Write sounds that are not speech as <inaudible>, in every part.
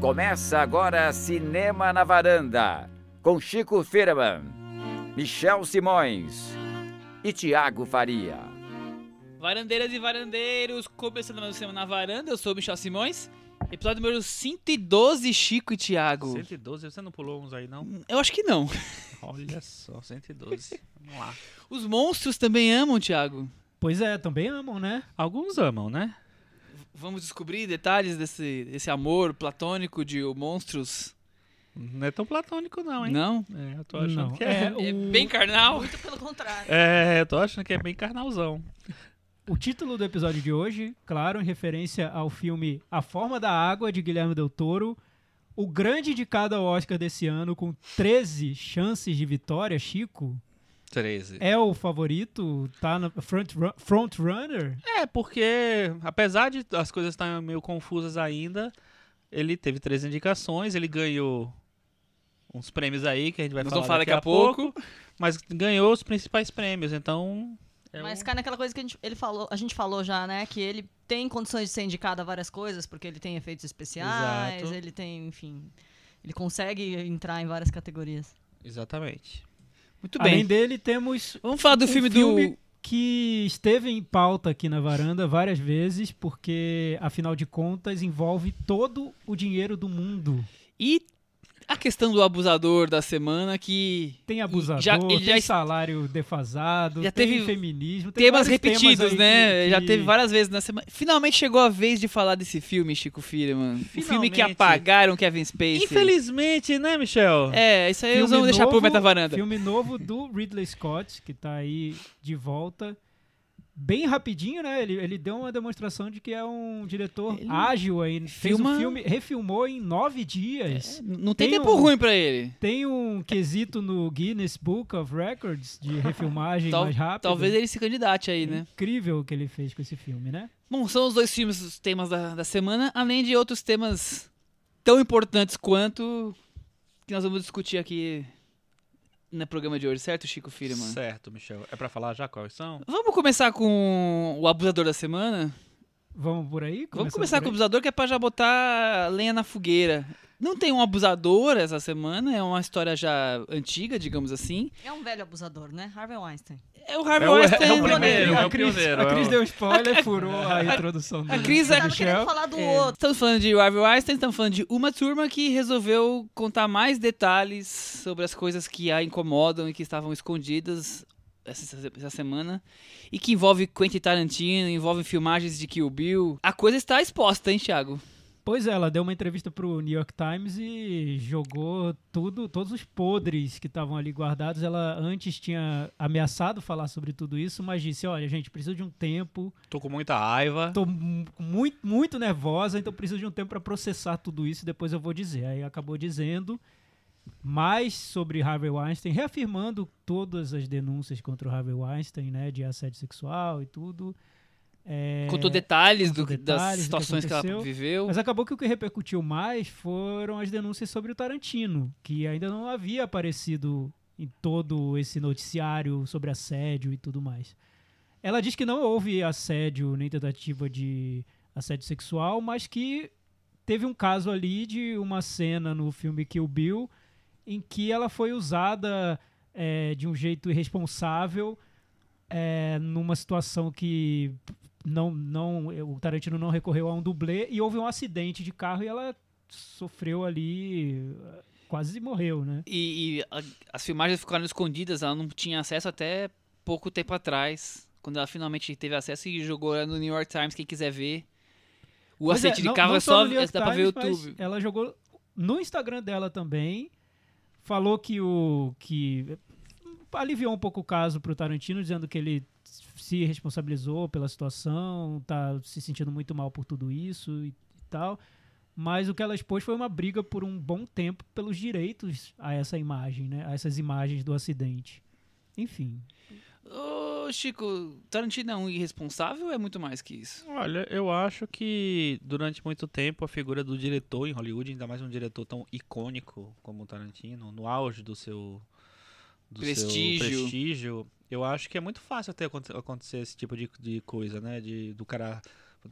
Começa agora Cinema na Varanda, com Chico Firman, Michel Simões e Tiago Faria. Varandeiras e varandeiros, começando mais um Cinema na Varanda, eu sou o Michel Simões. Episódio número 112, Chico e Tiago. 112, você não pulou uns aí, não? Eu acho que não. <laughs> Olha só, 112. Vamos lá. Os monstros também amam, Tiago. Pois é, também amam, né? Alguns amam, né? Vamos descobrir detalhes desse, desse amor platônico de monstros? Não é tão platônico, não, hein? Não? É, eu tô achando Não, que é. é, É o- bem carnal? Muito pelo contrário. É, eu tô achando que é bem carnalzão. O título do episódio de hoje, claro, em referência ao filme A Forma da Água, de Guilherme Del Toro, o grande indicado ao Oscar desse ano, com 13 chances de vitória, Chico, 13. é o favorito? Tá na front, ru- front runner? É, porque apesar de as coisas estarem meio confusas ainda, ele teve três indicações, ele ganhou uns prêmios aí que a gente vai Nós falar vamos falar daqui, daqui a pouco. mas ganhou os principais prêmios, então... é Mas um- cai naquela coisa que a gente, ele falou, a gente falou já, né? Que ele tem condições de ser indicado a várias coisas, porque ele tem efeitos especiais, Exato. ele tem, enfim. Ele consegue entrar em várias categorias. Exatamente. Muito Além bem. dele, temos Vamos falar do um filme, filme do. que esteve em pauta aqui na varanda várias vezes, porque, afinal de contas, envolve todo o dinheiro do mundo. E a questão do abusador da semana que. Tem abusador, já- ele tem já- salário defasado, Já tem teve feminismo, tem Temas repetidos, aí né? que- Já teve várias vezes na semana. Finalmente chegou a vez de falar desse filme, Chico Firman. O filme que apagaram Kevin Spacey. Infelizmente, né, Michel? É, isso aí Filme nós vamos deixar pro novo- Meta Varanda. Filme novo do Ridley Scott, que tá aí de volta. Bem rapidinho, né? Ele, ele deu uma demonstração de que é um diretor Ele ágil aí. Fez filma- um filme, refilmou em nove dias. Não tem, Tem tempo um- ruim pra ele. Tem um quesito no Guinness Book of Records de <laughs> refilmagem Tal- mais rápida. Talvez ele se candidate aí, né? Incrível o que ele fez com esse filme, né? Bom, são os dois filmes, os temas da, da semana, além de outros temas tão importantes quanto que nós vamos discutir aqui no programa de hoje, certo, Chico Firman? Certo, Michel. É pra falar já quais são? Vamos começar com o abusador da semana? Vamos por aí? Vamos começar por com o abusador, que é pra já botar lenha na fogueira. Não tem um abusador essa semana, é uma história já antiga, digamos assim. É um velho abusador, né? Harvey Weinstein. É o Harvey É o- Weinstein. é o primeiro, é a o Cris, pioneiro, a Cris é deu spoiler, furou a introdução do, a Cris é- querendo falar do É, outro. Estamos falando de Harvey Weinstein, estamos falando de uma turma que resolveu contar mais detalhes sobre as coisas que a incomodam e que estavam escondidas essa, essa semana. E que envolve Quentin Tarantino, envolve filmagens de Kill Bill. A coisa está exposta, hein, Thiago? Pois é, ela deu uma entrevista pro New York Times e jogou tudo, todos os podres que estavam ali guardados. Ela antes tinha ameaçado falar sobre tudo isso, mas disse: Olha, gente, preciso de um tempo. Tô com muita raiva. Tô mu- muito, muito nervosa, então preciso de um tempo para processar tudo isso e depois eu vou dizer. Aí acabou dizendo mais sobre Harvey Weinstein, reafirmando todas as denúncias contra o Harvey Weinstein, né, de assédio sexual e tudo. É, Contou detalhes, contou do- detalhes das do que situações que, ela viveu. Mas acabou que o que repercutiu mais foram as denúncias sobre o Tarantino, que ainda não havia aparecido em todo esse noticiário sobre assédio e tudo mais. Ela diz que não houve assédio nem tentativa de assédio sexual, mas que teve um caso ali de uma cena no filme Kill Bill em que ela foi usada é, de um jeito irresponsável é, numa situação que não, não, o Tarantino não recorreu a um dublê e houve um acidente de carro e ela sofreu ali, quase morreu, né? E, e a- as filmagens ficaram escondidas, ela não tinha acesso até pouco tempo atrás. Quando ela finalmente teve acesso e jogou no New York Times, quem quiser ver. O Pois é, acidente de não- carro não é só só. dá pra ver o YouTube. Ela jogou no Instagram dela também. Falou que o. que aliviou um pouco o caso pro Tarantino, dizendo que ele se responsabilizou pela situação, tá se sentindo muito mal por tudo isso e, e tal. Mas o que ela expôs foi uma briga por um bom tempo pelos direitos a essa imagem, né? A essas imagens do acidente. Enfim. Ô, Chico, Tarantino é um irresponsável ou é muito mais que isso? Olha, eu acho que durante muito tempo a figura do diretor em Hollywood, ainda mais um diretor tão icônico como o Tarantino, no auge do seu, do Prestígio. seu prestígio, eu acho que é muito fácil até aconte- acontecer esse tipo de, de coisa, né? De, do cara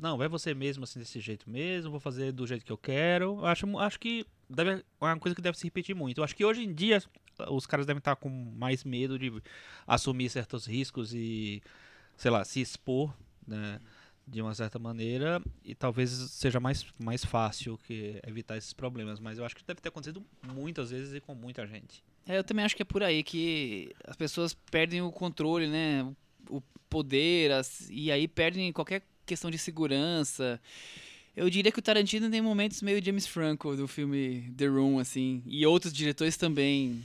Não, vai você mesmo assim desse jeito mesmo, vou fazer do jeito que eu quero. Eu acho, acho que deve, é uma coisa que deve se repetir muito. Eu acho que hoje em dia os caras devem estar com mais medo de assumir certos riscos e, sei lá, se expor, né? De uma certa maneira, e talvez seja mais, mais fácil que evitar esses problemas. Mas eu acho que deve ter acontecido muitas vezes e com muita gente. É, eu também acho que é por aí que as pessoas perdem o controle, né? O poder, as, e aí perdem qualquer questão de segurança. Eu diria que o Tarantino tem momentos meio James Franco do filme The Room, assim, e outros diretores também,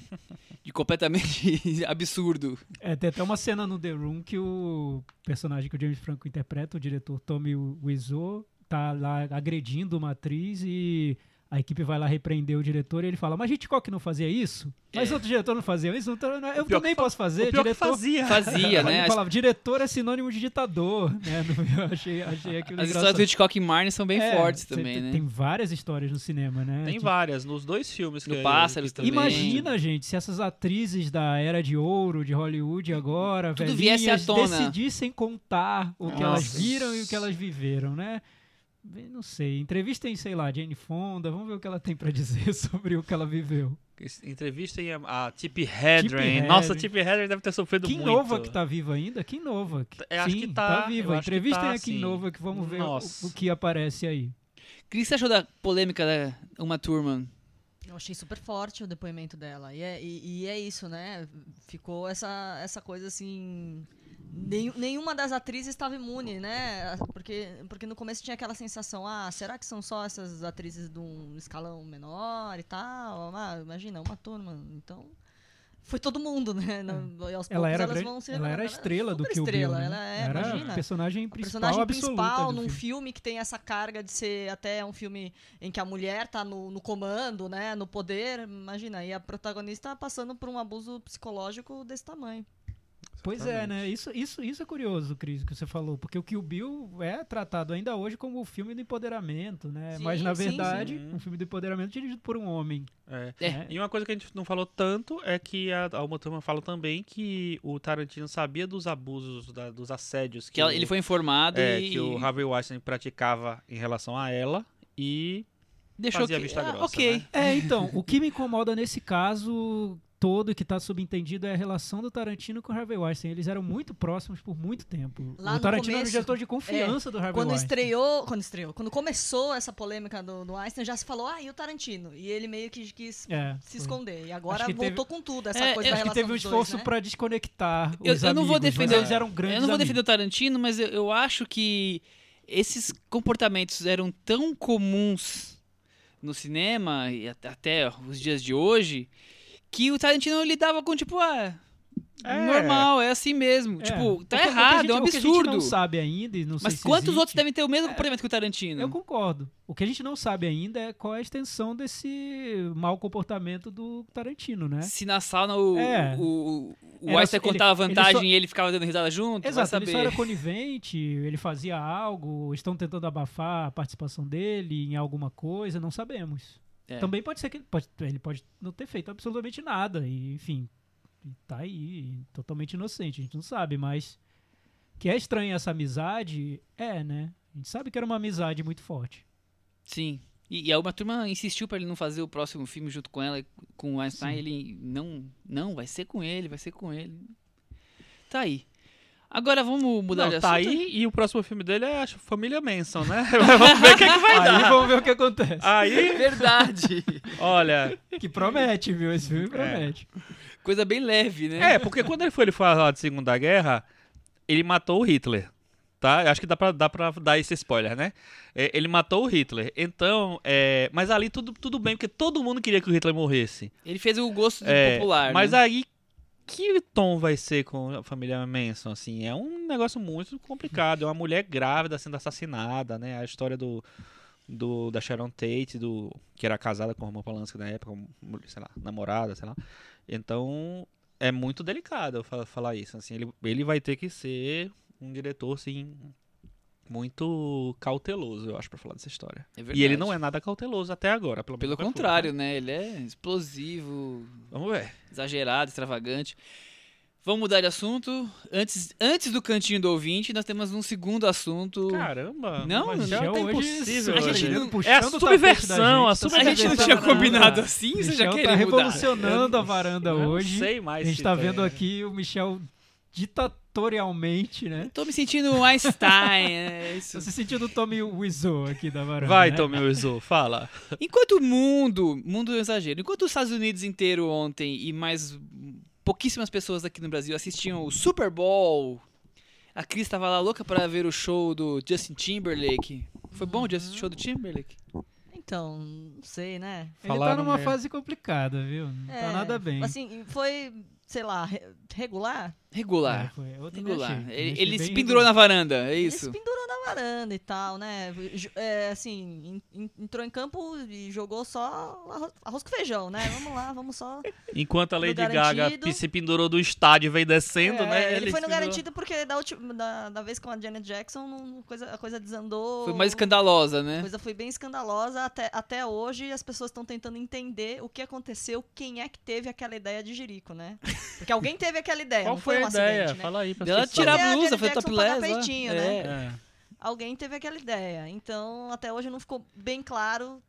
de completamente <laughs> absurdo. É, tem até uma cena no The Room que o personagem que o James Franco interpreta, o diretor Tommy Wiseau, tá lá agredindo uma atriz e a equipe vai lá repreender o diretor e ele fala, mas Hitchcock não fazia isso? Mas É. outro diretor não fazia isso? Então, eu também posso fazer. o pior que diretor... fazia. Fazia, Ele né? As, falava, diretor é sinônimo de ditador, né? <laughs> Eu achei, achei aquilo as histórias engraçado. do Hitchcock e Marne são bem É, fortes tem- também, tem, né? Tem várias histórias no cinema, né? Tem Tipo, várias, nos dois filmes. No que, Pássaros também. Imagina, gente, se essas atrizes da era de ouro de Hollywood agora, Tudo viesse à velhinhas, tona. decidissem contar o que elas viram e o que elas viveram, né? Bem, Não sei. Entrevistem, sei lá, Jane Fonda, vamos ver o que ela tem pra <laughs> dizer sobre o que ela viveu. Entrevistem a, a Tippi Hedren. Nossa, a Tippi Hedren deve ter sofrido Kim muito. Nova que tá viva ainda? Kim Nova. Eu acho Sim, que tá, viva. eu acho que Entrevistem tá, a Kim sim. Nova que vamos ver o, o que aparece aí. O que você achou da polêmica da Uma Thurman? Eu achei super forte o depoimento dela. E é, e, e é isso, né? Ficou essa, essa coisa assim. Nenhum- nenhuma das atrizes estava imune, né? Porque, porque no começo tinha aquela sensação: ah, será que são só essas atrizes de um escalão menor e tal? Ah, imagina, uma turma. Então. Foi todo mundo, né? E aos Ela era, elas vão se ela era estrela do Kill Bill, estrela. né? Ela é, era imagina. personagem principal personagem principal num filme. filme que tem essa carga de ser até um filme em que a mulher tá no, no comando, né, no poder, imagina, e a protagonista passando por um abuso psicológico desse tamanho. Pois é, né? Isso, isso, isso é curioso, Cris, que você falou, porque o Kill Bill é tratado ainda hoje como o filme do empoderamento, né? Sim, Mas na sim, verdade, sim. um filme do empoderamento dirigido por um homem. É. É. né? E uma coisa que a gente não falou tanto é que a, a Uma Turma fala também que o Tarantino sabia dos abusos, da- dos assédios que, Que ela- o, ele foi informado é, e que o Harvey Weinstein praticava em relação a ela e deixou fazia que... vista ah, grossa, ok. né? É, então, o que me incomoda nesse caso todo e que tá subentendido é a relação do Tarantino com o Harvey Weinstein. Eles eram muito próximos por muito tempo. Lá o no Tarantino era o começo, diretor de confiança do Harvey Quando Weinstein. estreou, quando estreou, quando começou essa polêmica do, do Einstein, já se falou, ah, e o Tarantino? E ele meio que quis É, se foi. esconder. E agora voltou teve- com tudo, essa É, coisa da Acho que relação teve um esforço né? pra desconectar Eu- os eu não vou amigos, defender- eles eram grandes Eu não vou amigos. defender o Tarantino, mas eu, eu acho que esses comportamentos eram tão comuns no cinema e at- até os dias de hoje que o Tarantino lidava com tipo, ah, É. normal, é assim mesmo. É, Tipo, o tá que- o errado, gente- é um O que a gente absurdo. não sabe ainda, não Mas quantos existe, outros devem ter o mesmo comportamento que o Tarantino? Eu concordo. O que a gente não sabe ainda é qual é a extensão desse mau comportamento do Tarantino, né? Se na sauna o, É. o, o Einstein ele- contava ele vantagem só- e ele ficava dando risada junto, Exato, vai ele saber. só era <laughs> conivente, ele fazia algo, estão tentando abafar a participação dele em alguma coisa, não sabemos. É. Também pode ser que ele pode, ele pode não ter feito absolutamente nada, e enfim, tá aí, totalmente inocente, a gente não sabe, mas que é estranha essa amizade, é, né? A gente sabe que era uma amizade muito forte. Sim. E, e a uma turma insistiu pra ele não fazer o próximo filme junto com ela, com o Einstein. Sim. Ele não, não, vai ser com ele, vai ser com ele. Tá aí. Agora vamos mudar Não, de tá assunto. aí e o próximo filme dele é a Família Manson, né? <laughs> <laughs> Vamos ver o que, que vai Aí dar. vamos ver o que acontece. Aí, Verdade. <laughs> olha, Que promete, viu? Esse filme promete. Coisa bem leve, né? é, porque quando ele foi ele falar de Segunda Guerra, ele matou o Hitler. Tá? Eu Acho que dá pra, dá pra dar esse spoiler, né? É, ele matou o Hitler. Então, é, mas ali tudo, tudo bem, porque todo mundo queria que o Hitler morresse. Ele fez o gosto do É, popular, Mas né? aí, que tom vai ser com a família Manson, assim? É um negócio muito complicado. É uma mulher grávida sendo assassinada, né? A história do, do da Sharon Tate, do, que era casada com o Roman Polanski na época, sei lá, namorada, sei lá. Então, é muito delicado falar isso, assim. Ele, ele vai ter que ser um diretor, assim, muito cauteloso, eu acho, pra falar dessa história. É E ele não é nada cauteloso até agora, pelo, Pelo menos com a contrário, né? Ele é explosivo. Vamos ver. exagerado, extravagante. Vamos mudar de assunto. Antes, antes do cantinho do ouvinte, nós temos um segundo assunto. Caramba. Não, não, tá hoje impossível. a gente não- puxando É a subversão, a gente, tá a gente não subversão. tinha subversando combinado assim, você já tá queria mudar. revolucionando a varanda Eu hoje. Não sei mais. A gente tá vendo aqui o Michel ditatorialmente, né? Tô me sentindo Einstein. é <laughs> isso. Tô se sentindo o Tommy Wiseau aqui da varanda. Vai, né? Tommy Wiseau, fala. Enquanto o mundo, mundo é um exagero, enquanto os Estados Unidos inteiro ontem e mais pouquíssimas pessoas aqui no Brasil assistiam o Super Bowl, a Cris tava lá louca para ver o show do Justin Timberlake. Foi bom o Justin- show do Timberlake? Então, não sei, né? Ele tá Falaram numa mesmo. fase complicada, viu? Não tá É, nada bem. Assim, foi, sei lá, re- regular. Regular. É, foi, Regular. achei. Ele, ele se pendurou na varanda, é Ele isso? se pendurou na varanda e tal, né? É, assim, en- en- entrou em campo e jogou só arroz, com feijão, né? Vamos lá, vamos só. <laughs> Enquanto a Lady. Gaga se pendurou do estádio e veio descendo, É, né? Ele, foi se no pendurou- garantido porque da, última, da, da vez com a Janet Jackson, não- coisa, a coisa desandou. Foi mais escandalosa, A né? coisa foi bem escandalosa. Até, até hoje as pessoas estão tentando entender o que aconteceu, quem é que teve aquela ideia de Jerico, né? Porque alguém teve aquela ideia, Qual não foi, foi um ideia? acidente, né? Fala aí pra Ela tirar a blusa, foi topless peitinho, né? É. É. Alguém teve aquela ideia. Então, até hoje não ficou bem claro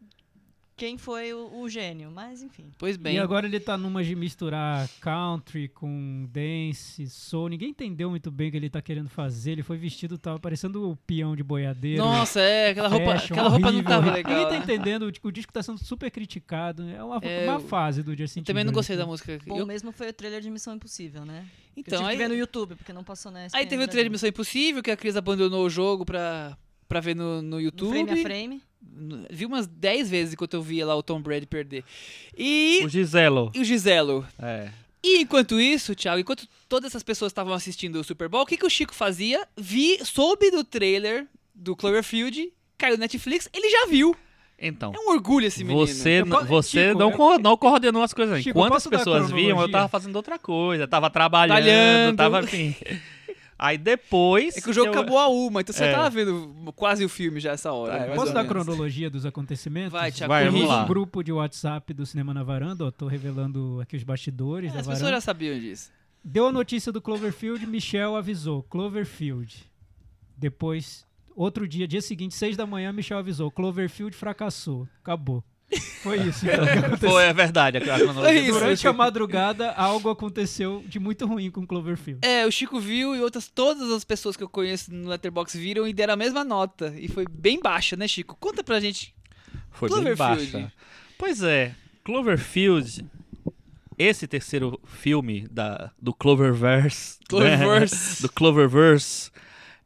quem foi o, o gênio, mas enfim. Pois bem. E agora ele tá numa de misturar country com dance, soul. Ninguém entendeu muito bem o que ele tá querendo fazer. Ele foi vestido, tava parecendo o peão de boiadeiro. Nossa, é, aquela roupa, fashion, aquela roupa não horrível, tava horrível. legal. Ninguém tá né? entendendo. O, o disco tá sendo super criticado. É uma, É, uma eu- fase do Justin Também não Timberlake. gostei da música. Bom Eu- mesmo foi o trailer de Missão Impossível, né? Eu então, tive aí, que ver no YouTube, porque não passou na aí teve o trailer de Missão Impossível, que a Cris abandonou o jogo pra, pra ver no, no No YouTube. frame a frame. Vi umas 10 vezes enquanto eu via lá o Tom Brady perder. E, O Giselo. e o Giselo. É. E enquanto isso, Thiago, enquanto todas essas pessoas estavam assistindo o Super Bowl, o que, que o Chico fazia? Vi, soube do trailer do Cloverfield, caiu no Netflix, ele já viu. Então. É um orgulho esse menino. Você, Eu você Chico, não, eu- não coordenou as coisas. Chico, Enquanto as pessoas viam, eu tava fazendo outra coisa. Tava trabalhando, Trabalhando. tava enfim. <laughs> Aí depois. É que o jogo eu- acabou a uma, então você É. já tava vendo quase o filme já essa hora. Tá, mais Posso dar a cronologia dos acontecimentos? Vai, Thiago, Vai, corrige. vamos lá. um grupo de WhatsApp do Cinema na Varanda, ó, tô revelando aqui os bastidores É, da as pessoas varanda. já sabiam disso. Deu a notícia do Cloverfield, Michel avisou. Cloverfield. Depois, outro dia, dia seguinte, seis da manhã, Michel avisou. Cloverfield fracassou. Acabou. Foi isso. Então, que <laughs> aconteceu. Foi, é verdade. A Foi isso. Durante a madrugada, algo aconteceu de muito ruim com Cloverfield. É, o Chico viu e outras, todas as pessoas que eu conheço no Letterboxd viram e deram a mesma nota. E foi bem baixa, né, Chico? Conta pra gente. Foi bem Cloverfield. baixa. Pois é, Cloverfield, esse terceiro filme da, do Cloververse, né? Cloververse. do Cloververse,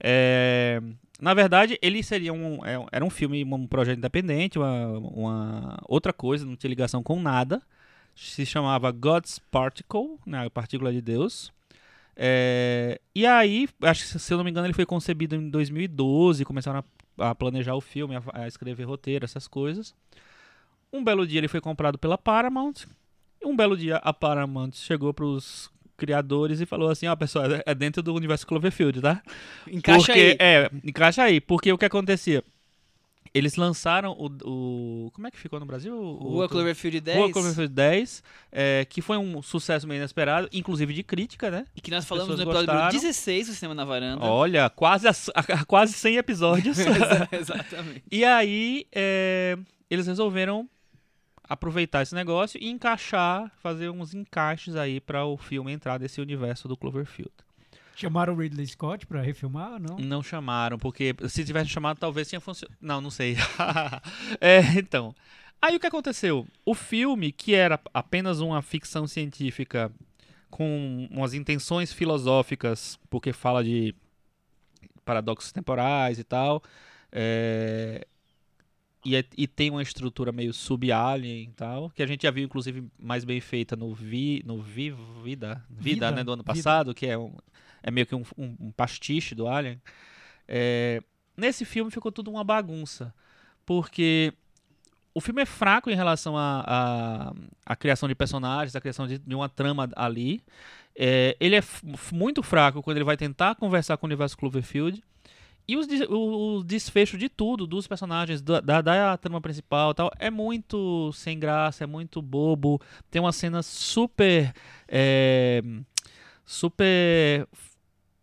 é, na verdade, ele seria um, é, era um filme, um projeto independente, uma, uma outra coisa, não tinha ligação com nada. Se chamava God's Particle, né, a partícula de Deus. É, e aí, acho que se eu não me engano, ele foi concebido em 2012, começaram a, a planejar o filme, a, a escrever roteiro, essas coisas. Um belo dia ele foi comprado pela Paramount. E um belo dia a Paramount chegou pros criadores e falou assim, ó, pessoal, é- é dentro do universo Cloverfield, tá? Encaixa porque, aí. É, encaixa aí. Porque o que acontecia? Eles lançaram o, o- Como é que ficou no Brasil? O, Rua Cloverfield 10. Rua Cloverfield 10, é, que foi um sucesso meio inesperado, inclusive de crítica, né? E que nós falamos no episódio número gostaram. 16 do Cinema na Varanda. Olha, quase, a, a- quase 100 episódios. <laughs> Exatamente. e aí, é, eles resolveram aproveitar esse negócio e encaixar, fazer uns encaixes aí para o filme entrar nesse universo do Cloverfield. Chamaram o Ridley Scott pra refilmar ou não? Não chamaram, porque se tivessem chamado, talvez tinha funcionado. Não, não sei. <laughs> é, então. Aí o que aconteceu? O filme, que era apenas uma ficção científica com umas intenções filosóficas, porque fala de paradoxos temporais e tal, é, e, é- e tem uma estrutura meio sub-alien e tal, que a gente já viu, inclusive, mais bem feita no, vi, no vi, Vida, Vida, Vida, né, do ano Vida. passado, que é, um, é meio que um, um- um pastiche do Alien. É, nesse filme ficou tudo uma bagunça, porque o filme é fraco em relação à a, a, criação de personagens, a criação de, de uma trama ali. É, ele é muito fraco quando ele vai tentar conversar com o universo Cloverfield. E os o, o desfecho de tudo, dos personagens, da, da, da trama principal tal, é muito sem graça, é muito bobo. Tem uma cena super. é, super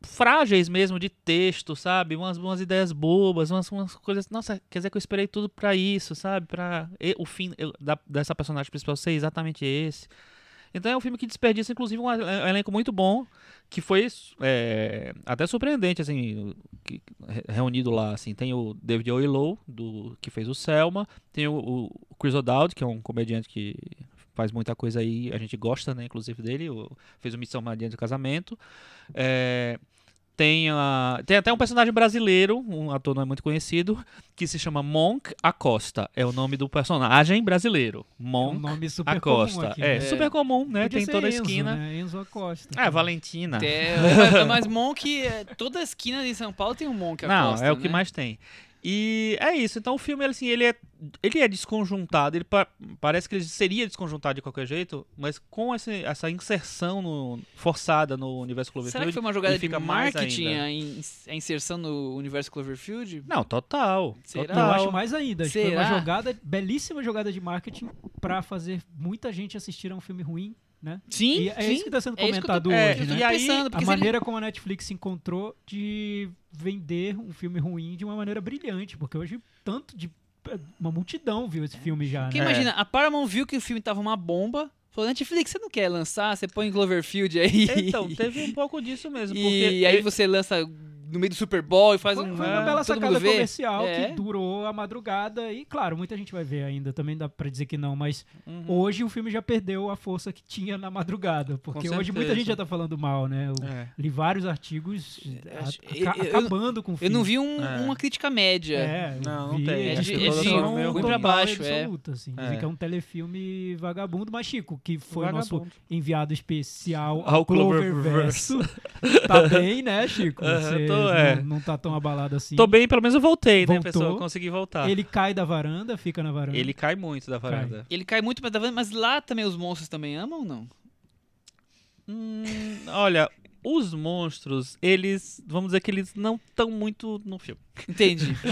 frágeis mesmo de texto, sabe? Umas, umas ideias bobas, umas, umas coisas. Nossa, quer dizer que eu esperei tudo pra isso, sabe? Pra e- o fim eu- da, dessa personagem principal ser exatamente esse. Então é um filme que desperdiça, inclusive, um, e- um elenco muito bom, que foi é, até surpreendente, assim, reunido lá, assim. Tem o David Oyelowo, do que fez o Selma, tem o, o Chris O'Dowd, que é um comediante que faz muita coisa aí, a gente gosta, né, inclusive dele, o- fez o Missão Maria do Casamento. É, tem, a, tem até um personagem brasileiro, um ator não é muito conhecido, que se chama Monk Acosta. É o nome do personagem brasileiro. É um Monk nome super comum Acosta. aqui. É, né? super comum, né? Podia tem ser toda a esquina. Né? Enzo Acosta. É, Valentina. É, mas, mas Monk, é, toda esquina de São Paulo tem um Monk Não, Acosta, é o que né? mais tem. E é isso. Então o filme, ele, assim, ele é, ele é desconjuntado. Ele pa- parece que ele seria desconjuntado de qualquer jeito, mas com esse- essa inserção no- forçada no universo Será que Cloverfield, foi uma jogada de marketing a, in- a inserção no universo Cloverfield? Não, total. Será? total. Eu acho mais ainda. que Foi uma Será? jogada, belíssima jogada de marketing pra fazer muita gente assistir a um filme ruim, né? Sim, e é sim. isso que tá sendo É isso que eu tô- comentado é, hoje, eu tô né? e aí, A se ele- maneira como a Netflix encontrou de vender um filme ruim de uma maneira brilhante, porque hoje tanto de uma multidão viu esse filme já, Porque né? imagina, a Paramount viu que o filme tava uma bomba, falou, Netflix, você não quer lançar? Você põe Cloverfield aí. Então, teve um pouco disso mesmo. e Porque aí você lança no meio do Super Bowl e faz Foi, um... foi uma é, bela sacada comercial É. que durou a madrugada e, claro, muita gente vai ver ainda, também dá pra dizer que não, mas Uhum. hoje o filme já perdeu a força que tinha na madrugada, porque hoje muita gente já tá falando mal, né? Eu É. li vários artigos É, a- acho- aca- eu- eu- acabando com o Eu filme. não vi um- É. uma crítica média. É, eu Não, não vi, tem. é de, é de um meio ruim total pra baixo, e é. absoluta, assim. Dizem É. que é um telefilme vagabundo, mas Chico, que foi o nosso enviado especial Ao ao Cloververso, tá bem, né, Chico? <laughs> Você tô, é. não, não tá tão abalado assim. Tô bem, pelo menos eu voltei, né, Voltou. pessoal? Consegui voltar. Ele cai da varanda, fica na varanda. Ele cai muito da varanda. Ele cai muito, mas, tá vendo? mas lá também os monstros também amam ou não? Hum, olha, os monstros, eles. Vamos dizer que eles não estão muito no filme. Entendi. <laughs>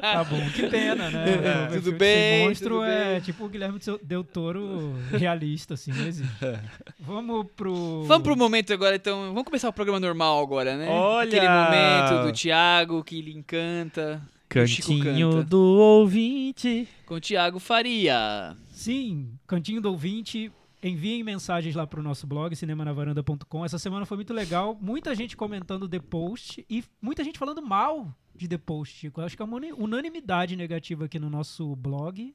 Tá bom, que pena, né? É, Cloverfield tudo bem, monstro tudo é bem. tipo o Guilherme Del Toro realista, assim, não existe. Vamos pro... Vamos pro momento agora, então. Vamos começar o programa normal agora, né? Olha! Aquele momento do Thiago que ele encanta. Cantinho do ouvinte. Com o Thiago Faria. Sim, Cantinho do Ouvinte. Enviem mensagens lá pro nosso blog, cinemanavaranda.com. Essa semana foi muito legal. Muita gente comentando The Post e muita gente falando mal de The Post. Eu acho que é uma unanimidade negativa aqui no nosso blog.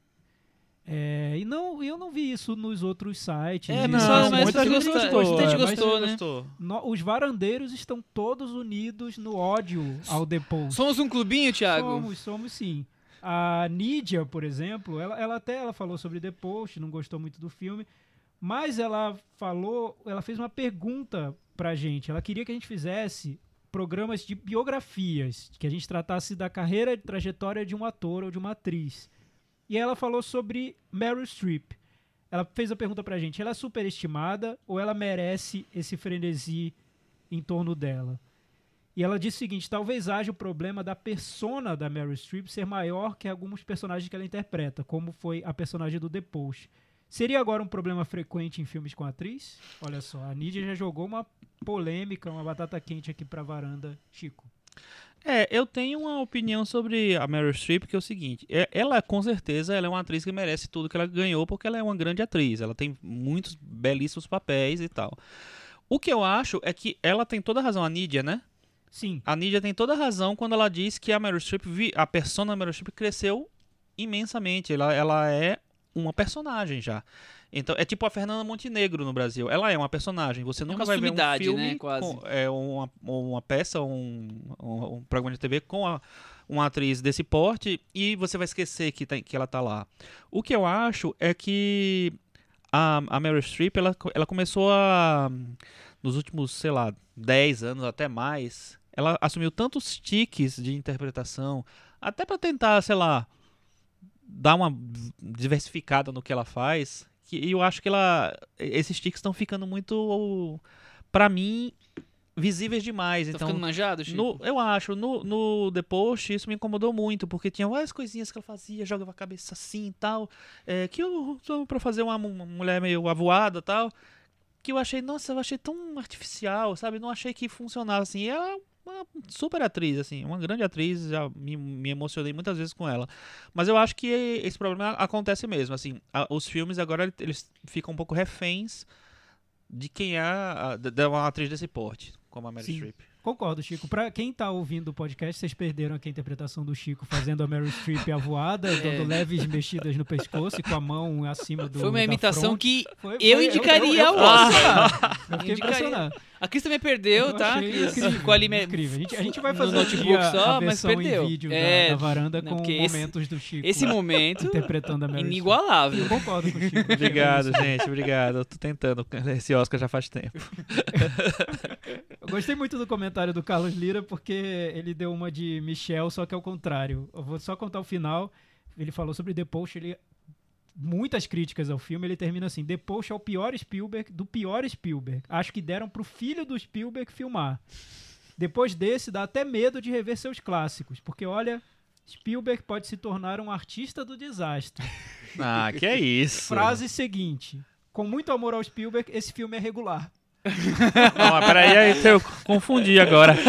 É, e não, eu não vi isso nos outros sites. É, mas- Não, mas muita muita gente gostou. gostou, muita gente é, gostou, né? gostou. No- os varandeiros estão todos unidos no ódio ao The Post. Somos um clubinho, Thiago? Somos, somos sim. A Nídia, por exemplo, ela, ela até ela falou sobre The Post, não gostou muito do filme, mas ela falou, ela fez uma pergunta pra gente. Ela queria que a gente fizesse programas de biografias, que a gente tratasse da carreira e trajetória de um ator ou de uma atriz. E ela falou sobre Meryl Streep. Ela fez a pergunta pra gente: ela é superestimada ou ela merece esse frenesi em torno dela? E ela disse o seguinte: talvez haja o problema da persona da Meryl Streep ser maior que alguns personagens que ela interpreta, como foi a personagem do The Post. Seria agora um problema frequente em filmes com atriz? Olha só, a Nidia já jogou uma polêmica, uma batata quente aqui pra varanda, Chico. É, eu tenho uma opinião sobre a Meryl Streep que é o seguinte: é- ela, com certeza, ela é uma atriz que merece tudo que ela ganhou porque ela é uma grande atriz. Ela tem muitos belíssimos papéis e tal. O que eu acho é que ela tem toda a razão, a Nidia, né? Sim, A Nidia tem toda a razão quando ela diz que a Meryl Streep, a persona da Meryl Streep cresceu imensamente. Ela, ela é uma personagem já. Então, é tipo a Fernanda Montenegro no Brasil. Ela é uma personagem. Você nunca uma vai ver um filme, né, quase. com- é uma, uma peça, um, um, um programa de TV com a- uma atriz desse porte e você vai esquecer que, tem- que ela tá lá. O que eu acho é que a, a Meryl Streep, ela, ela começou a... Nos últimos, sei lá, 10 anos, até mais, ela assumiu tantos tiques de interpretação, até pra tentar, sei lá, dar uma diversificada no que ela faz, que eu acho que ela esses tiques estão ficando muito pra mim visíveis demais, Tá então ficando manjado, Chico? no, eu acho, no, no The Post isso me incomodou muito, porque tinha várias coisinhas que ela fazia, jogava a cabeça assim e tal, é, que eu sou pra fazer uma, uma mulher meio avoada e tal. que eu achei, nossa, eu achei tão artificial, sabe? Não achei que funcionava assim. E ela uma super atriz, assim, uma grande atriz, já me, me emocionei muitas vezes com ela. Mas eu acho que esse problema acontece mesmo, assim, a- os filmes agora eles ficam um pouco reféns de quem é a, de de uma atriz desse porte, como a Sim. Streep. Concordo, Chico. Pra quem tá ouvindo o podcast, vocês perderam aqui a interpretação do Chico fazendo a Meryl Streep avoada, dando leves mexidas no pescoço e com a mão acima do Foi uma da imitação fronte. que Foi- eu foi- indicaria eu, ao eu, Oscar. eu fiquei Indicaria. impressionado. A Cris também perdeu, Eu tá? incrível, Ficou ali incrível. A gente, a gente vai no fazer um notebook dia só, a mas perdeu. em vídeo da- É, da, varanda não, com porque esse- momentos do Chico Esse momento, interpretando a Meryl Streep. inigualável. Eu concordo com o Chico. Obrigado, gente, obrigado. Eu tô tentando esse Oscar já faz tempo. Eu gostei muito do comentário do Carlos Lira porque ele deu uma de Michel, só que ao contrário. Eu vou só contar o final. Ele falou sobre The Post, ele muitas críticas ao filme, ele termina assim: The Post é o pior Spielberg do pior Spielberg. Acho que deram pro filho do Spielberg filmar. Depois desse, dá até medo de rever seus clássicos, porque olha, Spielberg pode se tornar um artista do desastre. Ah, que é isso. Frase seguinte: Com muito amor ao Spielberg, esse filme é regular. <laughs> Não, mas peraí, aí eu confundi agora. <laughs>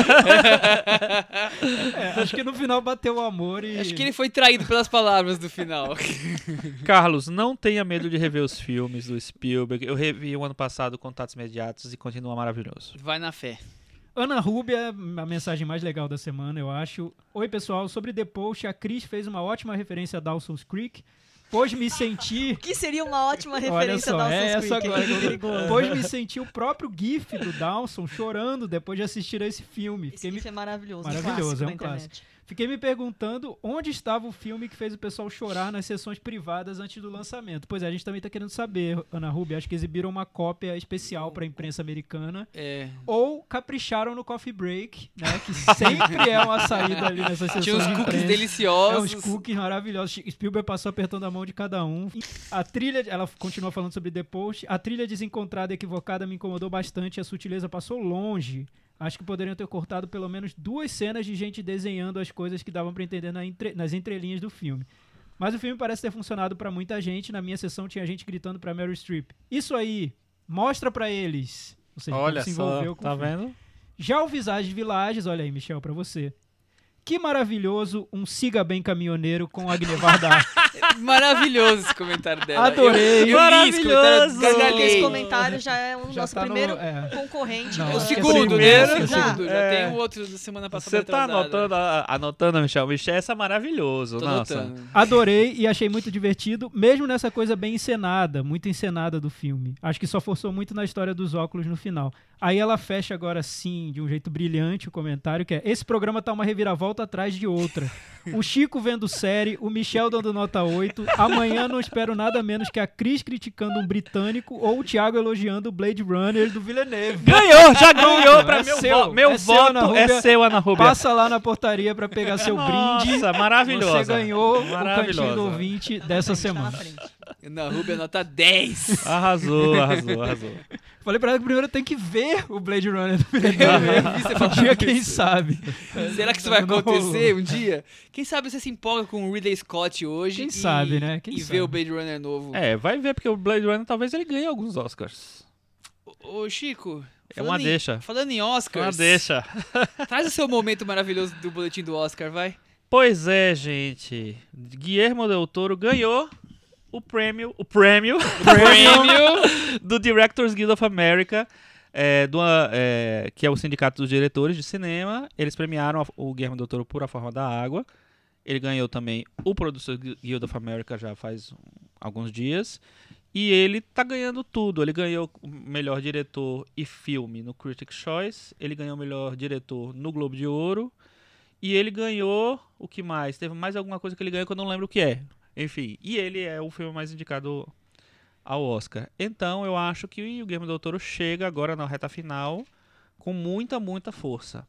É, acho que no final bateu o amor e. Acho que ele foi traído pelas palavras do final. <laughs> Carlos, não tenha medo de rever os filmes do Spielberg. Eu revi o ano passado Contatos Imediatos e continua maravilhoso. Vai na fé. Ana Rúbia, a mensagem mais legal da semana, eu acho. Oi, pessoal. Sobre The Post, a Cris fez uma ótima referência a Dawson's Creek, pois me senti. <laughs> O que seria uma ótima Olha referência só, da é Dawson's essa Creek, agora Perigoso. <laughs> Pois me senti o próprio GIF do Dawson chorando depois de assistir a esse filme. Esse Fiquei me, GIF é maravilhoso. Maravilhoso, um é um clássico. Fiquei me perguntando onde estava o filme que fez o pessoal chorar nas sessões privadas antes do lançamento. Pois é, a gente também tá querendo saber, Ana Rúbia. Acho que exibiram uma cópia especial para a imprensa americana. É. ou capricharam no coffee break, né? Que sempre é uma saída ali nessas sessões Tinha uns de cookies imprensa. É, deliciosos. uns cookies maravilhosos. Spielberg passou apertando a mão de cada um. A trilha, ela continua falando sobre The Post. A trilha desencontrada e equivocada me incomodou bastante. A sutileza passou longe. Acho que poderiam ter cortado pelo menos duas cenas de gente desenhando as coisas que davam pra entender na entre- nas entrelinhas do filme. Mas o filme parece ter funcionado pra muita gente. Na minha sessão tinha gente gritando pra Meryl Streep. Isso aí, mostra pra eles. Ou seja, Olha se só, envolveu com tá o filme. vendo? Já o Visage Villages, olha aí, Michel, pra você. Que maravilhoso um siga bem caminhoneiro com Agnevar Vardar. Maravilhoso esse comentário dela. Adorei. Eu, eu li esse comentário, Maravilhoso. Esse comentário já é um Já nosso tá no- primeiro é. concorrente. Não, É o que é segundo, né? primeiro, É o já. segundo. Já É. tem o outro da semana passada. Você tá anotando, a- anotando, Michel. Michel, essa é maravilhoso. Tô Nossa. anotando. Adorei e achei muito divertido, mesmo nessa coisa bem encenada, muito encenada do filme. Acho que só forçou muito na história dos óculos no final. Aí ela fecha agora sim, de um jeito brilhante, o comentário, que é: Esse programa tá uma reviravolta atrás de outra. O Chico vendo série, o Michel dando nota 8. Amanhã não espero nada menos que a Cris criticando um britânico ou o Thiago elogiando o Blade Runner do Villeneuve. Ganhou, já ganhou pra É meu seu, voto. Meu é seu, Ana voto é seu, Ana Rubia. Passa lá na portaria pra pegar seu brinde. Nossa, maravilhosa. Você ganhou o cantinho do ouvinte dessa na semana. frente. Na Rubia, nota 10. Arrasou, arrasou, arrasou. Falei pra ela que primeiro tem que ver o Blade Runner do Um falou dia, isso. quem sabe. Será que isso vai acontecer um dia? Quem sabe você se empolga com o Ridley Scott hoje Quem e, sabe, né? Quem e sabe. vê o Blade Runner novo. É, vai ver, porque o Blade Runner talvez ele ganhe alguns Oscars. Ô, ô, Chico, É uma em- deixa. Falando em Oscars, Uma deixa. <laughs> traz o seu momento maravilhoso do boletim do Oscar, vai. Pois é, gente. Guillermo del Toro ganhou o prêmio, o prêmio, Prêmio. <laughs> do Directors Guild of America, é, do, é, que é o sindicato dos diretores de cinema. Eles premiaram o Guillermo del Toro por A Forma da Água. Ele ganhou também o Producers Guild of America já faz um- alguns dias. E ele tá ganhando tudo. Ele ganhou o melhor diretor e filme no Critics' Choice. Ele ganhou o melhor diretor no Globo de Ouro. E ele ganhou o que mais? Teve mais alguma coisa que ele ganhou que eu não lembro o que é. Enfim, e ele é o filme mais indicado ao Oscar. Então eu acho que o Guillermo del Toro chega agora na reta final com muita, muita força.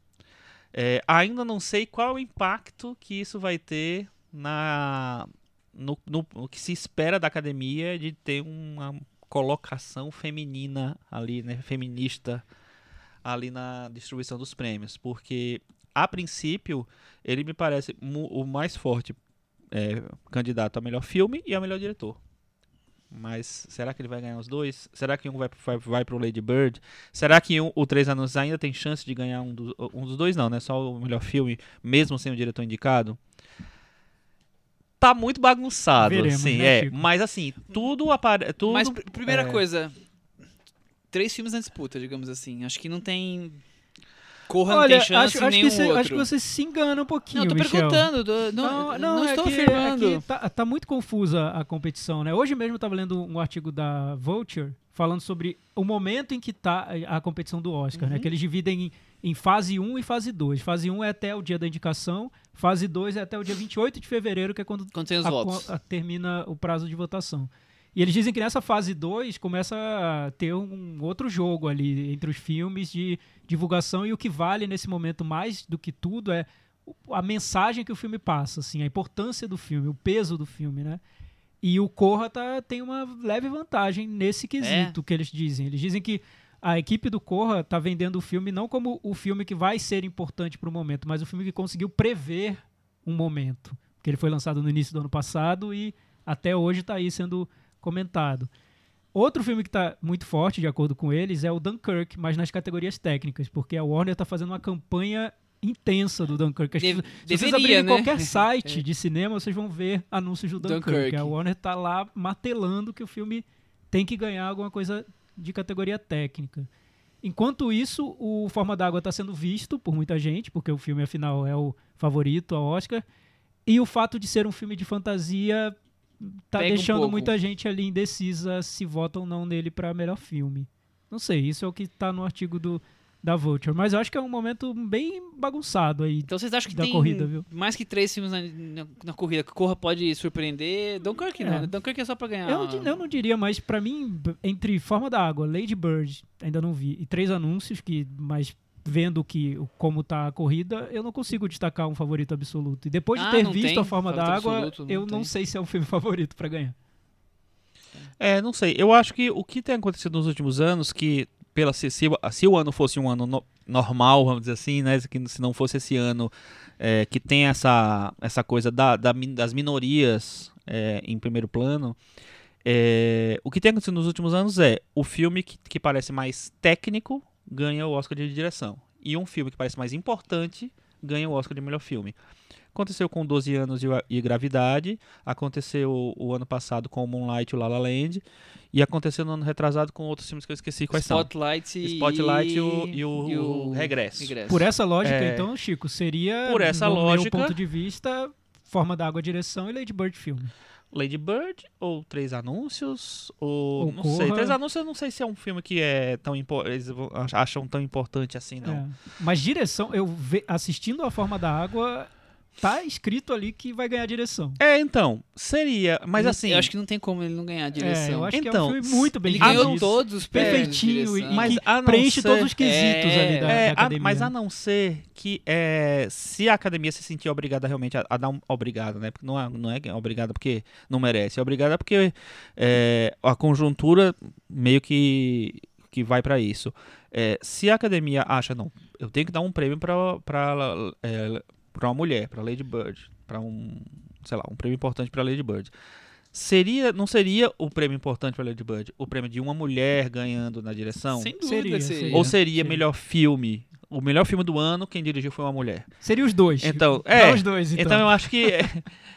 É, ainda não sei qual o impacto que isso vai ter na no, no- no que se espera da academia de ter uma colocação feminina ali, né, feminista ali na distribuição dos prêmios, porque a princípio ele me parece o mais forte é, candidato a melhor filme e a melhor diretor. Mas será que ele vai ganhar os dois? Será que um vai, vai, vai pro Lady Bird? Será que um, o Três Anúncios ainda tem chance de ganhar um, do, um dos dois? Não, né? Só o melhor filme, mesmo sem o diretor indicado? Tá muito bagunçado, Veremos, assim, né, é. Chico? Mas assim, tudo aparece. Tudo, Mas pr- primeira é. coisa, três filmes na disputa, digamos assim. Acho que não tem. Corra não Olha, tem chance acho, acho, nenhum que você, outro. acho que você se engana um pouquinho, Não, eu tô Michel. perguntando, tô- não, não, é estou que- afirmando. é que tá, tá muito confusa a competição, né? Hoje mesmo eu tava lendo um artigo da Vulture falando sobre o momento em que tá a competição do Oscar, né? Uhum. Que eles dividem em, em fase 1 e fase 2. Fase 1 é até o dia da indicação, fase 2 é até o dia 28 de fevereiro, que é quando Quando tem os a- votos. a- termina o prazo de votação. E eles dizem que nessa fase 2 começa a ter um outro jogo ali entre os filmes de divulgação e o que vale nesse momento mais do que tudo é a mensagem que o filme passa, assim, a importância do filme, o peso do filme, né? E o Corra tá, tem uma leve vantagem nesse quesito que eles dizem. Eles dizem que a equipe do Corra tá vendendo o filme não como o filme que vai ser importante para o momento, mas o filme que conseguiu prever um momento. Porque ele foi lançado no início do ano passado e até hoje está aí sendo comentado. Outro filme que está muito forte, de acordo com eles, é o Dunkirk, mas nas categorias técnicas, porque a Warner está fazendo uma campanha intensa do Dunkirk. As De- pessoas- Se vocês deveria, abrirem né? qualquer <laughs> site de cinema, vocês vão ver anúncios do Dunkirk. Dunkirk. A Warner tá lá martelando que o filme tem que ganhar alguma coisa de categoria técnica. Enquanto isso, o Forma d'Água está sendo visto por muita gente, porque o filme, afinal, é o favorito ao Oscar. E o fato de ser um filme de fantasia tá Pega um deixando pouco. muita gente ali indecisa se vota ou não nele para melhor filme. Não sei, isso é o que tá no artigo do, da Vulture. Mas eu acho que é um momento bem bagunçado aí. Então vocês acham que da tem corrida, viu? mais que três filmes na, na, na corrida? Que Corra pode surpreender? Dunkirk não, É. né? Dunkirk é só pra ganhar. Eu, não eu não diria, mas pra mim, entre Forma da Água, Lady Bird, ainda não vi, e três anúncios, que mas vendo que, como tá a corrida, eu não consigo destacar um favorito absoluto. E depois de Ah, ter não visto tem a Forma da Água, absoluto, não eu não tem. sei se é um filme <laughs> favorito pra ganhar. É, não sei. Eu acho que o que tem acontecido nos últimos anos, que pela se, se, se o ano fosse um ano no- normal, vamos dizer assim, né? Que se não fosse esse ano é, que tem essa, essa coisa da, da das minorias é, em primeiro plano, é, o que tem acontecido nos últimos anos é o filme que, que parece mais técnico ganha o Oscar de direção. E um filme que parece mais importante ganha o Oscar de melhor filme. Aconteceu com 12 anos e, o- e Gravidade, aconteceu o, o ano passado com o Moonlight e o La La Land, e aconteceu no ano retrasado com outros filmes que eu esqueci quais Spotlight e... Spotlight e o- e o Regresso. Por essa lógica, É. então, Chico, seria, Por essa no lógica- meu ponto de vista, Forma da Água, direção e Lady Bird filme. Lady Bird ou Três Anúncios, ou, Ou não sei. Três Anúncios eu não sei se é um filme que é tão eles acham tão importante assim, não. É. Mas direção, eu ve- assistindo a Forma da Água, tá escrito ali que vai ganhar direção. É, então, seria, mas Não- assim, Eu acho que não tem como ele não ganhar a direção. É, eu acho que é Então, um filme muito bem ele ganhou dirigido. todos os perfeitinho e Mas a preenche ser- todos os quesitos É, ali da, É, da a- academia. mas a não ser que é, se a academia se sentir obrigada realmente a, a dar um obrigada, né? Porque não é, não é é obrigada porque não merece, é obrigada porque é, a conjuntura meio que, que vai pra isso. É, se a academia acha, não, eu tenho que dar um prêmio é, pra uma mulher, pra Lady Bird, pra um, sei lá, um prêmio importante pra Lady Bird. Seria, não seria o prêmio importante pra Lady Bird o prêmio de uma mulher ganhando na direção? Sem dúvida Seria, seria. Ou seria Seria. melhor filme? O melhor filme do ano, quem dirigiu foi uma mulher. Seria os dois. Então, é. os dois, então. Então, eu acho que. é,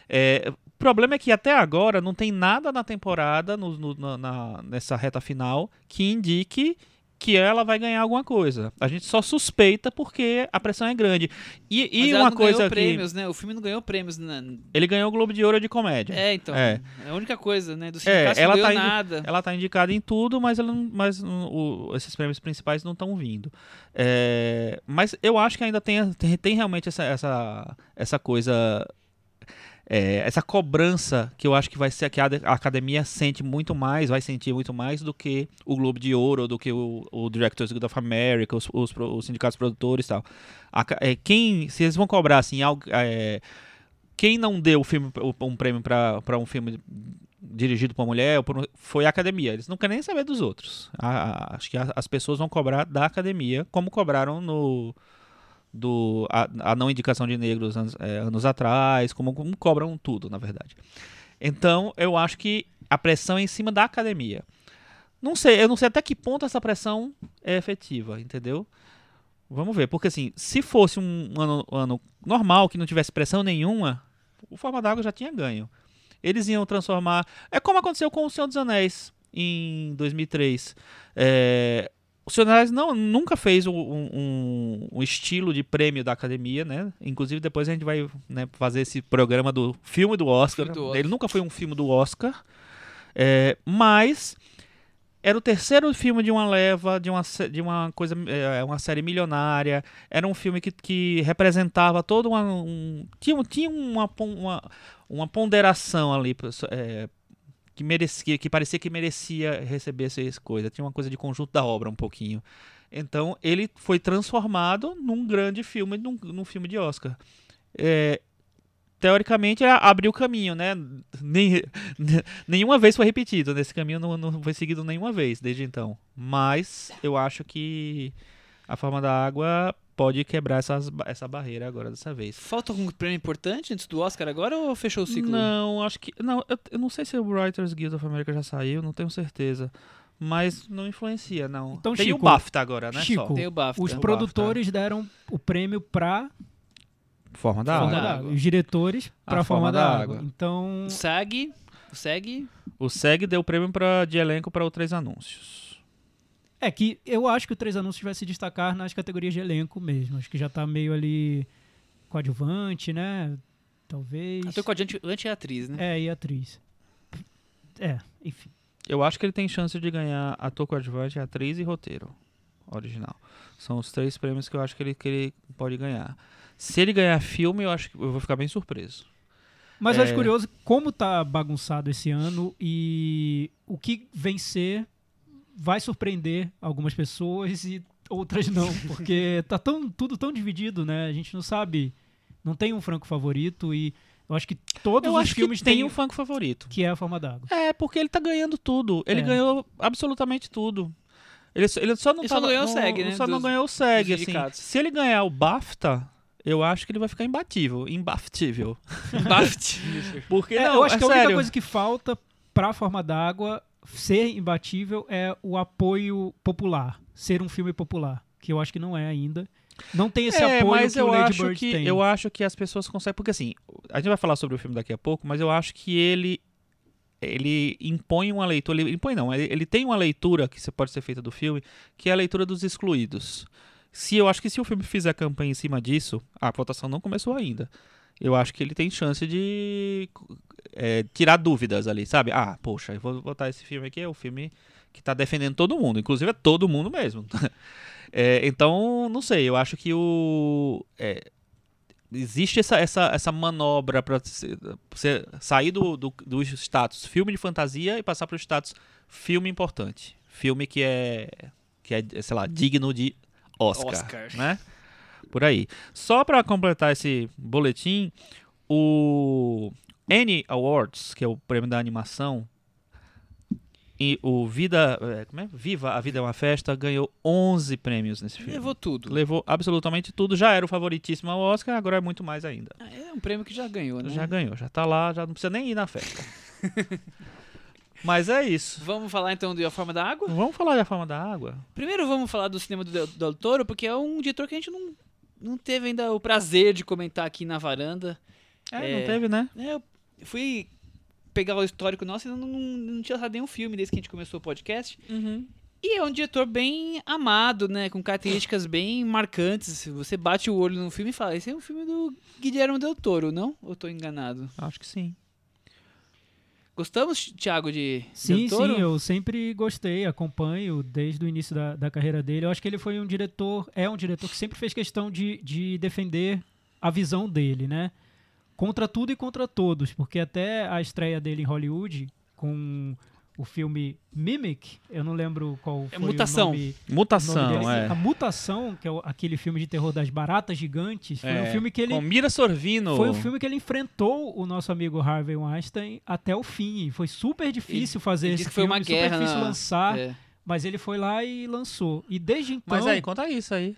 é, o problema é que até agora não tem nada na temporada, no- no- na- nessa reta final, que indique que ela vai ganhar alguma coisa. A gente só suspeita porque a pressão é grande. E, e Mas ela uma não coisa ganhou que. prêmios, né? O filme não ganhou prêmios. Na... Ele ganhou o Globo de Ouro de Comédia. É, então. É. É. a única coisa, né? Do É, ela não tá nada. Ela tá indicada em tudo, mas, ela mas o- esses prêmios principais não estão vindo. É, mas eu acho que ainda tem, tem, tem realmente essa, essa, essa coisa. É, essa cobrança que eu acho que vai ser que a, academia sente muito mais, vai sentir muito mais do que o Globo de Ouro, do que o, o Directors Guild of America, os, os, os sindicatos produtores e tal. A é, quem, se eles vão cobrar assim, algo, é, quem não deu filme, um prêmio para um filme dirigido por uma mulher foi a academia. Eles não querem nem saber dos outros. A- acho que as pessoas vão cobrar da academia, como cobraram no do a, a não indicação de negros anos, é, anos atrás, como, como cobram tudo, na verdade. Então, eu acho que a pressão é em cima da academia. Não sei, eu não sei até que ponto essa pressão é efetiva, entendeu? Vamos ver, porque assim, se fosse um ano, um ano normal, que não tivesse pressão nenhuma, o Forma d'Água já tinha ganho. Eles iam transformar. É como aconteceu com O Senhor dos Anéis em 2003. É, o Senhor Anéis não, nunca fez um, um- um estilo de prêmio da academia, né? Inclusive, depois a gente vai né, fazer esse programa do filme do Oscar. Filme do Oscar. Ele nunca foi um filme do Oscar. É, mas era o terceiro filme de uma leva, de uma, de uma coisa, é, uma série milionária. Era um filme que, que representava todo uma, um. Tinha, tinha uma, uma, uma ponderação ali. é, que merecia, que parecia que merecia receber essa coisa. Tinha uma coisa de conjunto da obra um pouquinho. Então ele foi transformado num grande filme, num, num filme de Oscar. É, teoricamente a- abriu o caminho, né? Nem, <laughs> nenhuma vez foi repetido. Nesse caminho não, não foi seguido nenhuma vez desde então. Mas eu acho que a forma da água pode quebrar essas, essa barreira agora dessa vez. Falta algum prêmio importante antes do Oscar agora ou fechou o ciclo? Não, acho que. Não, eu, eu não sei se o Writers Guild of America já saiu, não tenho certeza. Mas não influencia, não. Então, Tem Chico, o BAFTA agora, né? Chico, só. Tem o BAFTA. Os o produtores deram o prêmio pra Forma da Forma água. da Água. Os diretores A pra Forma Forma da da Água. Água. Então, O SAG, o SEG, O SEG deu prêmio pra, de elenco para o Três Anúncios. É que eu acho que o Três Anúncios vai se destacar nas categorias de elenco mesmo. Acho que já tá meio ali coadjuvante, né? Talvez. ator coadjuvante anti atriz, né? É, e atriz. É, enfim. Eu acho que ele tem chance de ganhar ator coadjuvante, atriz e roteiro original. São os três prêmios que eu acho que ele, que ele pode ganhar. Se ele ganhar filme, eu acho que eu vou ficar bem surpreso. Mas eu É. acho curioso como tá bagunçado esse ano e o que vencer vai surpreender algumas pessoas e outras não, <laughs> porque tá tão, tudo tão dividido, né? A gente não sabe, não tem um franco favorito e eu acho que todos eu os acho filmes que tem têm um funk favorito. que é a forma d'água. É, porque ele tá ganhando tudo. Ele É. ganhou absolutamente tudo. Ele, só- ele só não Ele só não ganhou o não- SEG, né, Só não dos- ganhou o SEG, assim. Se ele ganhar o BAFTA, eu acho que ele vai ficar imbatível. Imbaftível. <laughs> BAFTA. <laughs> Porque, É, não, eu acho é que a única sério. coisa que falta pra forma d'água ser imbatível é o apoio popular, ser um filme popular, que eu acho que não é ainda. Não tem esse é, apoio mas que eu o Lady acho Bird que tem. eu acho que as pessoas conseguem porque assim a gente vai falar sobre o filme daqui a pouco mas eu acho que ele ele impõe uma leitura ele impõe não ele, ele tem uma leitura que pode ser feita do filme que é a leitura dos excluídos se eu acho que se o filme fizer campanha em cima disso a votação não começou ainda eu acho que ele tem chance de é, tirar dúvidas ali sabe ah poxa eu vou botar esse filme aqui é o filme que tá defendendo todo mundo inclusive é todo mundo mesmo <laughs> É, então, não sei, eu acho que o. é, existe essa, essa, essa manobra para você sair do, do, do status filme de fantasia e passar para o status filme importante. Filme que é, que é, sei lá, digno de Oscar. Oscar. Né? Por aí. Só para completar esse boletim, o Annie Awards, que é o prêmio da animação, e o Vida, é, como é? Viva a Vida é uma Festa ganhou 11 prêmios nesse filme. Levou tudo. Levou absolutamente tudo, já era o favoritíssimo ao Oscar, agora é muito mais ainda. Ah, É um prêmio que já ganhou, né? Já ganhou, já tá lá, já não precisa nem ir na festa. <laughs> Mas é isso. Vamos falar então de A Forma da Água? Vamos falar da forma da água? Primeiro vamos falar do cinema do Del, Del Toro, porque é um diretor que a gente não, não teve ainda o prazer de comentar aqui na varanda. É, É. não teve, né? É, eu fui pegar o histórico nosso e não, não, não tinha lançado nenhum filme desde que a gente começou o podcast. E é um diretor bem amado, né? Com características bem marcantes. Você bate o olho no filme e fala, esse é um filme do Guilherme Del Toro, não? Ou tô enganado? Acho que sim. Gostamos, Thiago, de Sim, Del Toro? sim, eu sempre gostei, acompanho desde o início da, da carreira dele. Eu acho que ele foi um diretor, é um diretor que sempre fez questão de, de defender a visão dele, né? Contra tudo e contra todos, porque até a estreia dele em Hollywood, com o filme Mimic, eu não lembro qual É foi Mutação. o nome, o Mutação, nome dele. A é. Mutação, que é o- aquele filme de terror das baratas gigantes, foi um É, filme que ele Com Mira Sorvino. foi um filme que ele enfrentou o nosso amigo Harvey Weinstein até o fim. E Foi super difícil fazer Ele esse que foi filme, uma guerra super difícil na- lançar, É. mas ele foi lá e lançou. E desde então, Mas aí, conta isso aí.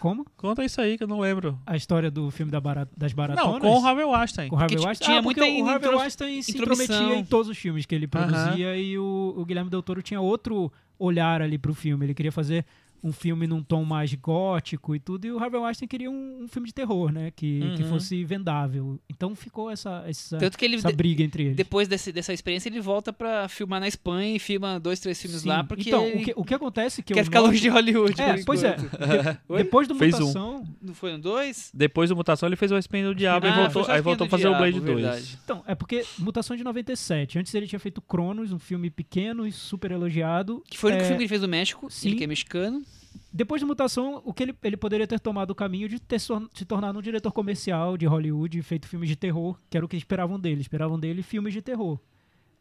Como? Conta isso aí que eu não lembro. A história do filme da bara- das baratonas? Não, com o Harvey Weinstein. Com o Harvey Porque Weinstein? tinha ah, porque muita o Harvey intro- Weinstein se intrometia em todos os filmes que ele produzia e o, o Guilherme Del Toro tinha outro olhar ali pro filme. Ele queria fazer um filme num tom mais gótico e tudo, e o Harvey Weinstein queria um, um filme de terror, né? Que, que Uhum. fosse vendável. Então ficou essa, essa, Tanto que ele, essa briga entre eles. depois desse- dessa experiência, ele volta pra filmar na Espanha e filma dois, três filmes Sim. lá, porque então, ele o que, o que acontece é que quer ficar noto- longe de Hollywood. É, pois é. De- <laughs> Oi? depois do Fez um. Mutação... Não foi no dois? Depois do Mutação, ele fez o Espinho do Diabo Ah, e voltou, aí Espinha voltou a fazer o Diabo, Blade 2. verdade. Então, é porque Mutação de 97. Antes ele tinha feito Cronos, um filme pequeno e super elogiado. Que foi o único É, filme que ele fez no México, sim. ele que é mexicano. Depois de Mutação, o que ele, ele poderia ter tomado o caminho de ter se tornar um diretor comercial de Hollywood, feito filmes de terror, que era o que esperavam dele. Esperavam dele filmes de terror.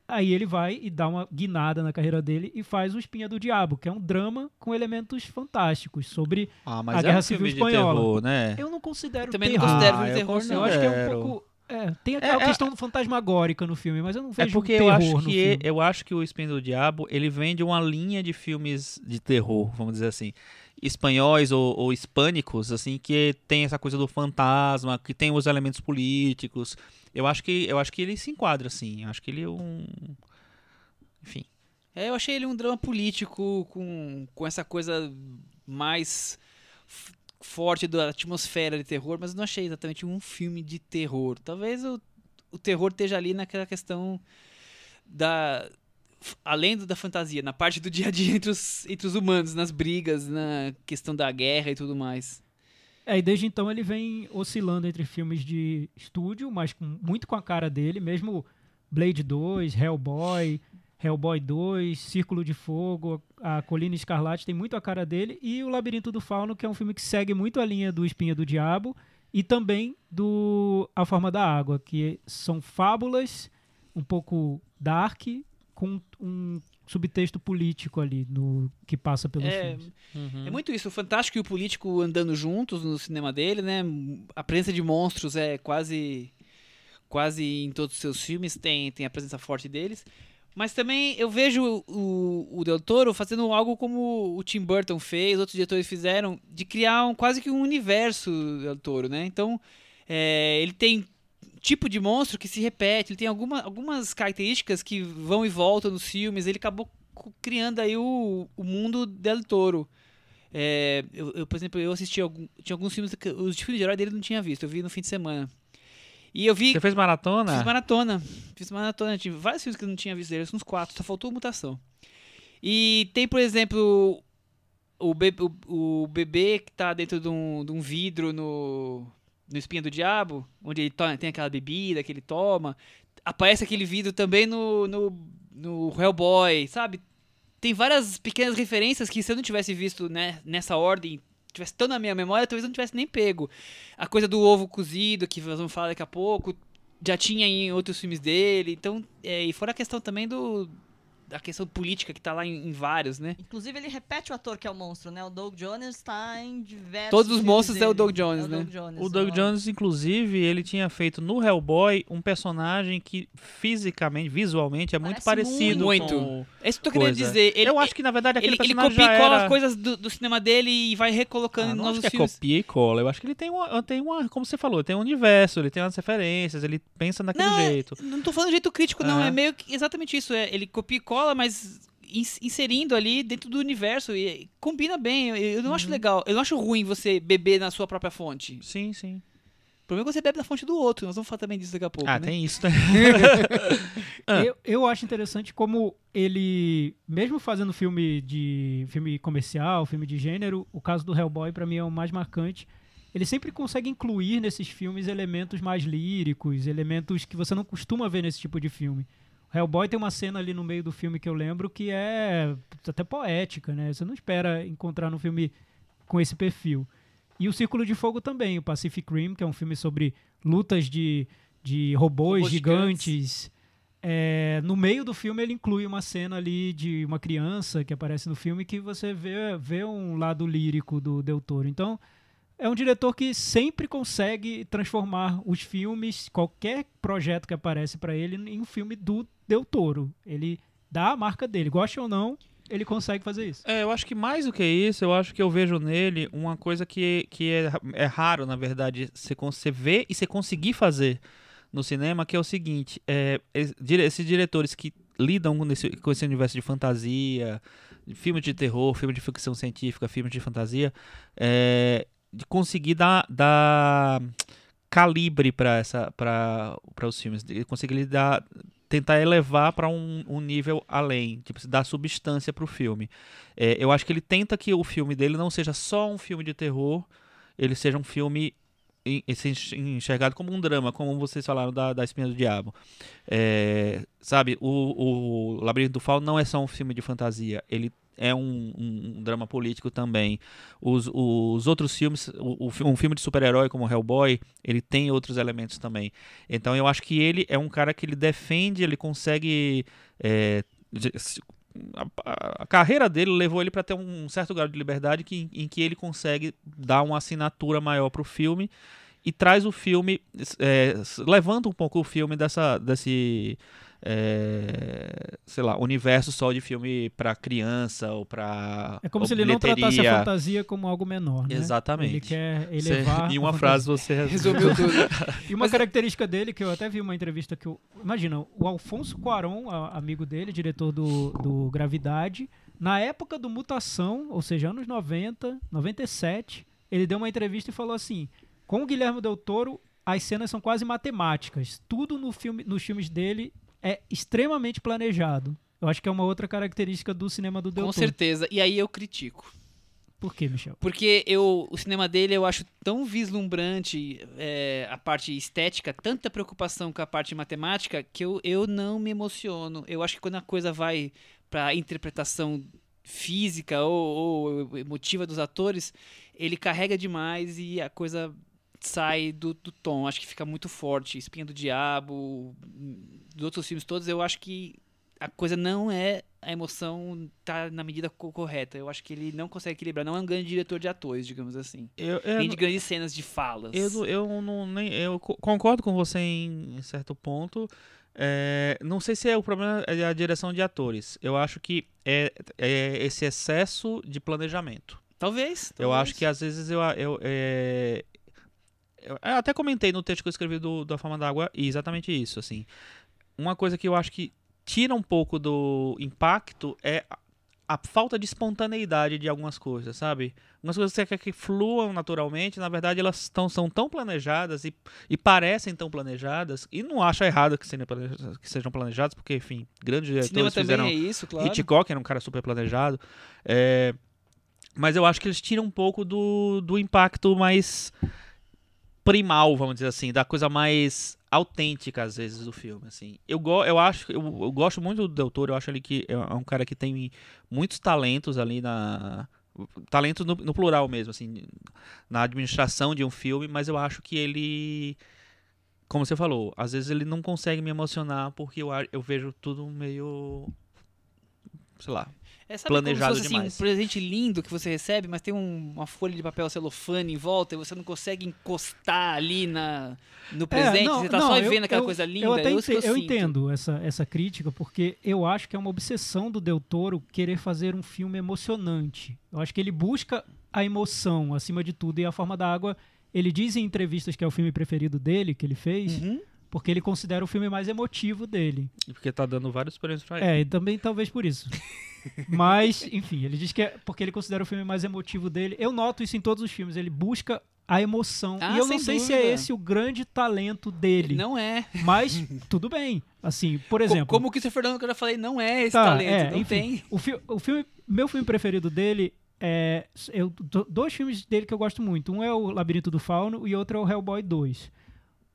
Aí ele vai e dá uma guinada na carreira dele e faz o Espinha do Diabo, que é um drama com elementos fantásticos sobre... Ah, A é Guerra um Civil filme de Espanhola. terror, né? Eu não considero Também não terror. considero Ah, filme de eu terror, Eu não. acho que é um pouco... É, tem aquela É, é- questão fantasmagórica no filme, mas eu não É vejo porque um eu terror acho no que filme. eu acho que o Espinho do Diabo ele vende uma linha de filmes de terror, vamos dizer assim, espanhóis ou, ou hispânicos, assim, que tem essa coisa do fantasma, que tem os elementos políticos. Eu acho que eu acho que ele se enquadra assim. Eu acho que ele é um, enfim. É, eu achei ele um drama político com, com essa coisa mais forte da atmosfera de terror, mas não achei exatamente um filme de terror. Talvez o, o terror esteja ali naquela questão da. Além da fantasia, na parte do dia a dia entre os, entre os humanos, nas brigas, na questão da guerra e tudo mais. É, e desde então ele vem oscilando entre filmes de estúdio, mas com- muito com a cara dele, mesmo Blade 2, Hellboy, Hellboy 2, Círculo de Fogo, A Colina Escarlate tem muito a cara dele, e O Labirinto do Fauno, que é um filme que segue muito a linha do Espinha do Diabo e também do A Forma da Água, que são fábulas um pouco dark, com um subtexto político ali no que passa pelos É, filmes. É muito isso, o fantástico e o político andando juntos no cinema dele, né? A presença de monstros é quase quase em todos os seus filmes tem, tem a presença forte deles. Mas também eu vejo o, o Del Toro fazendo algo como o Tim Burton fez, outros diretores fizeram, de criar um, quase que um universo Del Toro, né? Então, é, ele tem tipo de monstro que se repete, ele tem alguma, algumas características que vão e voltam nos filmes, ele acabou criando aí o, o mundo Del Toro. É, eu, eu, por exemplo, eu assisti algum, tinha alguns filmes que os filmes de herói dele não tinha visto, eu vi no fim de semana. E eu vi Você fez maratona? Fiz maratona. Fiz maratona. Tive vários filmes que eu não tinha visto deles, uns quatro, só faltou Mutação. E tem, por exemplo, o, be o, o bebê que tá dentro de um, de um vidro no, no Espinha do Diabo, onde ele tem aquela bebida que ele toma. Aparece aquele vidro também no, no, no Hellboy, sabe? Tem várias pequenas referências que se eu não tivesse visto né, nessa ordem, tivesse tão na minha memória, talvez eu não tivesse nem pego. A coisa do ovo cozido, que nós vamos falar daqui a pouco, já tinha em outros filmes dele. Então, é, e fora a questão também do da questão política que tá lá em, em vários, né? Inclusive, ele repete o ator que é o monstro, né? O Doug Jones tá em diversos. Todos os monstros é o dele. Doug Jones, É né? Doug Jones, O Doug ó. Jones, inclusive, ele tinha feito no Hellboy um personagem que fisicamente, visualmente, é muito Parece parecido muito. com... É isso que eu tô querendo dizer. Ele, eu acho que, na verdade, aquele ele, ele personagem copia e cola era... as coisas do, do cinema dele e vai recolocando Ah, em não novos acho que é filmes. copia e cola. Eu acho que ele tem uma, tem uma, como você falou, tem um universo, ele tem umas referências, ele pensa daquele Não, é- jeito. Não tô falando de jeito crítico, não. É meio que exatamente isso. É, ele copia e cola, mas ins- inserindo ali dentro do universo. E combina bem. Eu, não Uhum. acho legal. Eu não acho ruim você beber na sua própria fonte. Sim, sim. O problema é que você bebe na fonte do outro. Nós vamos falar também disso daqui a pouco. ah, né? tem isso, né? <laughs> Ah. Eu, eu acho interessante como ele, mesmo fazendo filme de filme comercial, filme de gênero, o caso do Hellboy pra mim é o mais marcante. Ele sempre consegue incluir nesses filmes elementos mais líricos, elementos que você não costuma ver nesse tipo de filme. Hellboy tem uma cena ali no meio do filme que eu lembro que é até poética, né? Você não espera encontrar no filme com esse perfil. E o Círculo de Fogo também, o Pacific Rim, que é um filme sobre lutas de, de robôs, Robôs gigantes. É, no meio do filme ele inclui uma cena ali de uma criança que aparece no filme que você vê, vê um lado lírico do Del Toro. Então, é um diretor que sempre consegue transformar os filmes, qualquer projeto que aparece para ele, em um filme do Del Toro. Ele dá a marca dele, goste ou não, ele consegue fazer isso. É, eu acho que mais do que isso, eu acho que eu vejo nele uma coisa que, que é, é raro, na verdade, você, você ver e você conseguir fazer no cinema, que é o seguinte, é, esses diretores que lidam com esse, com esse universo de fantasia, filme de terror, filme de ficção científica, filme de fantasia, é, de conseguir dar, dar calibre para essa para os filmes, de conseguir dar tentar elevar para um, um nível além, tipo, dar substância para o filme. É, eu acho que ele tenta que o filme dele não seja só um filme de terror, ele seja um filme enxergado como um drama, como vocês falaram da, da Espinha do Diabo. É, sabe, o, o Labirinto do Fauno não é só um filme de fantasia, ele é um, um- drama político também. Os, os outros filmes, o, o um filme de super-herói como Hellboy, ele tem outros elementos também. Então eu acho que ele é um cara que ele defende, ele consegue. é, a, a- carreira dele levou ele para ter um certo grau de liberdade que, em que ele consegue dar uma assinatura maior para o filme e traz o filme, é, levanta um pouco o filme dessa, desse, é, sei lá, universo só de filme para criança ou para É como se ele não tratasse a fantasia como algo menor, né? Exatamente. Ele quer Você- elevar. <laughs> em a uma frase você Resumiu tudo. <laughs> E uma característica dele, que eu até vi uma entrevista que eu. Imagina, o Alfonso Cuaron, a- amigo dele, diretor do, do Gravidade, na época do Mutação, ou seja, anos 90, 97, ele deu uma entrevista e falou assim: com o Guilherme Del Toro, as cenas são quase matemáticas. Tudo no filme, nos filmes dele é extremamente planejado. Eu acho que é uma outra característica do cinema do Del Com Toro. certeza. E aí eu critico. Por quê, Michel? Porque eu, o cinema dele eu acho tão vislumbrante é, a parte estética, tanta preocupação com a parte matemática, que eu, eu não me emociono. Eu acho que quando a coisa vai pra interpretação física ou, ou emotiva dos atores, ele carrega demais e a coisa sai do, do tom. Acho que fica muito forte. Espinha do Diabo, dos outros filmes todos, eu acho que a coisa não é a emoção tá na medida co- correta. Eu acho que ele não consegue equilibrar. Não é um grande diretor de atores, digamos assim. Eu, eu, Nem de grandes cenas de falas. eu, não- eu não nem eu co- concordo com você em, em certo ponto. É, não sei se é o problema é a direção de atores. Eu acho que é, é esse excesso de planejamento. Talvez. Eu talvez. acho que às vezes eu, eu, é, eu, até comentei no texto que eu escrevi do, da Forma d'Água exatamente isso, assim. Uma coisa que eu acho que tira um pouco do impacto é a, falta de espontaneidade de algumas coisas, sabe? Algumas coisas que você quer que fluam naturalmente, na verdade elas tão, são tão planejadas e, e parecem tão planejadas, e não acho errado que sejam planejadas, que sejam planejadas porque, enfim, grandes diretores fizeram é isso, claro. Hitchcock era um cara super planejado. É, mas eu acho que eles tiram um pouco do, do impacto mais primal, vamos dizer assim, da coisa mais autêntica às vezes do filme, assim. Eu, go, eu acho, eu, eu gosto muito do Del eu acho ele que é um cara que tem muitos talentos ali na talentos no, no plural mesmo, assim, na administração de um filme, mas eu acho que ele como você falou, às vezes ele não consegue me emocionar porque eu, eu vejo tudo meio sei lá, É, sabe planejado como se fosse, demais. assim, um presente lindo que você recebe, mas tem um- uma folha de papel celofane em volta e você não consegue encostar ali na, no presente. É, não, você tá não, só eu- vendo aquela eu- coisa linda. Eu até é isso que ente- eu sinto. entendo essa, essa crítica, porque eu acho que é uma obsessão do Del Toro querer fazer um filme emocionante. Eu acho que ele busca a emoção acima de tudo. E A Forma da Água, ele diz em entrevistas que é o filme preferido dele, que ele fez, Uhum. Porque ele considera o filme mais emotivo dele. e porque tá dando vários prêmios pra ele. É, e também talvez por isso. <laughs> Mas, enfim, ele diz que é porque ele considera o filme mais emotivo dele. Eu noto isso em todos os filmes. Ele busca a emoção. Ah, e eu não sei se é dúvida. esse o grande talento dele. Não é. Mas tudo bem. Assim, por Co- exemplo. Como o Christopher Nolan que eu já falei, não é esse Tá, talento. é, não enfim, tem. O, fi o filme, meu filme preferido dele é. Eu, do- dois filmes dele que eu gosto muito. Um é o Labirinto do Fauno e outro é o Hellboy 2.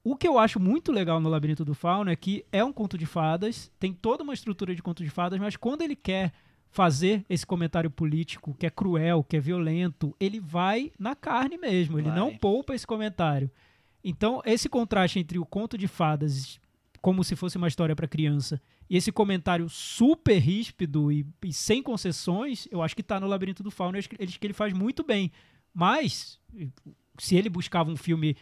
O que eu acho muito legal no Labirinto do Fauno é que é um conto de fadas, tem toda uma estrutura de conto de fadas, mas quando ele quer fazer esse comentário político que é cruel, que é violento, ele vai na carne mesmo, ele Vai. não poupa esse comentário. Então, esse contraste entre o conto de fadas, como se fosse uma história para criança, e esse comentário super ríspido e, e sem concessões, eu acho que tá no Labirinto do Fauno, eu acho que ele faz muito bem. Mas, se ele buscava um filme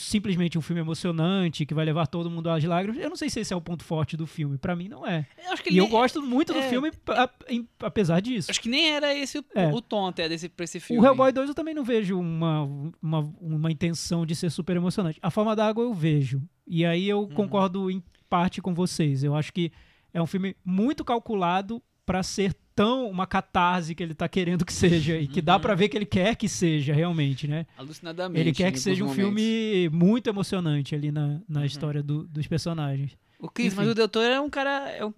simplesmente um filme emocionante que vai levar todo mundo às lágrimas. Eu não sei se esse é o ponto forte do filme. Pra mim, não é. Eu E eu gosto muito do é. filme, a- em- apesar disso. Acho que nem era esse o, É. o tom até desse, pra esse filme. O Hellboy 2 eu também não vejo uma, uma, uma intenção de ser super emocionante. A Forma da Água eu vejo. E aí eu concordo em parte com vocês. Eu acho que é um filme muito calculado pra ser tão uma catarse que ele tá querendo que seja. E que dá pra ver que ele quer que seja, realmente, né? Alucinadamente. Ele quer que seja um momentos. filme muito emocionante ali na, na história do- dos personagens. O Chris, mas Enfim. o Del Toro é um cara. É, um-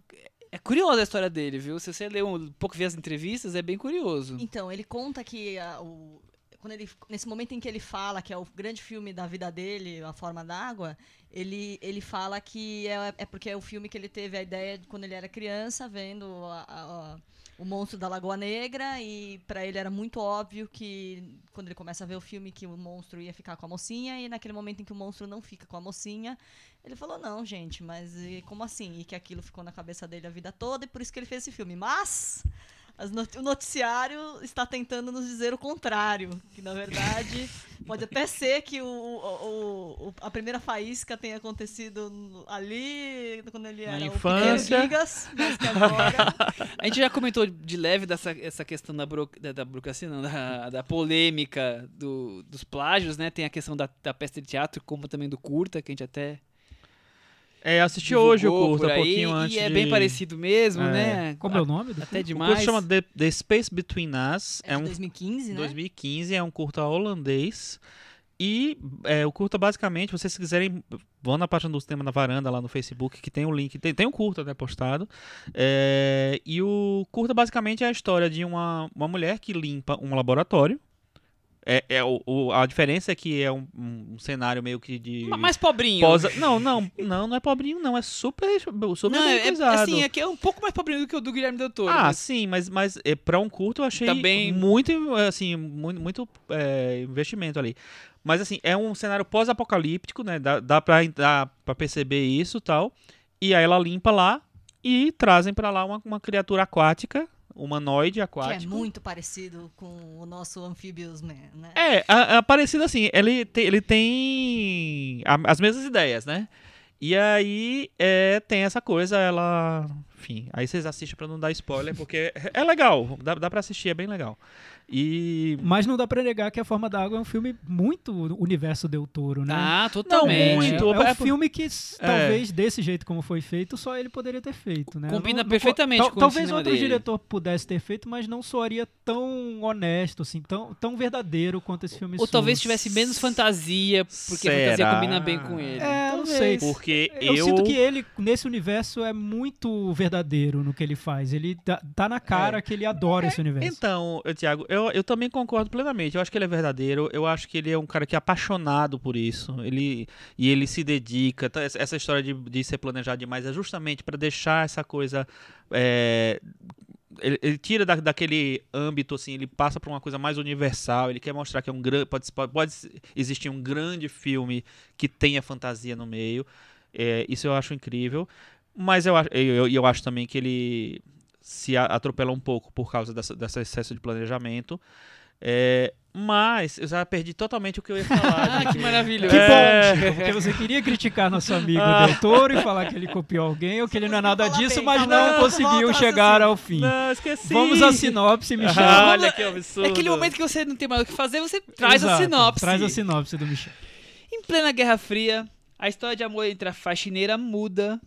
é curioso a história dele, viu? Se você ler um pouco ver as entrevistas, é bem curioso. Então, ele conta que a- o, quando ele, nesse momento em que ele fala que é o grande filme da vida dele, A Forma d'Água, ele, ele fala que é, é porque é o filme que ele teve a ideia de quando ele era criança, vendo a- a- a- o monstro da Lagoa Negra, e pra ele era muito óbvio que quando ele começa a ver o filme que o monstro ia ficar com a mocinha, e naquele momento em que o monstro não fica com a mocinha, ele falou, não, gente, mas como assim? E que aquilo ficou na cabeça dele a vida toda, e por isso que ele fez esse filme. Mas as not- o noticiário está tentando nos dizer o contrário. Que na verdade <laughs> pode até ser que o, o- o- a primeira faísca tenha acontecido ali, quando ele Na era infância. o Gigas, mas que agora. <laughs> A gente já comentou de leve dessa essa questão da, buro, da, da burocracia, não, da, da polêmica do, dos plágios, né? Tem a questão da, da peça de teatro, como também do curta, que a gente até É, assisti hoje o curta, um pouquinho antes E é de... bem parecido mesmo, É. né? Como é o nome do Até O demais. curta chama The, The Space Between Us. É, É um 2015, né? 2015, é um curta holandês. E é, o curta, basicamente, vocês se quiserem, vão na página do Cinema na Varanda lá no Facebook, que tem o link, tem, tem um curta né, postado. É, e o curta, basicamente, é a história de uma, uma mulher que limpa um laboratório. É, é o, o- a diferença é que é um, um cenário meio que de. Ma- Mais pobrinho. Posa... Não, não, não, não é pobrinho, não. É super, super não, é, é, assim, é que é um pouco mais pobrinho do que o do Guilherme Del Toro. Ah, mas- sim, mas, mas é, pra um curto eu achei Tá bem- muito, assim, muito, muito é, investimento ali. Mas assim, é um cenário pós-apocalíptico, né? Dá, dá, pra, dá pra perceber isso e tal. E aí ela limpa lá e trazem pra lá uma, uma criatura aquática, humanoide Que é aquático. muito parecido com o nosso Amphibious Man, né? É, a, a parecido assim, ele, te- ele tem a- as mesmas ideias, né? E aí é, tem essa coisa, ela. Enfim, aí vocês assistem pra não dar spoiler, porque é, é legal, dá, dá pra assistir, é bem legal. E. Mas não dá pra negar que A Forma da Água é um filme muito universo Del Toro, né? Ah, totalmente. muito. É, é É um por- filme que, É. talvez, desse jeito como foi feito, só ele poderia ter feito, né? Combina Não- não- perfeitamente tal- com o Talvez outro dele. diretor pudesse ter feito, mas não soaria tão honesto, assim, tão, tão verdadeiro quanto esse filme Ou talvez soa. tivesse menos fantasia, porque a fantasia Será? combina bem com ele. É, não Talvez. sei. Porque Eu, eu. sinto que ele, nesse universo, é muito verdadeiro no que ele faz. Ele tá, tá na cara que ele adora esse universo. Então, eu, Thiago, eu, eu também concordo plenamente. Eu acho que ele é verdadeiro. Eu acho que ele é um cara que é apaixonado por isso. Ele, e ele se dedica. Tá, essa- história de, de ser planejado demais é justamente para deixar essa coisa. é, ele, ele tira da- daquele âmbito, assim, ele passa para uma coisa mais universal. Ele quer mostrar que é um grande. Pode, pode, pode existir um grande filme que tenha fantasia no meio. É, isso eu acho incrível. Mas eu, eu, eu, eu acho também que ele se a- atropela um pouco por causa dessa, desse excesso de planejamento. É, mas eu já perdi totalmente o que eu ia falar. <laughs> Ah, que gente. maravilhoso. Que É. bom, porque você queria criticar nosso amigo Ah. Del Toro e falar que ele copiou alguém ou que ele não é nada disso, bem, mas tá não bom, conseguiu chegar ao fim. Não, esqueci. Vamos à sinopse, <laughs> Michel. Ah, olha que absurdo. É aquele momento que você não tem mais o que fazer, você traz a Exato, sinopse. Traz a sinopse do Michel. Em plena Guerra Fria, a história de amor entre a faxineira muda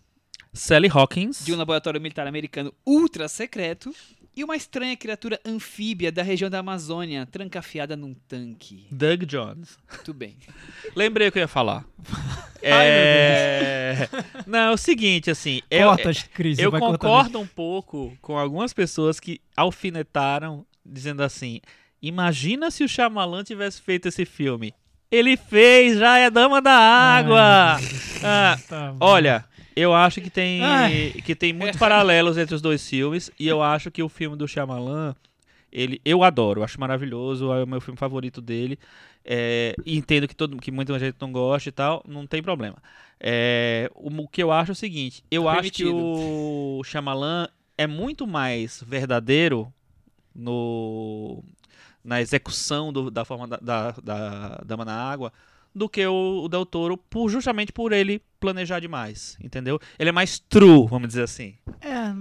Sally Hawkins. de um laboratório militar americano ultra secreto e uma estranha criatura anfíbia da região da Amazônia, trancafiada num tanque. Doug Jones. Muito bem. <laughs> Lembrei o que eu ia falar. <laughs> Ai, é... Não, é o seguinte, assim. eu- Corta, Cris. Eu concordo um pouco com algumas pessoas que alfinetaram, dizendo assim: imagina se o Shyamalan tivesse feito esse filme. Ele fez, já é Dama da Água. Ai. Ah, Tá bom. olha, eu acho que tem, Ai. que tem muitos paralelos entre os dois filmes e eu acho que o filme do Shyamalan, ele, eu adoro, acho maravilhoso, é o meu filme favorito dele. É, entendo que, todo, que muita gente não gosta e tal, não tem problema. É, o, o que eu acho é o seguinte, eu Tá acho que permitido. o Shyamalan é muito mais verdadeiro no na execução do- da forma da, da, da Dama na Água do que o, o Del Toro, por, justamente por ele planejar demais, entendeu? Ele é mais true, vamos dizer assim. É,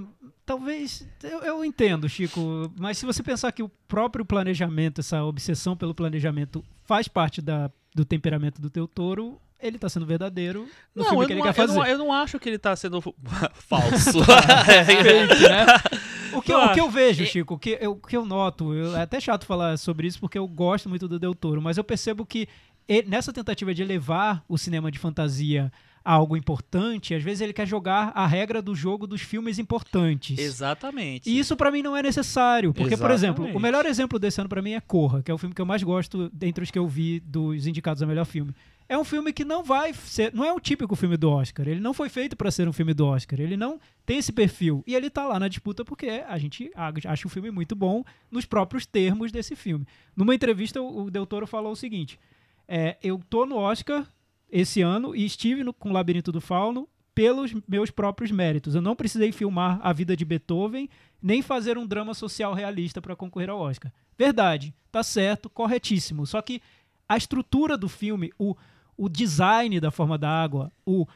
talvez. Eu, eu entendo, Chico, mas se você pensar que o próprio planejamento, essa obsessão pelo planejamento, faz parte da, do temperamento do teu touro, ele tá sendo verdadeiro no filme eu que ele não, quer eu fazer. não- eu não acho que ele tá sendo <laughs> falso. <laughs> Fake, né? <laughs> O que, eu- Eu o que eu vejo, Chico, o que eu, o que eu noto, eu- é até chato falar sobre isso porque eu gosto muito do Del Toro, mas eu percebo que ele- nessa tentativa de elevar o cinema de fantasia a algo importante, às vezes ele quer jogar a regra do jogo dos filmes importantes. Exatamente. E isso pra mim não é necessário, porque por exemplo, o Exatamente. melhor exemplo desse ano pra mim é Corra, que é o filme que eu mais gosto dentre os que eu vi dos indicados a melhor filme. É um filme que não vai ser, não é um típico filme do Oscar. Ele não foi feito pra ser um filme do Oscar. Ele não tem esse perfil e ele tá lá na disputa porque a gente acha o filme muito bom nos próprios termos desse filme. Numa entrevista o o Del Toro falou o seguinte: é, eu tô no Oscar esse ano e estive no, com o Labirinto do Fauno pelos meus próprios méritos. Eu não precisei filmar a vida de Beethoven nem fazer um drama social realista para concorrer ao Oscar. Verdade, tá certo, corretíssimo. Só que a estrutura do filme, o, o design da forma da água, o,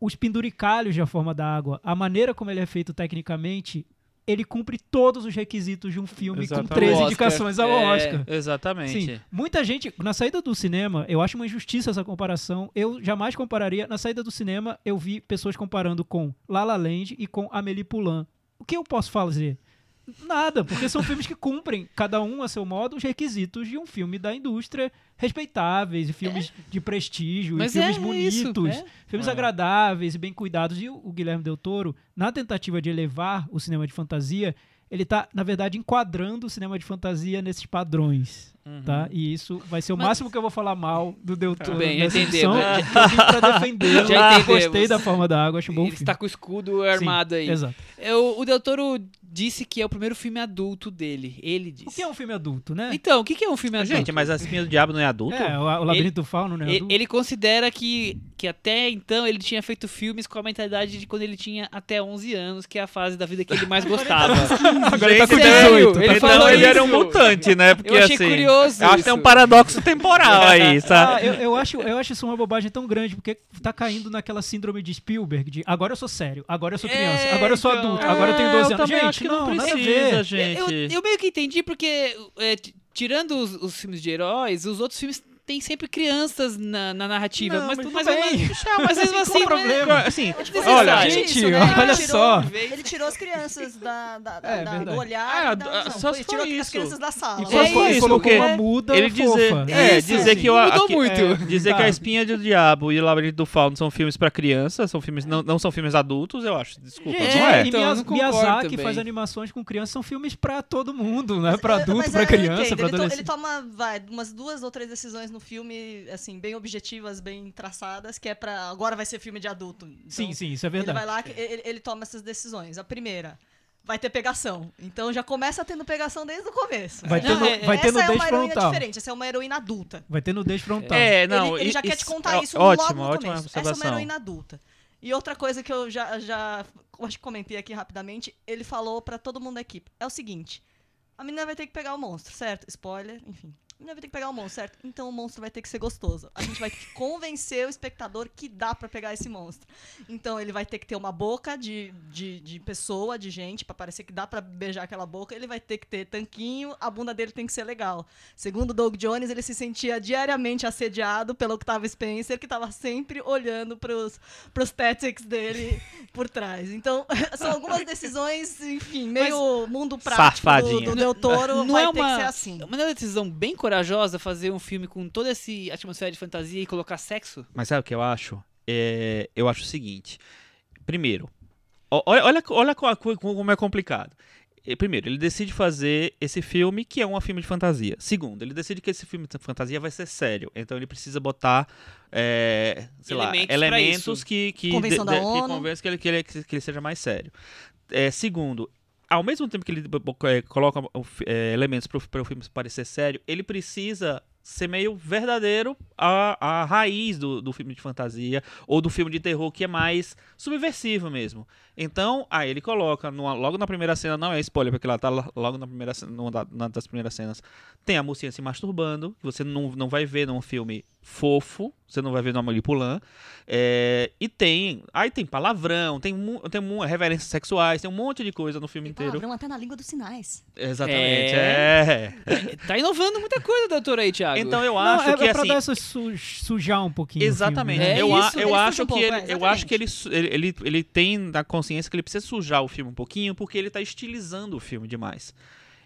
os penduricalhos da forma da água, a maneira como ele é feito tecnicamente, ele cumpre todos os requisitos de um filme Exatamente. com três indicações ao é. Oscar. Exatamente. Sim, muita gente, na saída do cinema, eu acho uma injustiça essa comparação. Eu jamais compararia. Na saída do cinema, eu vi pessoas comparando com La La Land e com Amélie Poulain. O que eu posso fazer? Nada, porque são filmes que cumprem, cada um a seu modo, os requisitos de um filme da indústria respeitáveis, e filmes de prestígio, Mas e filmes é bonitos, isso, é. filmes É. agradáveis e bem cuidados. E o, Guilherme Del Toro, na tentativa de elevar o cinema de fantasia, ele tá, na verdade, enquadrando o cinema de fantasia nesses padrões, Uhum. tá? E isso vai ser o Mas- máximo que eu vou falar mal do Del Toro bem, nessa entendemos. edição, que eu vim pra defender. Já entendemos. gostei da forma da água, acho um bom Ele filme. está com o escudo Sim, armado aí. Exato. Eu, o Del Toro disse que é o primeiro filme adulto dele. Ele disse. O que é um filme adulto, né? Então, o que é um filme adulto? Gente, mas a espinha do diabo não é adulto? É, o, o Labirinto do Fauno, né? Ele, adulto. ele considera que, que até então ele tinha feito filmes com a mentalidade de quando ele tinha até 11 anos, que é a fase da vida que ele mais <laughs> gostava. Agora ele tá com Gente, 18. ele então falou ele era um isso. mutante, né? Porque Eu achei assim, curioso Eu acho que tem um isso. paradoxo temporal aí, <laughs> sabe? Ah, eu, eu acho, eu acho isso uma bobagem tão grande, porque tá caindo naquela síndrome de Spielberg, de agora eu sou sério, agora eu sou criança, É, agora eu sou então. adulto, agora eu tenho 12 eu anos. Gente, acho que não, a precisa, gente. Eu, eu meio que entendi porque, é, tirando os, os filmes de heróis, os outros filmes têm sempre crianças na, na narrativa. Não, mas, mas mas, mas, bem. <laughs> mas mesmo Qual assim, o problema? Assim, desnecessário. olha, gente, Isso, né? olha Ele tirou- só. Ele tirou as crianças da, da, da- É, da- do olhar. Ah, e da, não, só foi, tirou for as isso. crianças da sala. E só É foi isso, colocou porque uma muda ele dizer, fofa. é, Isso, dizer sim. que o Mudou que- muito. é, dizer Tá. que a Espinha do Diabo e o Labirinto do Fauno são filmes pra criança, são filmes não, não são filmes adultos, eu acho. Desculpa, Gente, não é? e Então, eu Miyaz- não concordo Miyazaki faz animações com crianças, são filmes pra todo mundo, né? Pra Mas adulto, eu pra criança, to- adolescente. ele toma, vai, umas duas ou três decisões no filme, assim, bem objetivas, bem traçadas, que é pra. Agora vai ser filme de adulto. Então, Sim, sim, isso é Ele verdade. vai lá, ele, ele toma essas decisões. A primeira. Vai ter pegação. Então já começa tendo pegação desde o começo. Vai ter, no, é- vai ter essa é uma heroína frontal. diferente, essa é uma heroína adulta. Vai ter nudez frontal. É, não, ele, ele já quer te contar ó- isso ótimo, logo no ótima começo. Essa é uma heroína adulta. E outra coisa que eu já, já acho que comentei aqui rapidamente, ele falou pra todo mundo da equipe. É o seguinte, a menina vai ter que pegar o monstro, certo? Spoiler, enfim. A menina vai ter que pegar o monstro, certo? Então o monstro vai ter que ser gostoso. A gente vai ter que <laughs> convencer o espectador que dá pra pegar esse monstro. Então ele vai ter que ter uma boca de, de, de pessoa, de gente, pra parecer que dá pra beijar aquela boca. Ele vai ter que ter tanquinho, a bunda dele tem que ser legal. Segundo Doug Jones, ele se sentia diariamente assediado pelo Octavio Spencer, que tava sempre olhando pros, pros tactics dele <laughs> por trás. Então, <laughs> são algumas decisões, enfim, meio mundo prático do, do Del Toro, não vai é ter que uma, ser assim. uma decisão bem corajosa fazer um filme com toda essa atmosfera de fantasia e colocar sexo? Mas sabe o que eu acho? É, eu acho o seguinte. Primeiro, olha, olha, olha co- co- como é complicado. Eh, Primeiro, ele decide fazer esse filme que é um filme de fantasia. Segundo, ele decide que esse filme de fantasia vai ser sério. Então ele precisa botar, é, sei lá, Elementos pra elementos que, que, Convenção da que convençam que ele, que, ele, que ele seja mais sério. É, segundo, ao mesmo tempo que ele eh, coloca eh, elementos para o filme parecer sério, ele precisa ser meio verdadeiro a, a raiz do, do filme de fantasia ou do filme de terror que é mais subversivo mesmo. Então, aí ele coloca, numa- logo na primeira cena, não é spoiler, porque ela tá lo- logo na primeira cena, numa da- das primeiras cenas, tem a mocinha se masturbando, que você não, não vai ver num filme fofo, você não vai ver Amélie Poulain. É, e tem, aí tem palavrão, tem, tem reverências sexuais, tem um monte de coisa no filme Tem inteiro. palavrão até na língua dos sinais. Exatamente, é. Tá inovando muita coisa, doutora aí, Thiago. Então eu Não, acho é, que é pra assim, dar essa su- sujar um pouquinho. Exatamente. filme, né? É eu isso, eu acho um que pouco, ele, é, eu acho que ele, ele, ele, ele tem na consciência que ele precisa sujar o filme um pouquinho porque ele tá estilizando o filme demais.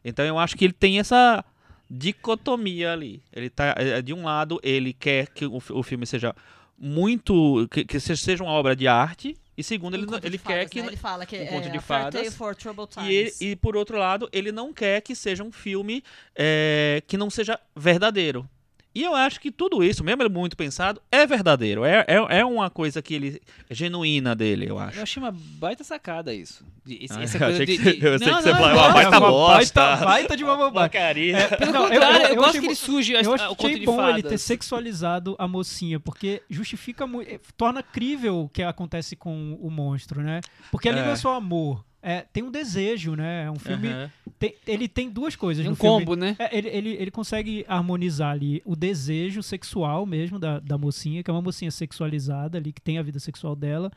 Então eu acho que ele tem essa dicotomia ali. Ele tá é, de um lado ele quer que o, o filme seja muito que, que se- seja uma obra de arte e segundo ele Um de quer fadas, que né? Ele fala que um é conto de Fair Tale fadas. for Troubled Times. e, ele- e por outro lado, ele não quer que seja um filme é, que não seja verdadeiro. E eu acho que tudo isso, mesmo ele muito pensado, é verdadeiro. É, é, é uma coisa que ele. é genuína dele, eu acho. Eu achei uma baita sacada isso. De- esse- Ah, essa eu coisa de- de- <laughs> eu sei Não, que você não, falou, não, "Ah, não, vai tá uma bosta." baita, baita de uma bobagem. Porcaria. Pelo Não, eu- contrário, eu, eu gosto achei que ele a- Eu achei de bom ele ter sexualizado a mocinha, porque justifica muito, torna crível o que acontece com o monstro, né? Porque ali É. não é só amor, é, tem um desejo, né? É um filme, Aham. tem- ele tem duas coisas Tem um no filme. combo, né? É, ele, ele, ele consegue harmonizar ali o desejo sexual mesmo da, da mocinha, que é uma mocinha sexualizada ali, que tem a vida sexual dela,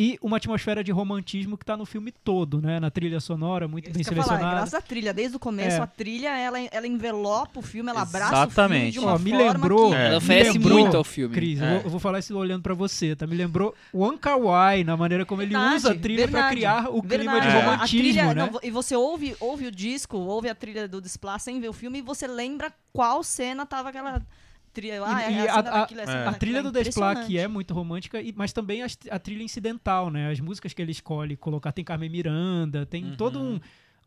e uma atmosfera de romantismo que tá no filme todo, né? Na trilha sonora, muito bem Isso falar, é selecionada. graças à trilha, desde o começo, É. a trilha, ela, ela envelopa o filme, ela abraça Exatamente. o filme de uma Ó, me forma lembrou- que... É. Ela Me oferece lembrou, muito ao filme. Cris, eu É. vou- eu vou falar isso olhando pra você, tá? Me lembrou o Ankawai, na maneira como ele Verdade, usa a trilha pra verdade, criar o clima verdade. de É. A romantismo, trilha, né? não, e você ouve, ouve o disco, ouve a trilha do Displá sem ver o filme e você lembra qual cena tava aquela trilha. Ah, E- é e a, a- a- daquilo, É. cena A daquilo, trilha do Desplat, que é muito romântica, e- mas também a, trilha incidental, né? As músicas que ele escolhe colocar. Tem Carmen Miranda, tem Uhum. todo um.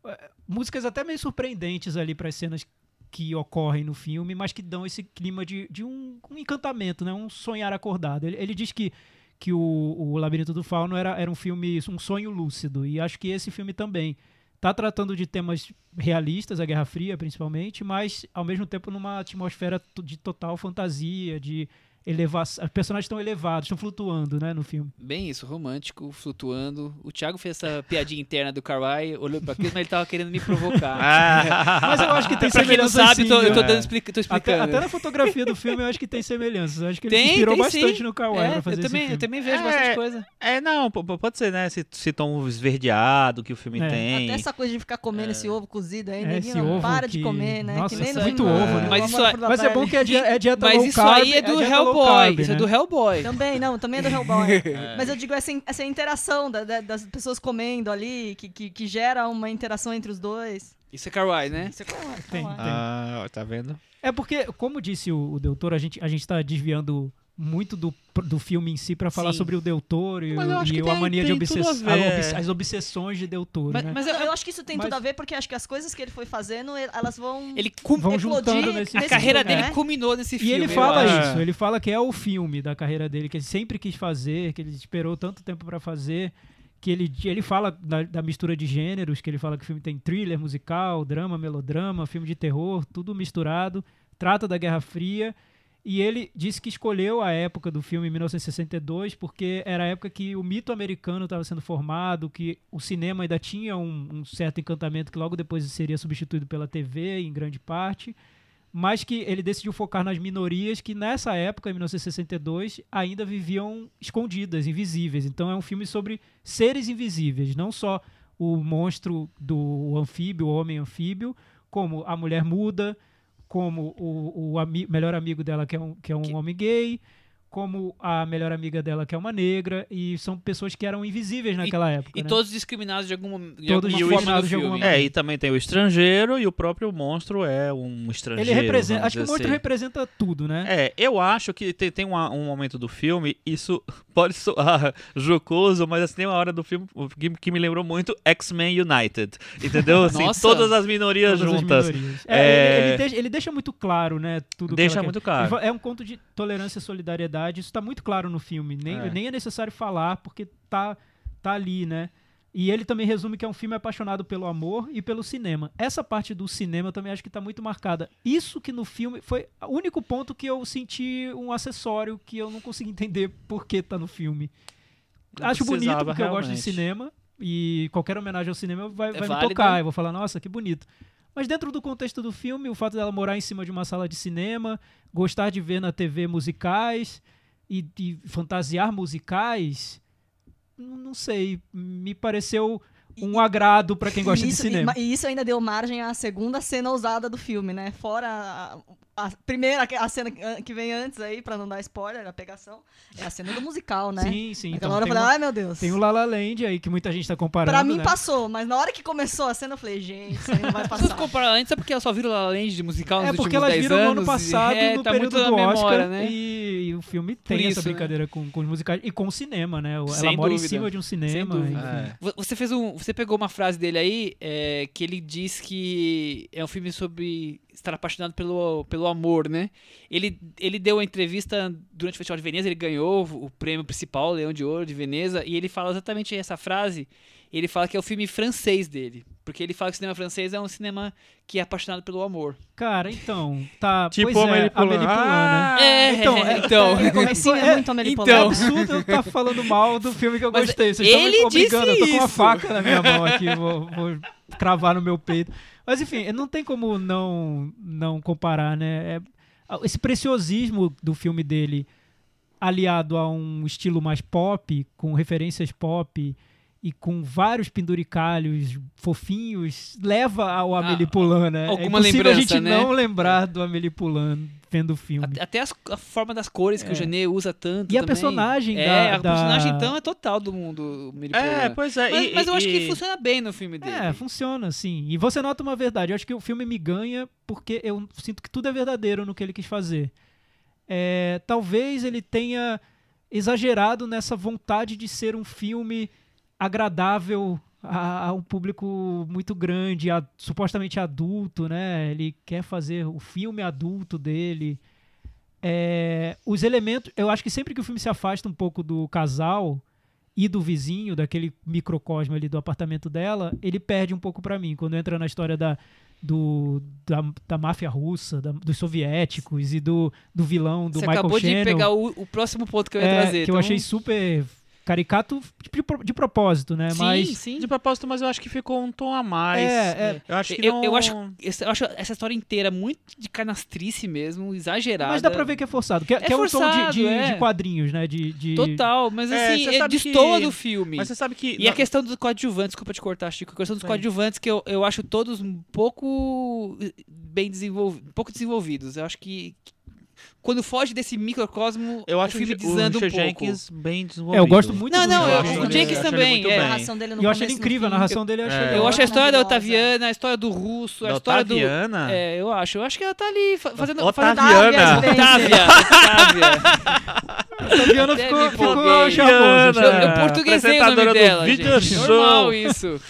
eh, músicas até meio surpreendentes ali para as cenas que ocorrem no filme, mas que dão esse clima de, de um, um encantamento, né? Um sonhar acordado. Ele, ele diz que, que o, o Labirinto do Fauno era, era um filme, um sonho lúcido, e acho que esse filme também tá tratando de temas realistas, a Guerra Fria principalmente, mas ao mesmo tempo numa atmosfera de total fantasia, de elevação. Os personagens estão elevados, estão flutuando, né, no filme. Bem isso, romântico, flutuando. O Thiago fez essa piadinha interna do Kawaii, olhou pra aquilo, mas ele tava querendo me provocar. <laughs> Ah. Mas eu acho que tem pra quem não semelhanças sabe, sim, tô- eu tô, né? explica- tô Até, explicando. até na fotografia do filme eu acho que tem semelhanças. Eu acho que ele tem, se inspirou tem bastante sim. no Kawaii É, pra fazer eu esse também, filme. eu também vejo É, bastante coisa. É, não, pode ser, né? Esse, esse tom esverdeado que o filme É. tem. Até essa coisa de ficar comendo esse ovo cozido aí, É, ninguém esse não ovo para que- de comer, né? Nossa, que nem é muito ovo, do né? Mas isso é- Mas é bom que é, di- é dieta Mas isso aí é do dieta low Hellboy. isso é né? do Hellboy. Também, não, também é do Hellboy. <laughs> Mas eu digo essa, essa interação da- da- das pessoas comendo ali, que, que, que gera uma interação entre os dois. Isso é Kawaii, né? Isso é Kawaii, Tem, tem. Ah, tá vendo? É porque, como disse o, o Del Toro, a gente, a gente tá desviando muito do, do filme em si pra falar Sim. sobre o Del Toro e, e a mania de tem obsess... tudo a a ver. obs- as obsessões de Del Toro, Mas, né? mas eu- eu acho que isso tem mas- tudo a ver porque acho que as coisas que ele foi fazendo, ele- elas vão. ele cum- Vão juntando nesse a carreira filme, dele né? culminou nesse E filme. ele eu fala acho. isso, ele fala que é o filme da carreira dele, que ele sempre quis fazer, que ele esperou tanto tempo pra fazer, que ele, ele fala da, da mistura de gêneros, que ele fala que o filme tem thriller, musical, drama, melodrama, filme de terror, tudo misturado, trata da Guerra Fria, e ele disse que escolheu a época do filme, em 1962, porque era a época que o mito americano estava sendo formado, que o cinema ainda tinha um, um certo encantamento que logo depois seria substituído pela TV, em grande parte, mas que ele decidiu focar nas minorias que nessa época, em 1962, ainda viviam escondidas, invisíveis. Então é um filme sobre seres invisíveis, não só o monstro do anfíbio, o homem anfíbio, como a mulher muda, como o, o ami- melhor amigo dela que é um, que é um Que- homem gay, como a melhor amiga dela que é uma negra, e são pessoas que eram invisíveis naquela época. E né? todos discriminados de alguma, de Todos alguma discriminados forma de alguma. É, e também tem o estrangeiro e o próprio monstro é um estrangeiro. Ele representa. Acho que o monstro assim. representa tudo, né? É, eu acho que tem, tem uma- um momento do filme, isso <laughs> pode soar jocoso, mas assim, tem uma hora do filme que, que me lembrou muito X-Men United. Entendeu? <laughs> Assim, Nossa. todas as minorias Todas as juntas. minorias. É. É, ele, ele deixa, ele deixa muito claro, né? Tudo que Deixa muito claro. É um conto de tolerância e solidariedade. Isso tá muito claro no filme. Nem É. nem é necessário falar, porque tá, tá ali, né? E ele também resume que é um filme apaixonado pelo amor e pelo cinema. Essa parte do cinema eu também acho que está muito marcada. Isso que no filme foi o único ponto que eu senti um acessório que eu não consegui entender por que tá no filme. Não acho bonito porque eu gosto de realmente. cinema e qualquer homenagem ao cinema vai, É vai me válida. tocar. Eu vou falar, nossa, que bonito. Mas dentro do contexto do filme, o fato dela morar em cima de uma sala de cinema, gostar de ver na TV musicais e, e fantasiar musicais, não não sei, me pareceu um agrado pra quem gosta e de isso, cinema. E, isso ainda deu margem à segunda cena ousada do filme, né? Fora a, a primeira, a cena que vem antes aí, pra não dar spoiler, a pegação, é a cena do musical, né? Sim, sim. Então, hora eu falei, uma- ai meu Deus. tem o La La Land aí que muita gente tá comparando. Pra mim né? passou, mas na hora que começou a cena eu falei, gente, isso aí não vai Se passar. você comparar antes é porque elas só viram La La Land de musical nos É porque elas 10 viram no ano e- passado, é, no tá período do na Oscar, memória, né? e, e o filme tem isso, essa né? brincadeira com, com os musicais e com o cinema, né? Ela Sem mora em dúvida. cima de um cinema. dúvida. enfim. É. Vo- Você fez um, você pegou uma frase dele aí é, que ele diz que é um filme sobre estar apaixonado pelo, pelo amor, né? Ele, ele deu uma entrevista durante o Festival de Veneza, ele ganhou o prêmio principal, Leão de Ouro de Veneza, e ele fala exatamente essa frase. Ele fala que é o filme francês dele, porque ele fala que o cinema francês é um cinema que é apaixonado pelo amor. Cara, então, tá. <laughs> Tipo pois é, Poulain, Ah, né? É, então, é- então. No <laughs> comecinho é, É, muito Amélie então. É absurdo eu estar falando mal do filme que eu Mas gostei. Vocês estão ele me obrigando. Eu tô disse com uma faca na minha mão aqui, vou, vou cravar no meu peito. Mas enfim, não tem como não, não comparar, né? É- esse preciosismo do filme dele, aliado a um estilo mais pop, com referências pop e com vários penduricalhos fofinhos, leva ao Amélie Poulain, né? É alguma impossível a lembrança, gente né? não lembrar do Amélie Poulain vendo o filme. Até, até as- a forma das cores que É. o Genet usa tanto E a também. personagem É, da- a da- personagem então é total do mundo Amélie É, Poulain. pois é. Mas, e- mas eu acho e- que funciona bem no filme dele. É, funciona, sim. E você nota uma verdade. Eu acho que o filme me ganha porque eu sinto que tudo é verdadeiro no que ele quis fazer. É, talvez ele tenha exagerado nessa vontade de ser um filme agradável a, a um público muito grande, a- supostamente adulto, né? Ele quer fazer o filme adulto dele. É, os elementos, eu acho que sempre que o filme se afasta um pouco do casal e do vizinho, daquele microcosmo ali do apartamento dela, ele perde um pouco pra mim. Quando entra na história da, do, da, da máfia russa, da- dos soviéticos e do, do vilão, do Você Michael acabou Shannon. de pegar o, o próximo ponto que eu ia é, trazer. que eu então- achei super caricato de, de propósito, né? Sim, Mas sim. De propósito, mas eu acho que ficou um tom a mais. É, é. Eu acho que Eu, não... eu acho, essa- eu acho essa história inteira muito de canastrice mesmo, exagerada. Mas dá pra ver que é forçado. Que, é- É que é um tom de, forçado, de, é. de quadrinhos, né? De, de... Total, mas É, assim, você é, destoa que- do filme. Mas você sabe que... E a questão dos coadjuvantes, desculpa te cortar, Chico, a questão dos Sim. coadjuvantes que eu, eu acho todos um pouco bem desenvolvidos, pouco desenvolvidos. Eu acho que quando foge desse microcosmo, Eu acho o filme o desanda um Richard pouco. Jenkins bem desenvolvido. É, eu gosto muito Não, do não, acho o Jenkins. ele- Jenkins acho também, é. A narração dele no eu achei ele incrível, a narração dele eu achei É. Eu acho a história da. Otaviana, a história do russo, a história do. Otaviana? É, eu acho. Eu acho que ela tá ali fa- fazendo. Otaviana. Otávia! Até ficou, ficou charmoso. Eu, Otaviana. eu portuguesei o nome dela, gente. Normal isso.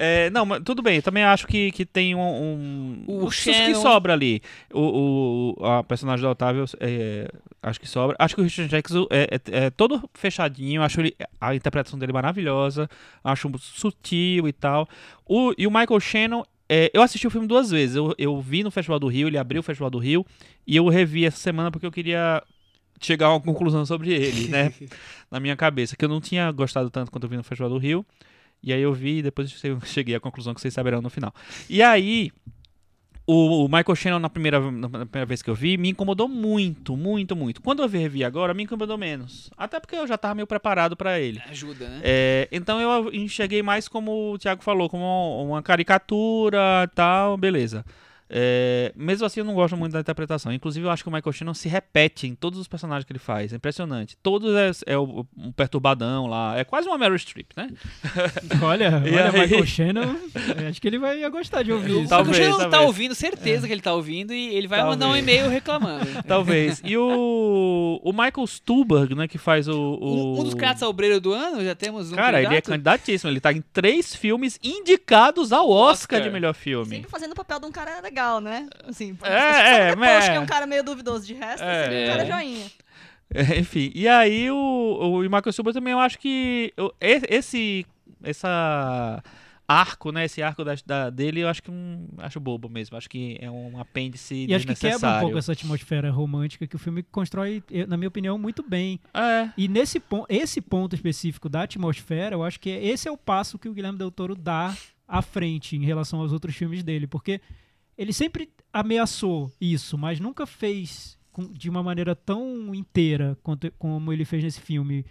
É, não, mas tudo bem. Eu também acho que, que tem um. um O o que Shannon- sobra ali. O, o, a personagem da Otávio, é, acho que sobra. Acho que o Richard Jackson é, é- é todo fechadinho. Acho ele, a interpretação dele maravilhosa. Acho sutil e tal. O, e o Michael Shannon. é, eu assisti o filme duas vezes. Eu, eu vi no Festival do Rio, ele abriu o Festival do Rio. E eu revi essa semana porque eu queria chegar a uma conclusão sobre ele, né? <laughs> na minha cabeça. Que eu não tinha gostado tanto quanto eu vi no Festival do Rio. E aí eu vi e depois eu <laughs> cheguei à conclusão que vocês saberão no final. E aí, o, o Michael Shannon, na primeira, na primeira vez que eu vi, me incomodou muito, muito, muito. Quando eu revi agora, me incomodou menos. Até porque eu já tava meio preparado pra ele. Ajuda, né? É, então eu enxerguei mais como o Thiago falou, como uma caricatura tal, beleza. É, mesmo assim, eu não gosto muito da interpretação. Inclusive, eu acho que o Michael Shannon se repete em todos os personagens que ele faz. É impressionante. Todos é, é o, um perturbadão lá. É quase uma Meryl Streep, né? <laughs> Olha, <laughs> E olha aí? Michael Shannon. Acho que ele vai gostar de ouvir O isso. Talvez, Michael Shannon tá talvez. ouvindo, certeza que ele tá ouvindo, e ele vai mandar um Talvez. e-mail reclamando. <laughs> Talvez. E o, o Michael Stuhlbarg, né, que faz o... o... Um, um dos candidatos ao obreiro do ano, já temos um Cara, ele é candidato? candidatíssimo. Ele tá em três filmes indicados ao Oscar, Oscar. de melhor filme. Sempre fazendo o papel de um cara legal, né? Assim, É, é, <laughs> é, depois mas- que é um cara meio duvidoso. De resto, É. é, um cara joinha. É, enfim, e aí o, o Michael Stuhlbarg também eu acho que eu- esse essa arco, né? Esse arco da, da- dele, eu acho que um, acho bobo mesmo. Acho que é um apêndice E acho que quebra um pouco essa atmosfera romântica que o filme constrói, na minha opinião, muito bem. É, E nesse ponto, esse ponto específico da atmosfera, eu acho que é- esse é o passo que o Guilherme Del Toro dá à frente em relação aos outros filmes dele, porque ele sempre ameaçou isso, mas nunca fez de uma maneira tão inteira quanto, como ele fez nesse filme.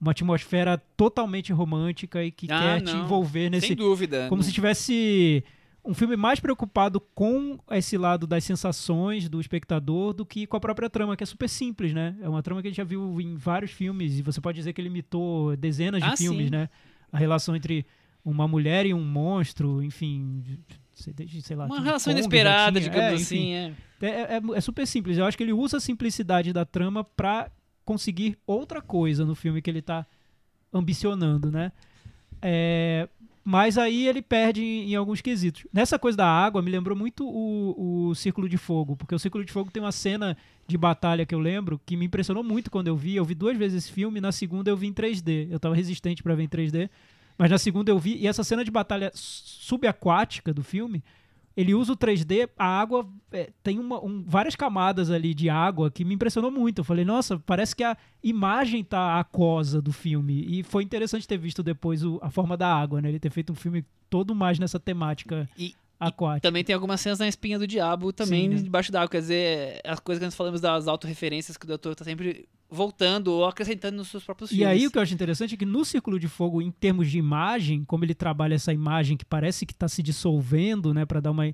Uma atmosfera totalmente romântica e que Ah, quer te não. envolver nesse, Sem dúvida. como se tivesse um filme mais preocupado com esse lado das sensações do espectador do que com a própria trama, que é super simples, né? É uma trama que a gente já viu em vários filmes e você pode dizer que ele imitou dezenas de Ah, filmes, sim. né? A relação entre uma mulher e um monstro, enfim, sei, lá. Uma relação Kong inesperada, digamos É, assim. enfim, É. é, é- é super simples. Eu acho que ele usa a simplicidade da trama pra conseguir outra coisa no filme que ele tá ambicionando, né? É, mas aí ele perde em, em alguns quesitos. Nessa coisa da água, me lembrou muito o, o Círculo de Fogo, porque o Círculo de Fogo tem uma cena de batalha que eu lembro que me impressionou muito quando eu vi. Eu vi duas vezes esse filme, na segunda eu vi em 3D. Eu tava resistente pra ver em 3D, mas na segunda eu vi. E essa cena de batalha subaquática do filme, ele usa o 3D, a água é, tem uma, um- várias camadas ali de água que me impressionou muito. Eu falei, nossa, parece que a imagem tá aquosa do filme. E foi interessante ter visto depois o- a forma da água, né? Ele ter feito um filme todo mais nessa temática E- Também tem algumas cenas na espinha do diabo também Sim, né? debaixo d'água. Quer dizer, as coisas que nós falamos das autorreferências que o doutor tá sempre voltando ou acrescentando nos seus próprios E filmes. aí o que eu acho interessante é que no Círculo de Fogo, em termos de imagem, como ele trabalha essa imagem que parece que está se dissolvendo, né, para dar uma,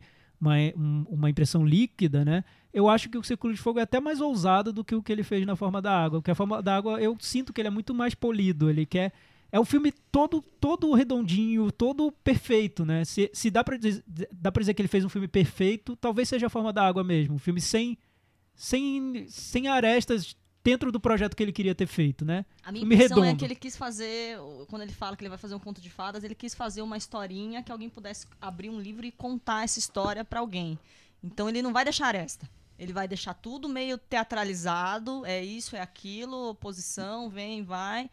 uma, um- uma impressão líquida, né? Eu acho que o Círculo de Fogo é até mais ousado do que o que ele fez na Forma da Água. Porque a Forma da Água eu sinto que ele é muito mais polido, ele quer é um filme todo todo redondinho, todo perfeito, né? Se, se dá pra dizer, dá dizer que ele fez um filme perfeito, talvez seja a Forma da Água mesmo, um filme sem sem sem arestas dentro do projeto que ele queria ter feito, né? A minha Filme impressão é redondo. que ele quis fazer, quando ele fala que ele vai fazer um conto de fadas, ele quis fazer uma historinha que alguém pudesse abrir um livro e contar essa história pra alguém. Então ele não vai deixar aresta. Ele vai deixar tudo meio teatralizado, é isso, é aquilo, oposição, vem, vai.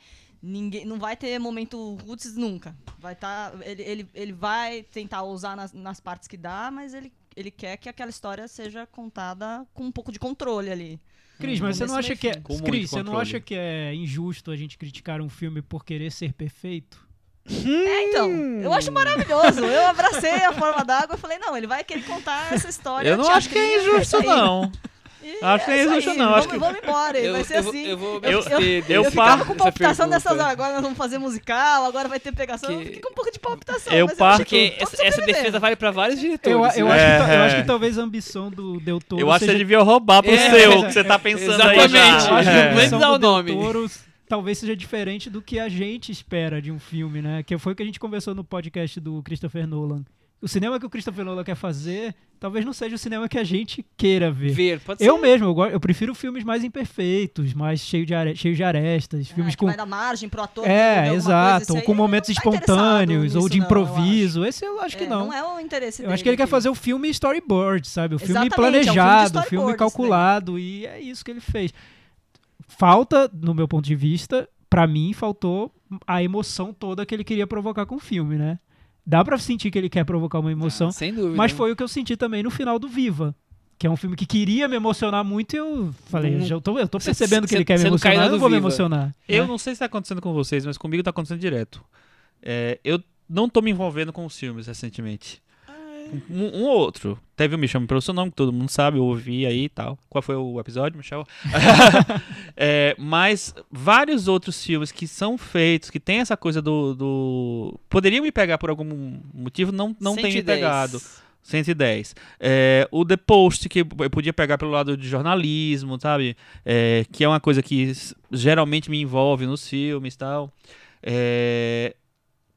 Ninguém, não vai ter momento roots nunca. Vai tá, ele, ele, ele vai tentar usar nas, nas partes que dá, mas ele, ele quer que aquela história seja contada com um pouco de controle ali. Cris, mas você não acha que é, Cris, você não acha que é injusto a gente criticar um filme por querer ser perfeito? É, então, eu acho maravilhoso. Eu abracei a forma <laughs> d'água e falei, não, ele vai querer contar essa <laughs> história. eu não acho que é injusto, não. <laughs> Acho que é isso aí, não. Vamos, Acho que- vamos embora, Eu, vai ser eu assim. eu vou me Eu- eu desse- Eu ficava com palpitação agora nós vamos fazer musical, agora vai ter pegação. Eu Que- fiquei com um pouco de palpitação. Eu parto- acho que essa, essa defesa vale pra vários Eu, diretores. eu, né? acho que, É, ta- eu acho é. que talvez a ambição do Del Toro Eu acho que seja... você devia roubar pro É, seu, que você tá pensando aí exatamente. já. Eu acho que a É. Vamos ambição dar o Del nome. Toro talvez seja diferente do que a gente espera de um filme, né? Que foi o que a gente conversou no podcast do Christopher Nolan. O cinema que o Christopher Nolan quer fazer talvez não seja o cinema que a gente queira ver. Ver, pode Eu ser. mesmo, eu, eu prefiro filmes mais imperfeitos, mais cheios de, are... cheios de arestas, Ah, filmes que com vai dar margem pro ator. É, exato, coisa, com momentos tá espontâneos ou de não, eu improviso. Esse eu acho que É, não. Não é o interesse Eu dele. acho que ele quer fazer o filme storyboard, sabe? O filme Exatamente, é um filme planejado, o storyboard filme isso daí. calculado. E é isso que ele fez. Falta, no meu ponto de vista, pra mim, faltou a emoção toda que ele queria provocar com o filme, né? Dá pra sentir que ele quer provocar uma emoção. Ah, sem dúvida. Mas foi o que eu senti também no final do Viva. Que é um filme que queria me emocionar muito e eu falei, eu, tô, eu tô Cê- percebendo que cê- ele quer me emocionar, na eu não vou me Viva. emocionar. Eu né? não sei se tá acontecendo com vocês, mas comigo tá acontecendo direto. É, eu não tô me envolvendo com os filmes recentemente. Um, um ou outro. Teve o Me Chame Pelo Seu Nome, que todo mundo sabe, eu ouvi aí e tal. Qual foi o episódio, Michel? <laughs> É, mas vários outros filmes que são feitos, que tem essa coisa do. do... Poderiam me pegar por algum motivo, não, não tem me 110. pegado. 110. É, o The Post, que eu podia pegar pelo lado de jornalismo, sabe? É, que é uma coisa que geralmente me envolve nos filmes e tal. É,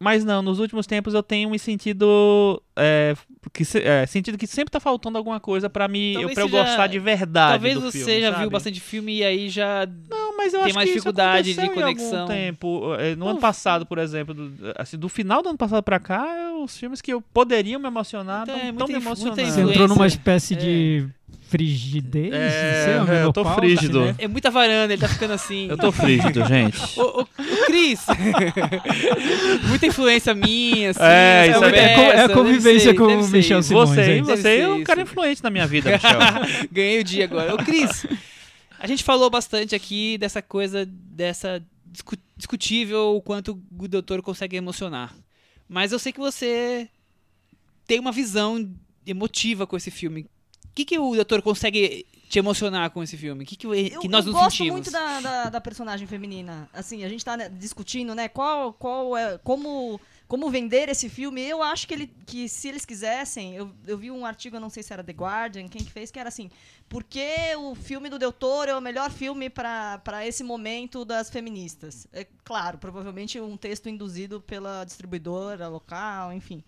mas não, nos últimos tempos eu tenho me sentido. É, que, é, sentido que sempre tá faltando alguma coisa pra, me, eu, pra eu seja- gostar de verdade. Talvez do você filme, já sabe? viu bastante filme e aí já. Não, mas eu tem acho mais que isso dificuldade de aconteceu em algum conexão. tempo. É, No Não, ano passado, por exemplo, do, assim, do final do ano passado pra cá, os filmes que eu poderiam me emocionar Então, não é estão muita me emocionando. Você entrou numa espécie de frigidez? É, uma é, eu tô frígido. né? É muita varanda, ele tá ficando assim. Eu tô frígido, <laughs> gente. Ô, ô, ô, Cris! <laughs> Muita influência minha, assim. É, isso é- É, é a convivência ser, com o Michel. Simões, Você, hein? Deve você é um cara isso. influente na minha vida, Michel. <laughs> Ganhei o dia agora. Ô, Cris, a gente falou bastante aqui dessa coisa, dessa discu- discutível o quanto o doutor consegue emocionar. Mas eu sei que você tem uma visão emotiva com esse filme. O que, que o doutor consegue te emocionar com esse filme? O que, que, Eu, que nós eu nos gosto sentimos? muito da, da, da personagem feminina. Assim, a gente tá né, discutindo, né, qual, qual é, como, como vender esse filme. Eu acho que, ele, que se eles quisessem, eu, eu vi um artigo, eu não sei se era The Guardian, quem que fez, que era assim, por que o filme do Del Toro é o melhor filme para esse momento das feministas? É claro, provavelmente um texto induzido pela distribuidora local, enfim.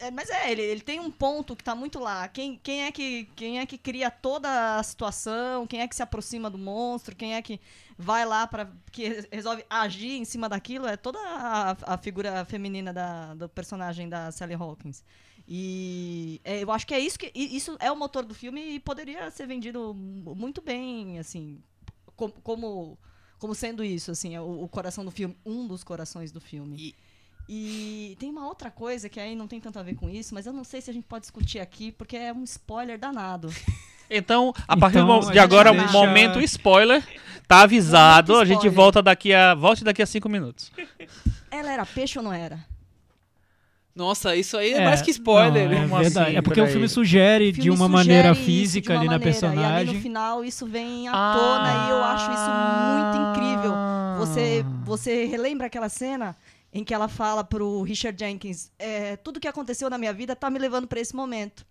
É, Mas é, ele, ele tem um ponto que tá muito lá. Quem, quem, é que, quem é que cria toda a situação? Quem é que se aproxima do monstro? Quem é que vai lá para que re- resolve agir em cima daquilo? É toda a, a figura feminina da, do personagem da Sally Hawkins. E é, eu acho que é isso que isso é o motor do filme e poderia ser vendido mu- muito bem, assim, com- como como sendo isso, assim, é o, o coração do filme, um dos corações do filme. E- E tem uma outra coisa que aí não tem tanto a ver com isso, mas eu não sei se a gente pode discutir aqui, porque é um spoiler danado. <laughs> Então, a partir Então, a mo- de gente agora, deixa- momento spoiler. Tá avisado, Momento a gente spoiler. volta daqui a. Volte daqui a cinco minutos. Ela era peixe ou não era? Nossa, isso aí é, mais que spoiler. não, é verdade. assim? é porque o filme sugere O de filme uma sugere maneira física uma ali na maneira, E ali personagem. no final isso vem à Ah. tona e eu acho isso muito incrível. Você, você relembra aquela cena em que ela fala pro Richard Jenkins, é, tudo que aconteceu na minha vida tá me levando para esse momento.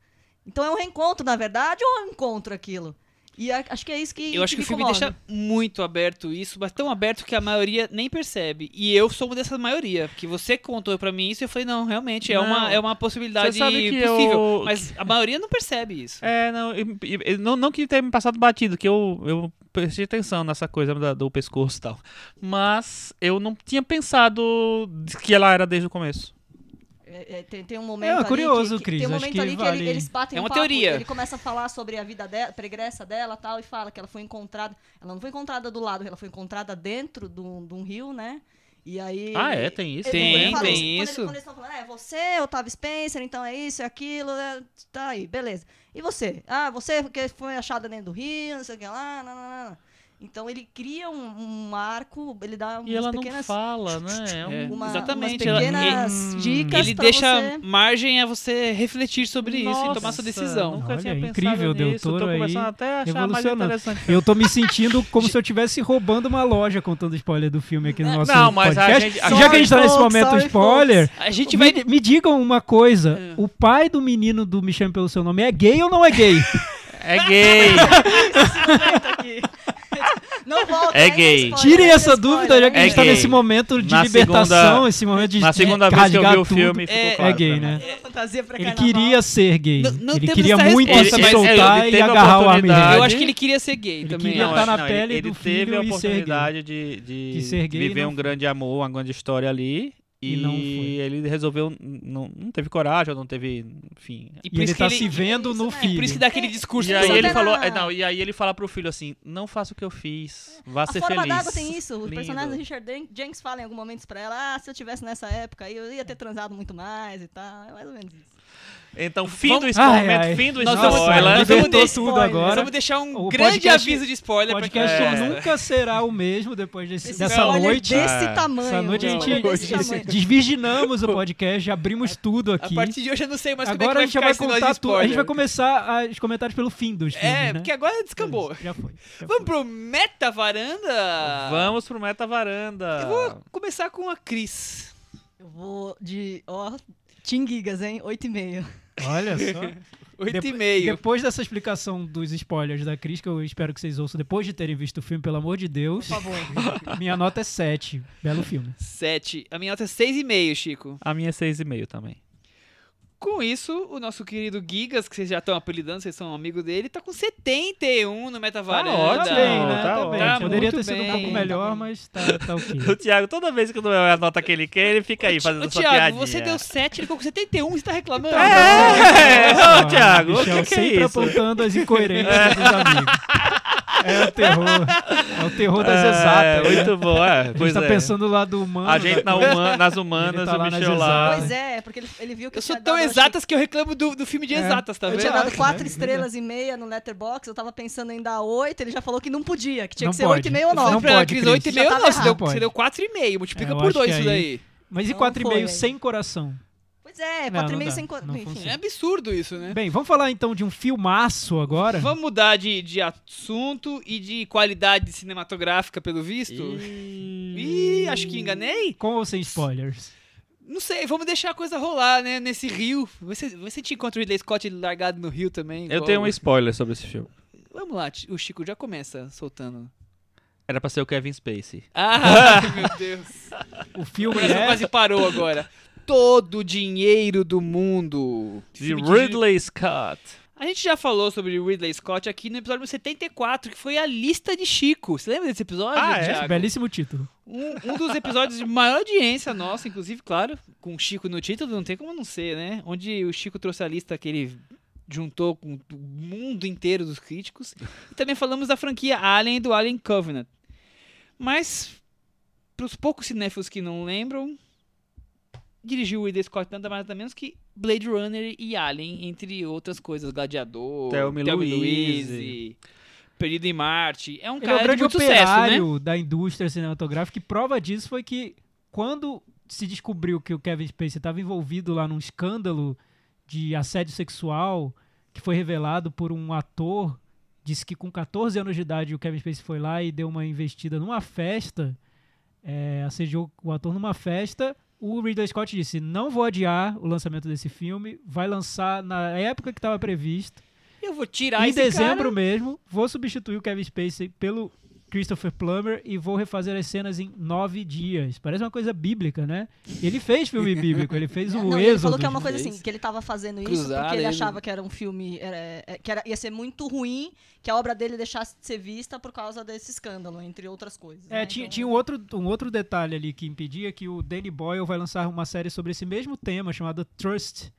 Então é um reencontro, na verdade, ou é um encontro aquilo? E a- acho que é isso que Eu acho que me o filme comove. deixa muito aberto isso, mas tão aberto que a maioria nem percebe. E eu sou uma dessa maioria, porque você contou pra mim isso e eu falei, não, realmente, é, Não. uma, é uma possibilidade que possível. eu- Mas a maioria não percebe isso. É, não, e- e- não, não que tenha me passado batido, que eu, eu prestei atenção nessa coisa da- do pescoço e tal. Mas eu não tinha pensado que ela era desde o começo. É, é, tem, tem um momento É, curioso, ali que, Cris, Tem um acho momento que ali que vale- ele- eles batem É um uma papo, teoria. Ele começa a falar sobre a vida dela, pregressa dela tal, e fala que ela foi encontrada. Ela não foi encontrada do lado, ela foi encontrada dentro de um de um rio, né? E aí. Ah, é? Tem isso? ele- Tem, ele fala tem quando ele- isso. Quando eles estão falando, é, você, Otávio Spencer, então é isso, é aquilo, é, tá aí, beleza. E você? Ah, você que foi achada dentro do rio, não sei o que lá, não, não, não. Então ele cria um, um arco, ele dá umas E ela não pequenas. fala, né? É um- É, uma- exatamente. Umas ela- pequenas Hum. dicas Ele deixa você- margem a você refletir sobre isso e tomar Nossa, sua decisão. Nunca Olha, tinha pensado incrível, Del nisso. Tô aí, começando até a achar mais interessante. Eu tô me sentindo como se eu estivesse roubando uma loja contando spoiler do filme aqui no nosso Não, mas a podcast. gente- a Já que a gente tá nesse momento sorry, spoiler, A gente me, vai. me digam uma coisa: É. o pai do menino do Me Chame Pelo Seu Nome é gay ou não é gay? É gay. <laughs> Não volta, É gay. Tirem essa spoiler, dúvida, já que a É gente tá gay. nesse momento de Na libertação, segunda- esse momento de Na de segunda vez que eu vi o filme, ficou É- claro É gay, né? É fantasia pra Ele queria ser gay. Não- não ele queria muito se soltar ele e teve a agarrar o oportunidade. Eu acho que ele queria ser gay Ele também. queria eu tá acho. na pele ele, do ele teve filho a e ser oportunidade de, de, De ser gay e viver não um grande amor, uma grande história ali. E E, não foi. ele resolveu, não, não teve coragem, ou não teve, enfim. E E por ele isso que tá ele- se vendo no né? filho. Por isso que dá aquele discurso. E aí ele tem falou, é, não, e aí ele fala pro filho assim, não faça o que eu fiz, vá A ser forma feliz. d'água tem isso. O Lindo. personagem do Richard Dan- Jenkins fala em algum momento pra ela, ah, se eu tivesse nessa época aí, eu ia ter transado muito mais e tal. É mais ou menos isso. Então, fim Vamos- do spoiler, Ai, ai. fim do Nós spoiler. nós vamos deixar- tudo agora. vamos deixar um O grande podcast- aviso de spoiler O pra quem podcast gosta. nunca será o mesmo depois desse- Esse dessa spoiler noite. desse Ah, tamanho. Essa noite a um gente <laughs> desvirginamos o podcast, abrimos tudo A aqui. partir de hoje eu não sei mais Agora como a é gente que vai vai ficar esse negócio contar de tudo. A gente vai começar a- os comentários pelo fim dos filmes, É, né? porque agora descambou. Já foi. já Vamos foi. pro Meta Varanda? Vamos pro Meta Varanda. Eu vou começar com a Cris. Eu vou de, ó, Tim Gigas, hein? 8,5. Olha só. <laughs> Oito Depo- e meio. Depois dessa explicação dos spoilers da Cris, que eu espero que vocês ouçam depois de terem visto o filme, pelo amor de Por Deus, favor. <laughs> minha nota é 7. Belo filme. Sete. A minha nota é seis e meio, Chico. A minha é 6,5 também. Com isso, o nosso querido Gigas, que vocês já estão apelidando, vocês são amigo dele, tá com 71 no Metavaranda. ótimo, Tá bem, né? tá Tá, ótimo. bem. Tá Poderia ter sido um pouco bem, melhor, tá bem. mas tá, tá ok. <laughs> O Thiago, toda vez que eu dou a nota que ele quer, ele fica aí fazendo Ô, essa Thiago, piadinha. você deu 7, ele ficou com 71, você tá reclamando? É, Nossa, ô, Thiago, o que, que é sempre isso? apontando as incoerências dos amigos. É o terror. É o terror das exatas. É, né? muito bom, é. A gente Pois tá é. pensando do lado humano. A gente na coisa. huma- <laughs> nas humanas, tá o lá Michel lá. exatas. Pois é, porque ele, ele viu que Eu sou tinha tão dado, exatas que eu reclamo do, do filme de É. exatas, tá Eu tinha dado Exato, 4 né? estrelas e meia no Letterboxd, eu tava pensando em dar 8, ele já falou que não podia, que tinha Não que ser pode. 8,5 ou Eu falei 9. Não ela, pode, Cris. 8,5 Já tava não, você deu, você deu 4,5, multiplica É, eu por acho 2 que isso aí- daí. Mas e Não 4,5 foi, sem coração? Pois é, Não, 4,5 não sem... não Enfim. funciona. É absurdo isso, né? Bem, vamos falar então de um filmaço agora. Vamos mudar de, de assunto e de qualidade cinematográfica, pelo visto? Ih, acho que enganei? Com ou sem spoilers? Não sei, vamos deixar a coisa rolar, né? Nesse rio. Você, você te encontra o Ridley Scott largado no rio também? Eu igual- tenho um spoiler sobre esse filme. Vamos lá, o Chico já começa soltando. Era pra ser o Kevin Spacey. Ah, <laughs> meu Deus. O filme é... quase parou agora. Todo o dinheiro do mundo. De Ridley Scott. A gente já falou sobre Ridley Scott aqui no episódio 74, que foi a lista de Chico. Você lembra desse episódio, Ah, é? Thiago? Belíssimo título. Um, um dos episódios de maior audiência nossa, inclusive, claro, com o Chico no título, não tem como não ser, né? Onde o Chico trouxe a lista que ele juntou com o mundo inteiro dos críticos. E também falamos da franquia Alien e do Alien Covenant. Mas, para os poucos cinéfilos que não lembram, dirigiu o Ridley Scott nada mais nada menos que Blade Runner e Alien, entre outras coisas. Gladiador, Thelma e Louise. Perdido em Marte. É um Ele é cara o de grande muito sucesso, né? operário da indústria cinematográfica e prova disso foi que quando se descobriu que o Kevin Spacey estava envolvido lá num escândalo de assédio sexual que foi revelado por um ator, disse que com 14 anos de idade o Kevin Spacey foi lá e deu uma investida numa festa, é, assediou o ator numa festa. O Ridley Scott disse: não vou adiar o lançamento desse filme, vai lançar na época que estava previsto. Eu vou tirar Em esse dezembro cara. mesmo, vou substituir o Kevin Spacey pelo Christopher Plummer e vou refazer as cenas em nove dias. Parece uma coisa bíblica, né? Ele fez filme <laughs> bíblico, ele fez o Não, Êxodo. ele falou que é uma coisa assim, que ele tava fazendo isso Cruzada, porque ele ele- achava que era um filme, era- é, que era, ia ser muito ruim, que a obra dele deixasse de ser vista por causa desse escândalo, entre outras coisas. É, né? tinha, Então, tinha um, outro, um outro detalhe ali que impedia que o Danny Boyle vai lançar uma série sobre esse mesmo tema chamada Trust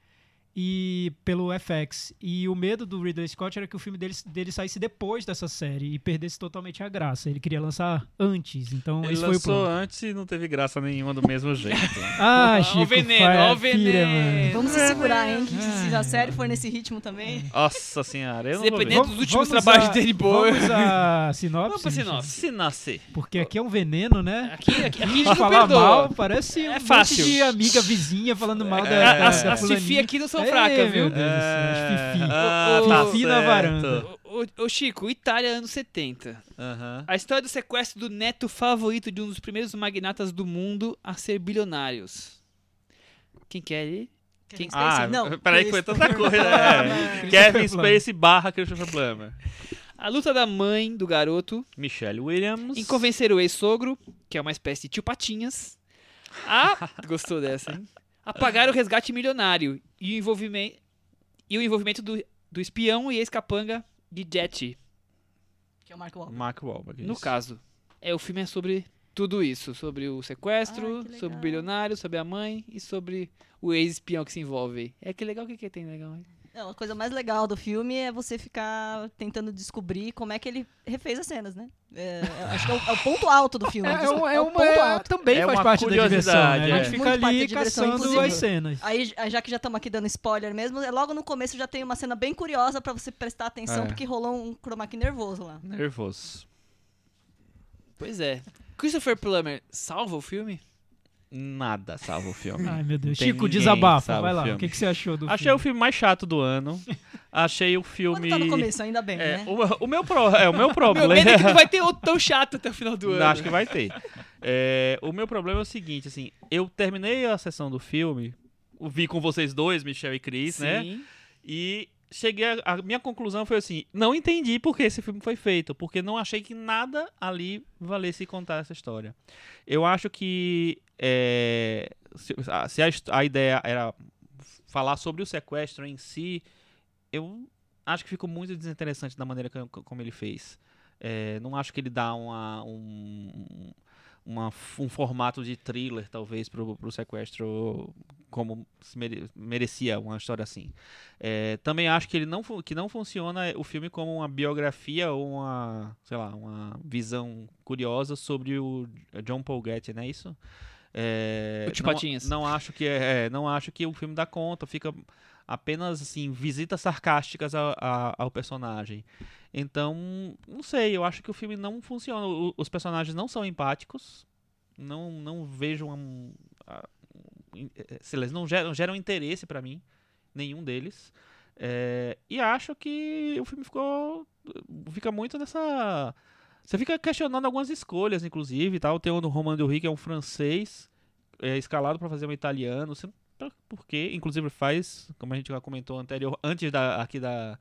e pelo FX. E o medo do Ridley Scott era que o filme dele, dele saísse depois dessa série e perdesse totalmente a graça. Ele queria lançar antes, então Ele esse foi o lançou antes e não teve graça nenhuma do mesmo jeito. <laughs> Ah, Ó o Chico, veneno, ó o veneno. Vamos se segurar, hein? Que se Ah. a série for nesse ritmo também. Nossa senhora, eu não vou ver. Dependendo dos últimos Vamos trabalhos a- de Danny Boyle. Vamos a sinopse? Vamos pra sinopse. Se nascer. Porque aqui é um veneno, né? Aqui, aqui, aqui a gente Se não falar perdoa. mal, parece É um fácil. monte de amiga vizinha falando mal da, É, da, A- da aqui não são Ei, fracas, meu viu? Deus as Fifi. Ah, Ô, tá Fifi na varanda. Ô, Chico, Itália, anos 70. Aham. A história do sequestro do neto favorito de um dos primeiros magnatas do mundo a ser bilionários. Quem quer ele? Quem- Spacey, Ah, não. <laughs> peraí que foi tanta coisa. É. Christopher Kevin. Spacey barra Christopher Plummer. A luta da mãe do garoto Michelle Williams. em convencer o ex-sogro, que é uma espécie de tio Patinhas, a... <laughs> Gostou dessa, hein? A pagar o resgate milionário e o envolvimento, e o envolvimento do, do espião e ex-capanga de Jet. Que é o Mark Wahlberg. Mark Wahlberg. No isso. caso, é o filme é sobre tudo isso, sobre o sequestro, Ai, sobre o bilionário, sobre a mãe e sobre o ex-espião que se envolve. É que legal o que, que tem legal, hein? Não, a coisa mais legal do filme é você ficar tentando descobrir como é que ele refez as cenas, né? É, acho que é o, é o ponto alto do <laughs> filme. É, é, um- é é o uma, ponto é- alto. também É faz uma parte da diversão, né? A curiosidade, gente é. fica ali diversão, caçando inclusive. as cenas. Aí, já que já estamos aqui dando spoiler mesmo, é logo no começo já tem uma cena bem curiosa pra você prestar atenção, É. porque rolou um chroma key nervoso lá. Nervoso. Pois é. Christopher Plummer salva o filme? Nada salva o filme. Ai, meu Deus. Tem Chico, ninguém desabafa. Vai o lá. filme. O que, que você achou do Achei filme? o filme mais chato do ano. <laughs> Achei o Quando filme. tá no começo, ainda bem, É, né? o, o meu pro... é, o meu <laughs> Meu problema. medo é que não vai ter outro <laughs> tão chato até o final do ano. Acho que vai ter. É, o meu problema é o seguinte, assim, eu terminei a sessão do filme, o- vi com vocês dois, Michel e Cris, né? Sim. E cheguei a, a minha conclusão foi assim, não entendi por que esse filme foi feito, porque não achei que nada ali valesse contar essa história. Eu acho que é, se, se a a ideia era falar sobre o sequestro em si, eu acho que ficou muito desinteressante da maneira que- como ele fez. É, não acho que ele dá uma, um, uma- um formato de thriller, talvez, pro, pro sequestro como mere- merecia uma história assim. É, também acho que ele não, que não funciona o filme como uma biografia ou uma, sei lá, uma visão curiosa sobre o John Paul Getty, não é isso? É, não, Patinhas. não acho que é, é, não acho que o filme dá conta, fica apenas assim visitas sarcásticas a- a- ao personagem. Então, não sei, eu acho que o filme não funciona. O- os personagens não são empáticos. Não, não vejo um, um- eh, sei lá, eles não geram, geram interesse pra mim, nenhum deles. É, e acho que o filme ficou fica muito nessa você fica questionando algumas escolhas, inclusive, e tal. Tem o Roman Del é um francês, é, escalado pra fazer um italiano. Você, por quê? Inclusive faz, como a gente já comentou anterior, antes da, aqui da,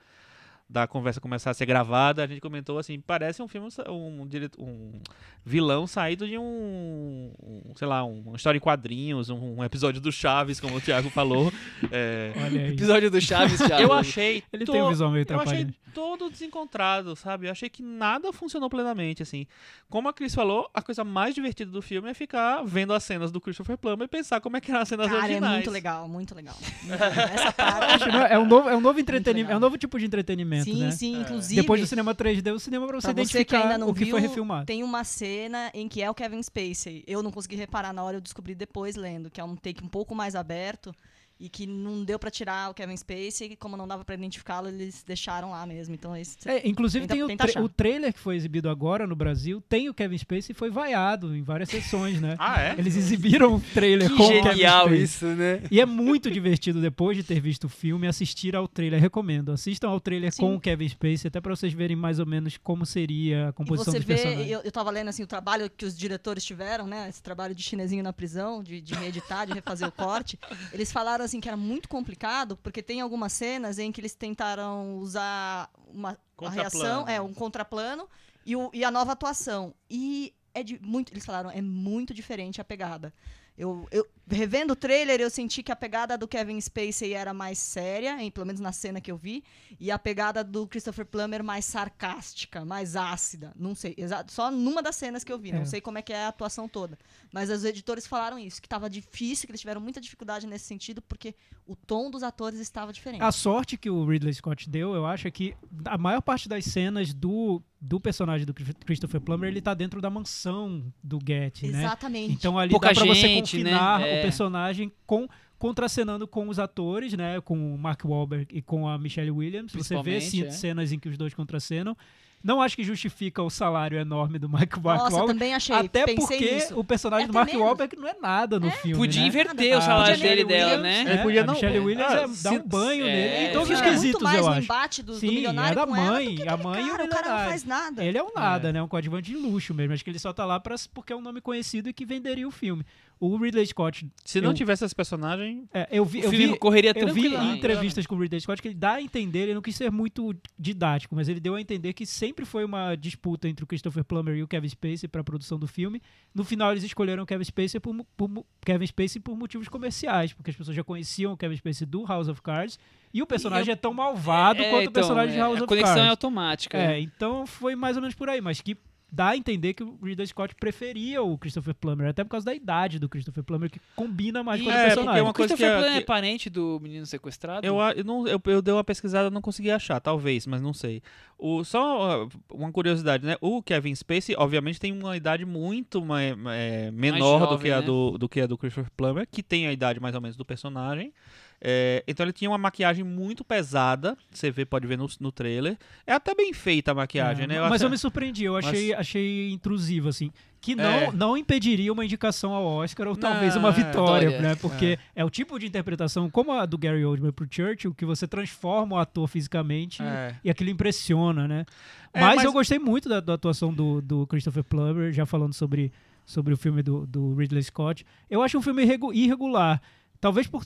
da conversa começar a ser gravada, a gente comentou assim, parece um filme, um, direto- um vilão saído de um, um, sei lá, uma história em quadrinhos, um, um episódio do Chaves, como o Thiago falou. <laughs> É. Episódio do Chaves, <laughs> Thiago. eu achei Ele to- tem um visual meio eu achei todo desencontrado, sabe? Eu achei que nada funcionou plenamente, assim. Como a Cris falou, a coisa mais divertida do filme é ficar vendo as cenas do Christopher Plummer e pensar como é que eram as cenas Cara, é originais. muito legal, muito legal. Muito <laughs> legal. Essa parte. Né? É um novo, é um novo entretenimento, legal. é um novo tipo de entretenimento, Sim, né? sim, inclusive. Depois do cinema 3D, o cinema pra você Pra você que identificar ainda não o que viu, foi refilmado. tem uma cena em que é o Kevin Spacey. Eu não consegui reparar na hora, eu descobri depois lendo, que é um take um pouco mais aberto e que não deu pra tirar o Kevin Spacey, e como não dava pra identificá-lo, eles deixaram lá mesmo. Então esse É, inclusive Tenta- tem o, tra- achar. o trailer que foi exibido agora no Brasil, tem o Kevin Spacey e foi vaiado em várias sessões, né? <laughs> Ah, é? Eles exibiram o trailer Que com o Kevin genial Spacey. isso, né? E é muito divertido depois de ter visto o filme assistir ao trailer. Recomendo. Assistam ao trailer Sim. com o Kevin Spacey, até pra vocês verem mais ou menos como seria a E composição você dos vê, personagens. eu, eu tava lendo assim, o trabalho que os diretores tiveram, né? Esse trabalho de chinesinho na prisão, de, de reeditar, de refazer o corte. Eles falaram assim que era muito complicado, porque tem algumas cenas em que eles tentaram usar uma a reação, é, um contraplano e, o- e a nova atuação. E é de muito, eles falaram, é muito diferente a pegada. Eu, eu revendo o trailer, eu senti que a pegada do Kevin Spacey era mais séria, em, pelo menos na cena que eu vi, e a pegada do Christopher Plummer mais sarcástica, mais ácida. Não sei, só numa das cenas que eu vi, É. não sei como é que é a atuação toda. Mas os editores falaram isso, que estava difícil, que eles tiveram muita dificuldade nesse sentido, porque o tom dos atores estava diferente. A sorte que o Ridley Scott deu, eu acho, é que a maior parte das cenas do, do personagem do Christopher Plummer, ele tá dentro da mansão do Getty, né? Exatamente. Então ali Pouca dá pra você gente, né? confinar É. o personagem com contracenando com os atores, né, com o Mark Wahlberg e com a Michelle Williams. Você vê é. cenas em que os dois contracenam. Não acho que justifica o salário enorme do Mark, Mark Nossa, Wahlberg. também achei, Até pensei porque nisso. o personagem É do Mark menos. Wahlberg não é nada no filme, Podia né? inverter o Ah, salário Michelle dele dela, Williams, né? É, Ele podia a não- Michelle é, Williams ah, é, dá se- um banho é, nele em o todos os filme é quesitos, muito mais eu no acho. embate do, do Sim, milionário é da com ela mãe, do que a mãe e o cara, o cara não faz nada. Ele é um nada, né? Um coadjuvante de luxo mesmo. Acho que ele só tá lá pra, porque é um nome conhecido e que venderia o filme. O Ridley Scott. Se não eu- tivesse esse personagem, é, eu vi, O eu vi, correria eu vi entrevistas com o Ridley Scott que ele dá a entender, ele não quis ser muito didático, mas ele deu a entender que sempre foi uma disputa entre o Christopher Plummer e o Kevin Spacey para a produção do filme. No final eles escolheram o Kevin Spacey por, por Kevin Spacey por motivos comerciais, porque as pessoas já conheciam o Kevin Spacey do House of Cards e o personagem eu- é tão malvado É, quanto o então, personagem de é, House a of conexão é Cards. automática. É, então foi mais ou menos por aí, mas que dá a entender que o Ridley Scott preferia o Christopher Plummer, até por causa da idade do Christopher Plummer, que combina mais com o É, porque personagem. uma O coisa Christopher que- Plummer é que- parente do menino sequestrado? eu, eu, não, eu, eu dei uma pesquisada não consegui achar, talvez, mas não sei. O, só uma curiosidade, né? O Kevin Spacey, obviamente, tem uma idade muito ma- é, menor do, jovem, que a né? do, do que a do Christopher Plummer, que tem a idade mais ou menos do personagem. É, então ele tinha uma maquiagem muito pesada, você vê, pode ver no, no trailer. É até bem feita a maquiagem, É, né? mas até- eu me surpreendi, eu achei, achei intrusivo, assim. Que não, É. não impediria uma indicação ao Oscar ou Não, talvez uma é, vitória, né? Porque é. o tipo de interpretação, como a do Gary Oldman pro Churchill, que você transforma o ator fisicamente É. e aquilo impressiona, né? É, mas, mas- eu gostei muito da, da atuação do, do Christopher Plummer, já falando sobre, sobre o filme do, do Ridley Scott. Eu acho um filme irregu- irregular. Talvez por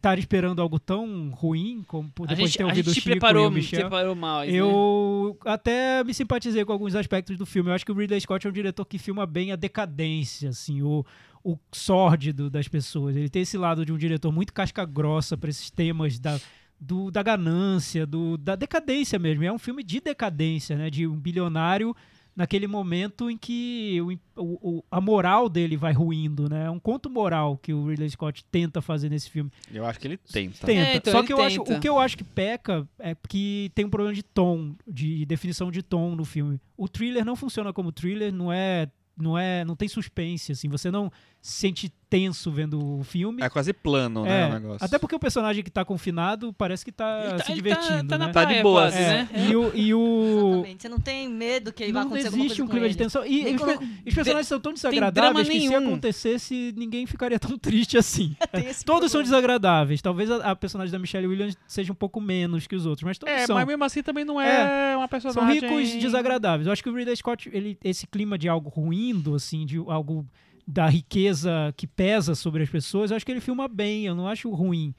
estar esperando algo tão ruim, como A depois gente, de ter a ouvido o gente Chico e preparou, o Michel. preparou mal. isso, né? Eu até me simpatizei com alguns aspectos do filme. Eu acho que o Ridley Scott é um diretor que filma bem a decadência, assim, o, o sórdido das pessoas. Ele tem esse lado de um diretor muito casca grossa para esses temas da, do- da ganância, do, da decadência mesmo. É um filme de decadência, né? De um bilionário naquele momento em que o, o- a moral dele vai ruindo, né? É um conto moral que o Ridley Scott tenta fazer nesse filme. Eu acho que ele tenta. Tenta. É, então Só ele que eu acho, tenta. o que eu acho que peca é que tem um problema de tom, de definição de tom no filme. O thriller não funciona como thriller, não é, não é, não tem suspense assim. Você não se sente tenso vendo o filme. É quase plano, né, É, o negócio. até porque o personagem que tá confinado parece que tá, tá- se ele divertindo, tá, tá né? na Tá de boa, É, né? E o, e o Exatamente. Você não tem medo que ele vai não acontecer alguma existe coisa um com clima de tensão. E <laughs> quando- pe- os personagens são tão desagradáveis que se nenhum. acontecesse, ninguém ficaria tão triste assim. <laughs> Todos são problema. desagradáveis. Talvez a, a personagem da Michelle Williams seja um pouco menos que os outros, mas todos É, são. mas mesmo assim também não é, uma São personagem... ricos desagradáveis. Eu acho que o Ridley Scott, ele, esse clima de algo ruindo, assim, de algo da riqueza que pesa sobre as pessoas, eu acho que ele filma bem. Eu não acho ruim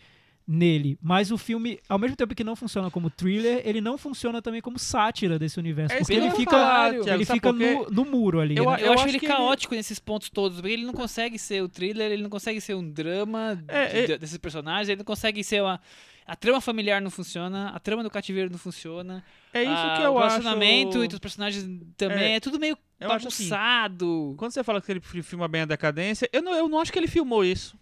nele. Mas o filme, ao mesmo tempo que não funciona como thriller, ele não funciona também como sátira desse universo. É porque que eu ele fica, falar, ele Thiago, fica no, no muro ali. Eu né? a- Eu, acho acho ele que ele- caótico nesses pontos todos, porque ele não consegue ser o thriller, ele não consegue ser um drama É, de- desses personagens, ele não consegue ser uma. A trama familiar não funciona, a trama do cativeiro não funciona. É isso a- que eu o acho... relacionamento entre os personagens também É, é, tudo meio eu acho assim, bagunçado. Quando você fala que ele fi- filma bem a decadência, eu não, eu não acho que ele filmou isso.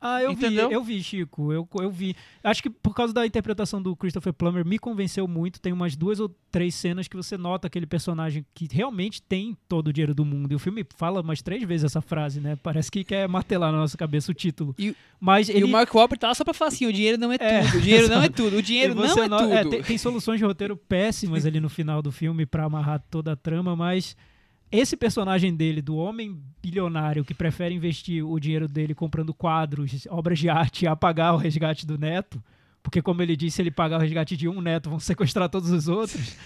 Ah, eu Entendeu? vi, eu vi, Chico. Eu, eu vi. Acho que por causa da interpretação do Christopher Plummer me convenceu muito. Tem umas duas ou três cenas que você nota aquele personagem que realmente tem todo o dinheiro do mundo. E o filme fala umas três vezes essa frase, né? Parece que quer martelar na nossa cabeça o título. E- Mas ele E o Mark Wahlberg tá só pra falar assim, o dinheiro não é, É, tudo, o dinheiro não é <laughs> tudo, o dinheiro não é no- tudo. tem, tem soluções de roteiro péssimas ali no final do filme pra amarrar toda a trama, mas esse personagem dele, do homem bilionário que prefere investir o dinheiro dele comprando quadros, obras de arte e apagar o resgate do neto, porque como ele disse, se ele pagar o resgate de um neto, vão sequestrar todos os outros.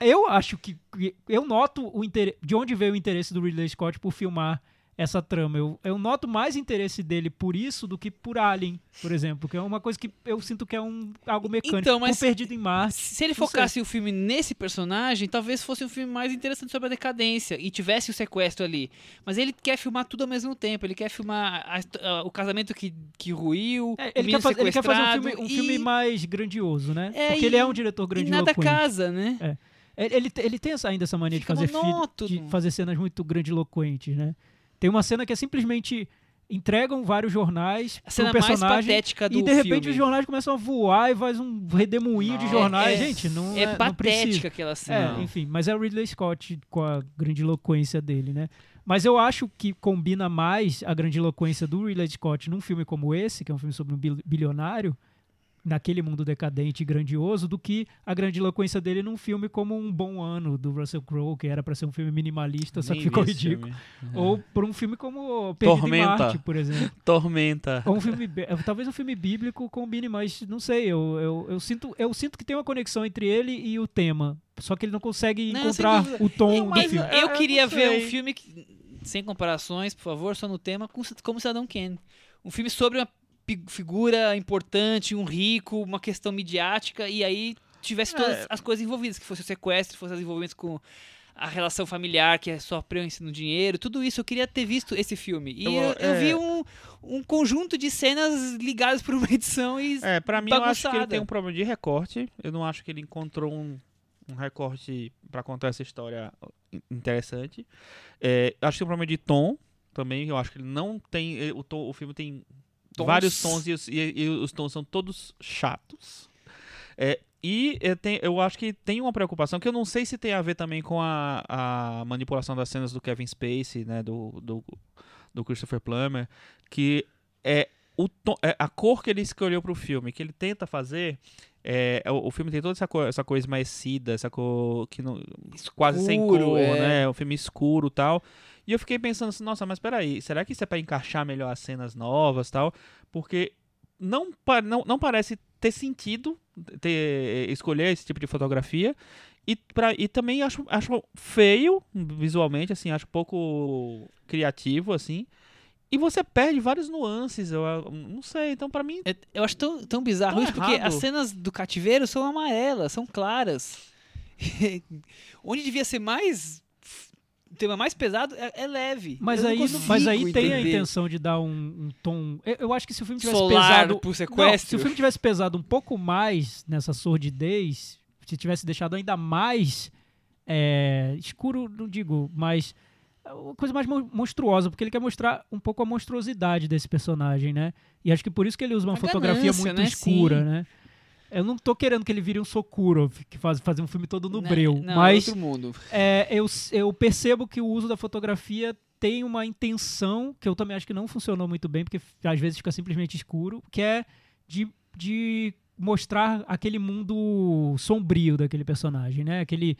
Eu acho que eu noto o inter... de onde veio o interesse do Ridley Scott por filmar essa trama. Eu, eu noto mais interesse dele por isso do que por Alien, por exemplo, que é uma coisa que eu sinto que é um algo mecânico. Então, mas- por Perdido em Marte. Se ele focasse o filme nesse personagem, talvez fosse um filme mais interessante sobre a decadência e tivesse o sequestro ali. Mas ele quer filmar tudo ao mesmo tempo. Ele quer filmar a a- o casamento que, que ruiu, É, ele, quer faz- ele quer fazer um filme, um e- filme mais grandioso, né? É, Porque e- ele é um diretor e nada casa, né? Ele, ele, ele tem essa- ainda essa mania Fica de fazer, monótono. de fazer cenas muito grandiloquentes, né? Tem uma cena que é simplesmente entregam vários jornais A pro cena mais personagem patética do e de repente filme. os jornais começam a voar e faz um redemoinho de Não. jornais. É- Gente, não é é, não precisa. patética aquela cena. É, enfim, mas é o Ridley Scott com a grandiloquência dele, né? Mas eu acho que combina mais a grandiloquência do Ridley Scott num filme como esse, que é um filme sobre um bil- bilionário, naquele mundo decadente e grandioso, do que a grandiloquência dele num filme como Um Bom Ano, do Russell Crowe, que era pra ser um filme minimalista, só que Nem ficou ridículo. filme. Ou por um filme como Perdido em Tormenta. Marte, por exemplo. <laughs> Tormenta. Ou um filme, talvez um filme bíblico combine, mas não sei, eu, eu, eu, sinto, eu sinto que tem uma conexão entre ele e o tema. Só que ele não consegue Não, encontrar o tom Eu- do filme. eu- Eu queria não ver um filme que, sem comparações, por favor, só no tema, com- como Cidadão Kane. Um filme sobre uma figura importante, um rico, uma questão midiática, e aí tivesse todas É. as coisas envolvidas, que fosse o sequestro, fosse os envolvimentos com a relação familiar, que é só preenche no dinheiro, tudo isso. Eu queria ter visto esse filme. E Eu- eu, eu é. vi um, um conjunto de cenas ligadas por uma edição e É, pra mim eu acho que ele bagunçada. tem um problema de recorte. Eu não acho que ele encontrou um, um recorte pra contar essa história in- interessante. É, acho que tem um problema de tom também. Eu acho que ele não tem. eh, O, tom- o filme tem Tons. vários tons e os, e- e os tons são todos chatos. É, e eh, tem- eu acho que tem uma preocupação que eu não sei se tem a ver também com a, a manipulação das cenas do Kevin Spacey, né, do, do, do Christopher Plummer, que é o tom, é a cor que ele escolheu pro filme, que ele tenta fazer. É, o, o filme tem toda essa, cor, essa cor esmaecida, essa cor que não, quase sem Escuro, cor, é. né? Um filme escuro e tal. E eu fiquei pensando assim, nossa, mas peraí, será que isso é pra encaixar melhor as cenas novas e tal? Porque não, não, não parece ter sentido ter, escolher esse tipo de fotografia. E, pra, e também acho, acho feio visualmente, assim, acho pouco criativo, assim. E você perde várias nuances, eu eu não sei. Então, pra mim, Eu acho tão, tão bizarro Tão isso, porque errado. as cenas do cativeiro são amarelas, são claras. <laughs> Onde devia ser mais. O tema mais pesado é, é leve. Mas Eu aí, mas aí tem a entender. intenção de dar um, um tom. Eu, eu acho que se o filme tivesse Solar pesado. por Não, se sequestro. o filme tivesse pesado um pouco mais nessa sordidez, se tivesse deixado ainda mais é, escuro, não digo, mas uma coisa mais mon- monstruosa, porque ele quer mostrar um pouco a monstruosidade desse personagem, né? E acho que por isso que ele usa uma A fotografia ganância, muito né? escura, Sim. né? Eu não tô querendo que ele vire um Sokurov, que faz fazer um filme todo no Né? breu, Não, é mas outro mundo. é, eu, eu percebo que o uso da fotografia tem uma intenção que eu também acho que não funcionou muito bem, porque às vezes fica simplesmente escuro, que é de, de mostrar aquele mundo sombrio daquele personagem, né? Aquele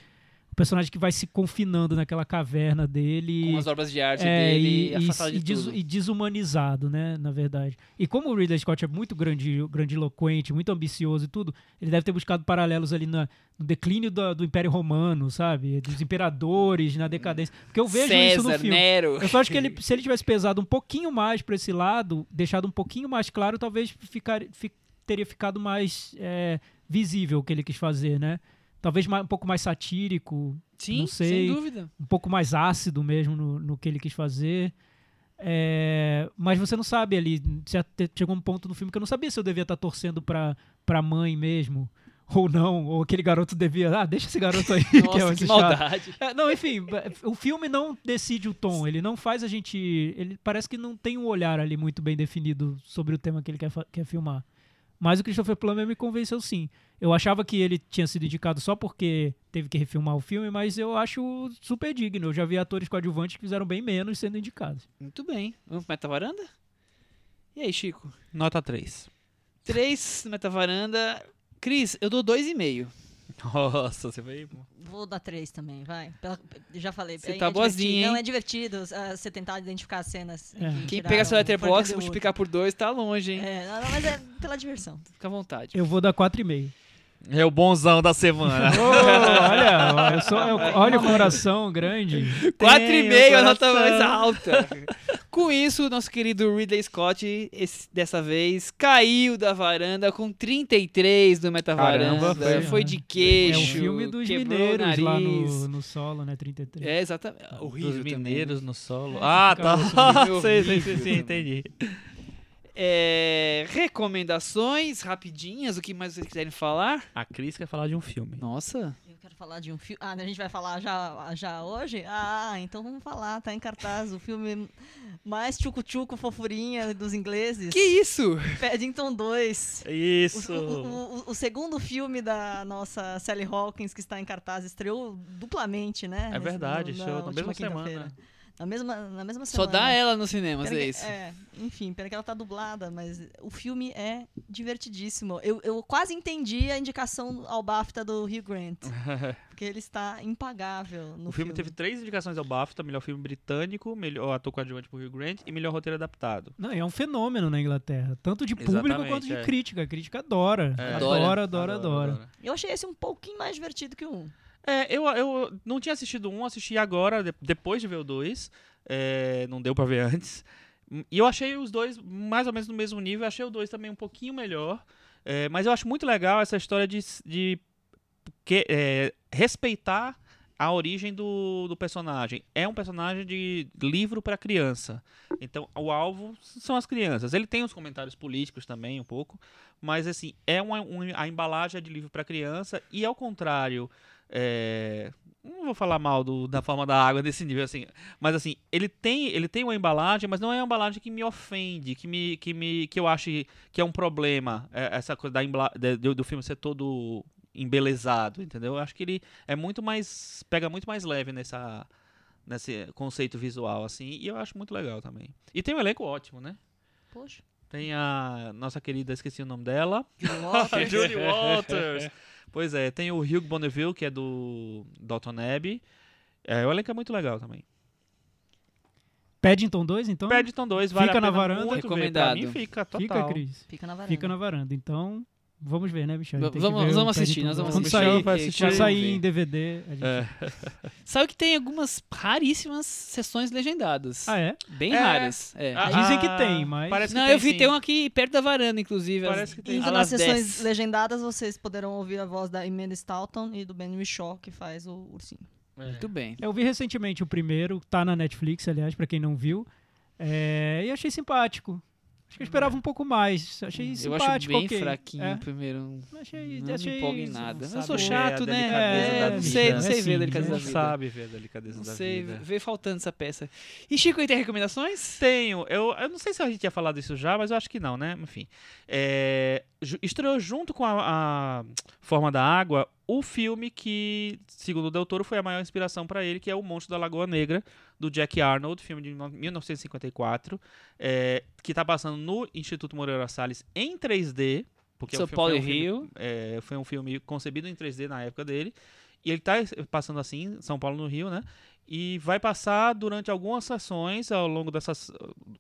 personagem que vai se confinando naquela caverna dele. Com as obras de arte É, dele e, e- de des- e desumanizado, né, na verdade. E como o Ridley Scott é muito grande, grandiloquente, muito ambicioso e tudo, ele deve ter buscado paralelos ali na- no declínio do, do Império Romano, sabe? Dos imperadores, na decadência. Porque eu vejo isso no César, filme. Nero. Eu só acho que ele, <laughs> se ele tivesse pesado um pouquinho mais pra esse lado, deixado um pouquinho mais claro, talvez ficar, fi- teria ficado mais é, visível o que ele quis fazer, né? Talvez mais- um pouco mais satírico, Sim, não sei. sem dúvida. um pouco mais ácido mesmo no, no que ele quis fazer. É, mas você não sabe ali. Chegou um ponto no filme que eu não sabia se eu devia estar torcendo pra, pra mãe mesmo. Ou não, ou aquele garoto devia. Ah, deixa esse garoto aí. <laughs> que é Nossa, que maldade. É, não, enfim, o filme não decide o tom, ele não faz a gente. Ele parece que não tem um olhar ali muito bem definido sobre o tema que ele quer, quer filmar. Mas o Christopher Plummer me convenceu sim. Eu achava que ele tinha sido indicado só porque teve que refilmar o filme, mas eu acho super digno. Eu já vi atores coadjuvantes que fizeram bem menos sendo indicados. Muito bem. Vamos pro Metavaranda? E aí, Chico? nota 3. Três no Metavaranda. Cris, eu dou dois e meio. Nossa, você veio. Vou dar três também, vai. Pela- já falei. Você é- tá é boazinha. Não, é divertido ah, você tentar identificar as cenas. É. que Quem pegar seu letterbox, Underwood. multiplicar por dois, tá longe, hein? É, não, não, mas é pela diversão. Fica à vontade. Eu vou dar 4,5. É o bonzão da semana. <laughs> Oh, olha, eu sou, eu- olha o coração grande. Quatro e Tem meio, o a nota mais alta. Com isso, nosso querido Ridley Scott, esse- dessa vez, caiu da varanda com 33 do Metavaranda. Caramba, foi, foi- de É queixo. o filme dos o mineiros lá no, no solo, né? 33. É, exatamente. Horrível Dos também, mineiros né? no solo. É, ah, tá. sei, sei, sei, sim, também. entendi. É, recomendações rapidinhas, o que mais vocês quiserem falar? A Cris quer falar de um filme. Nossa, Eu quero falar de um filme. Ah, a gente vai falar já, já hoje? Ah, então vamos falar. Tá em cartaz o filme mais tchucu-tchucu fofurinha dos ingleses. que isso? Paddington 2. O, Isso. o- o- o segundo filme da nossa Sally Hawkins que está em cartaz estreou duplamente, né? É verdade, show, na última mesma semana. Na mesma, na mesma Só semana. dá ela nos cinemas, Pena é que- isso. É, enfim, pena que ela tá dublada, mas o filme é divertidíssimo. Eu, eu quase entendi a indicação ao BAFTA do Hugh Grant, <laughs> porque ele está impagável no O filme teve três indicações ao BAFTA: melhor filme britânico, melhor ator coadjuvante por Hugh Grant e melhor roteiro adaptado. Não, é um fenômeno na Inglaterra. Tanto de público Exatamente, quanto de é. crítica. A crítica adora. É. Adora, adora, adora. Eu achei esse um pouquinho mais divertido que o um. É, eu, eu não tinha assistido um, assisti agora, de- depois de ver o dois. É, não deu pra ver antes. E eu achei os dois mais ou menos no mesmo nível. Achei o dois também um pouquinho melhor. É, mas eu acho muito legal essa história de, de que, é, respeitar a origem do, do personagem. É um personagem de livro para criança. Então, o alvo são as crianças. Ele tem os comentários políticos também, um pouco. Mas, assim, é uma, um- a embalagem é de livro para criança. E, ao contrário, é, não vou falar mal do- da forma da água desse nível, assim. Mas, assim, ele tem, ele tem uma embalagem, mas não é uma embalagem que me ofende, que, me, que, me, que eu ache que é um problema. é, essa coisa da embala- de- do, do filme ser todo embelezado, entendeu? Eu acho que ele é muito mais. pega muito mais leve nessa. Nesse conceito visual, assim, e eu acho muito legal também. E tem um elenco ótimo, né? Poxa. Tem a nossa querida, esqueci o nome dela. Julie Walters. Julie Walters. <laughs> <laughs> Pois é, tem o Hugh Bonneville, que é do Dalton Abbey. É, o elenco é muito legal também. Paddington 2, então? Paddington 2 vale Fica a na pena varanda. muito ver. Pra mim Recomendado. fica total. Fica, Cris. Fica na varanda. Fica na varanda. Então, Vamos ver, né, Michel? Vamos- ver vamos assistir, nós vamos Quando assistir. sair, Vai quando assistir, sair vamos em. DVD, a gente... É. <laughs> Sabe que tem algumas raríssimas sessões legendadas. Ah, é? Bem É. raras. É. Ah, Dizem que ah, tem, mas- Parece que Não, tem, eu vi, sim. tem um aqui perto da varanda, inclusive. Parece que tem. Às nas 10. sessões legendadas, vocês poderão ouvir a voz da Amanda Staunton e do Ben Whishaw, que faz o ursinho. É. Muito bem. Eu vi recentemente o primeiro, tá na Netflix, aliás, pra quem não viu. É, e achei simpático. Acho que eu esperava um pouco mais. Achei Eu simpático. acho bem ok. fraquinho É, o primeiro. achei, Não achei, me empolga em nada. Eu sabe, sou chato, né? delicadeza É, da não vida, sei, não né? sei ver a Sim, delicadeza Não da vida. sabe ver a delicadeza Não da sei, vida. vê faltando essa peça. E Chico, aí tem recomendações? Tenho. Eu, eu não sei se a gente tinha falado isso já, mas eu acho que não, né? Enfim. É, estreou junto com a, a Forma da Água o filme que, segundo o Del Toro, foi a maior inspiração para ele, que é O Monstro da Lagoa Negra, do Jack Arnold, filme de no- 1954, é, que está passando no Instituto Moreira Salles em 3D. Porque o São Paulo e um filme- Rio. é, foi um filme concebido em 3D na época dele. E ele tá passando assim, São Paulo no Rio, né? E vai passar durante algumas sessões ao longo dessas.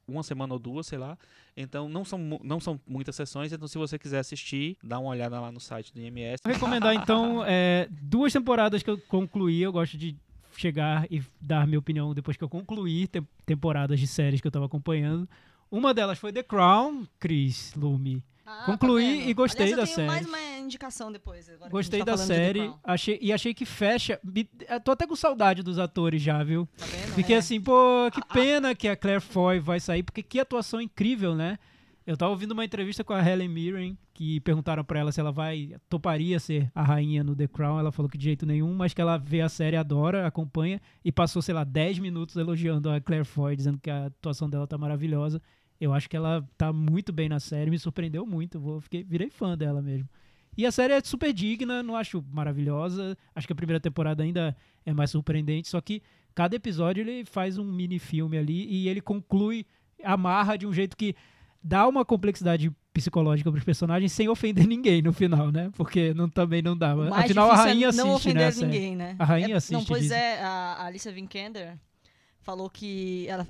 uma semana ou duas, sei lá. Então não são, não são muitas sessões. Então, se você quiser assistir, dá uma olhada lá no site do IMS. Vou recomendar, então, <laughs> é, duas temporadas que eu concluí. Eu gosto de chegar e dar minha opinião depois que eu concluir tem- temporadas de séries que eu tava acompanhando. Uma delas foi The Crown, Chris Lume. Ah, Concluí tá e gostei Aliás, da série. mais uma indicação depois. Gostei tá da série achei, e achei que fecha. me- eu tô até com saudade dos atores já, viu? Tá vendo? Fiquei É. assim, pô, que pena que a Claire Foy vai sair, porque que atuação incrível, né? Eu tava ouvindo uma entrevista com a Helen Mirren, que perguntaram pra ela se ela vai, toparia ser a rainha no The Crown. Ela falou que de jeito nenhum, mas que ela vê a série, adora, acompanha, e passou, sei lá, 10 minutos elogiando a Claire Foy, dizendo que a atuação dela tá maravilhosa. Eu acho que ela tá muito bem na série, me surpreendeu muito, vou, fiquei, virei fã dela mesmo. E a série é super digna, não acho maravilhosa. Acho que a primeira temporada ainda é mais surpreendente, só que cada episódio ele faz um mini filme ali e ele conclui, amarra de um jeito que dá uma complexidade psicológica para os personagens sem ofender <laughs> ninguém no final, né? Porque não, também não dá. Mais Afinal, a é rainha assiste, não né? ofender série. ninguém, né? A rainha É- Não, assiste, pois dizem. é, a Alicia Vikander falou que ela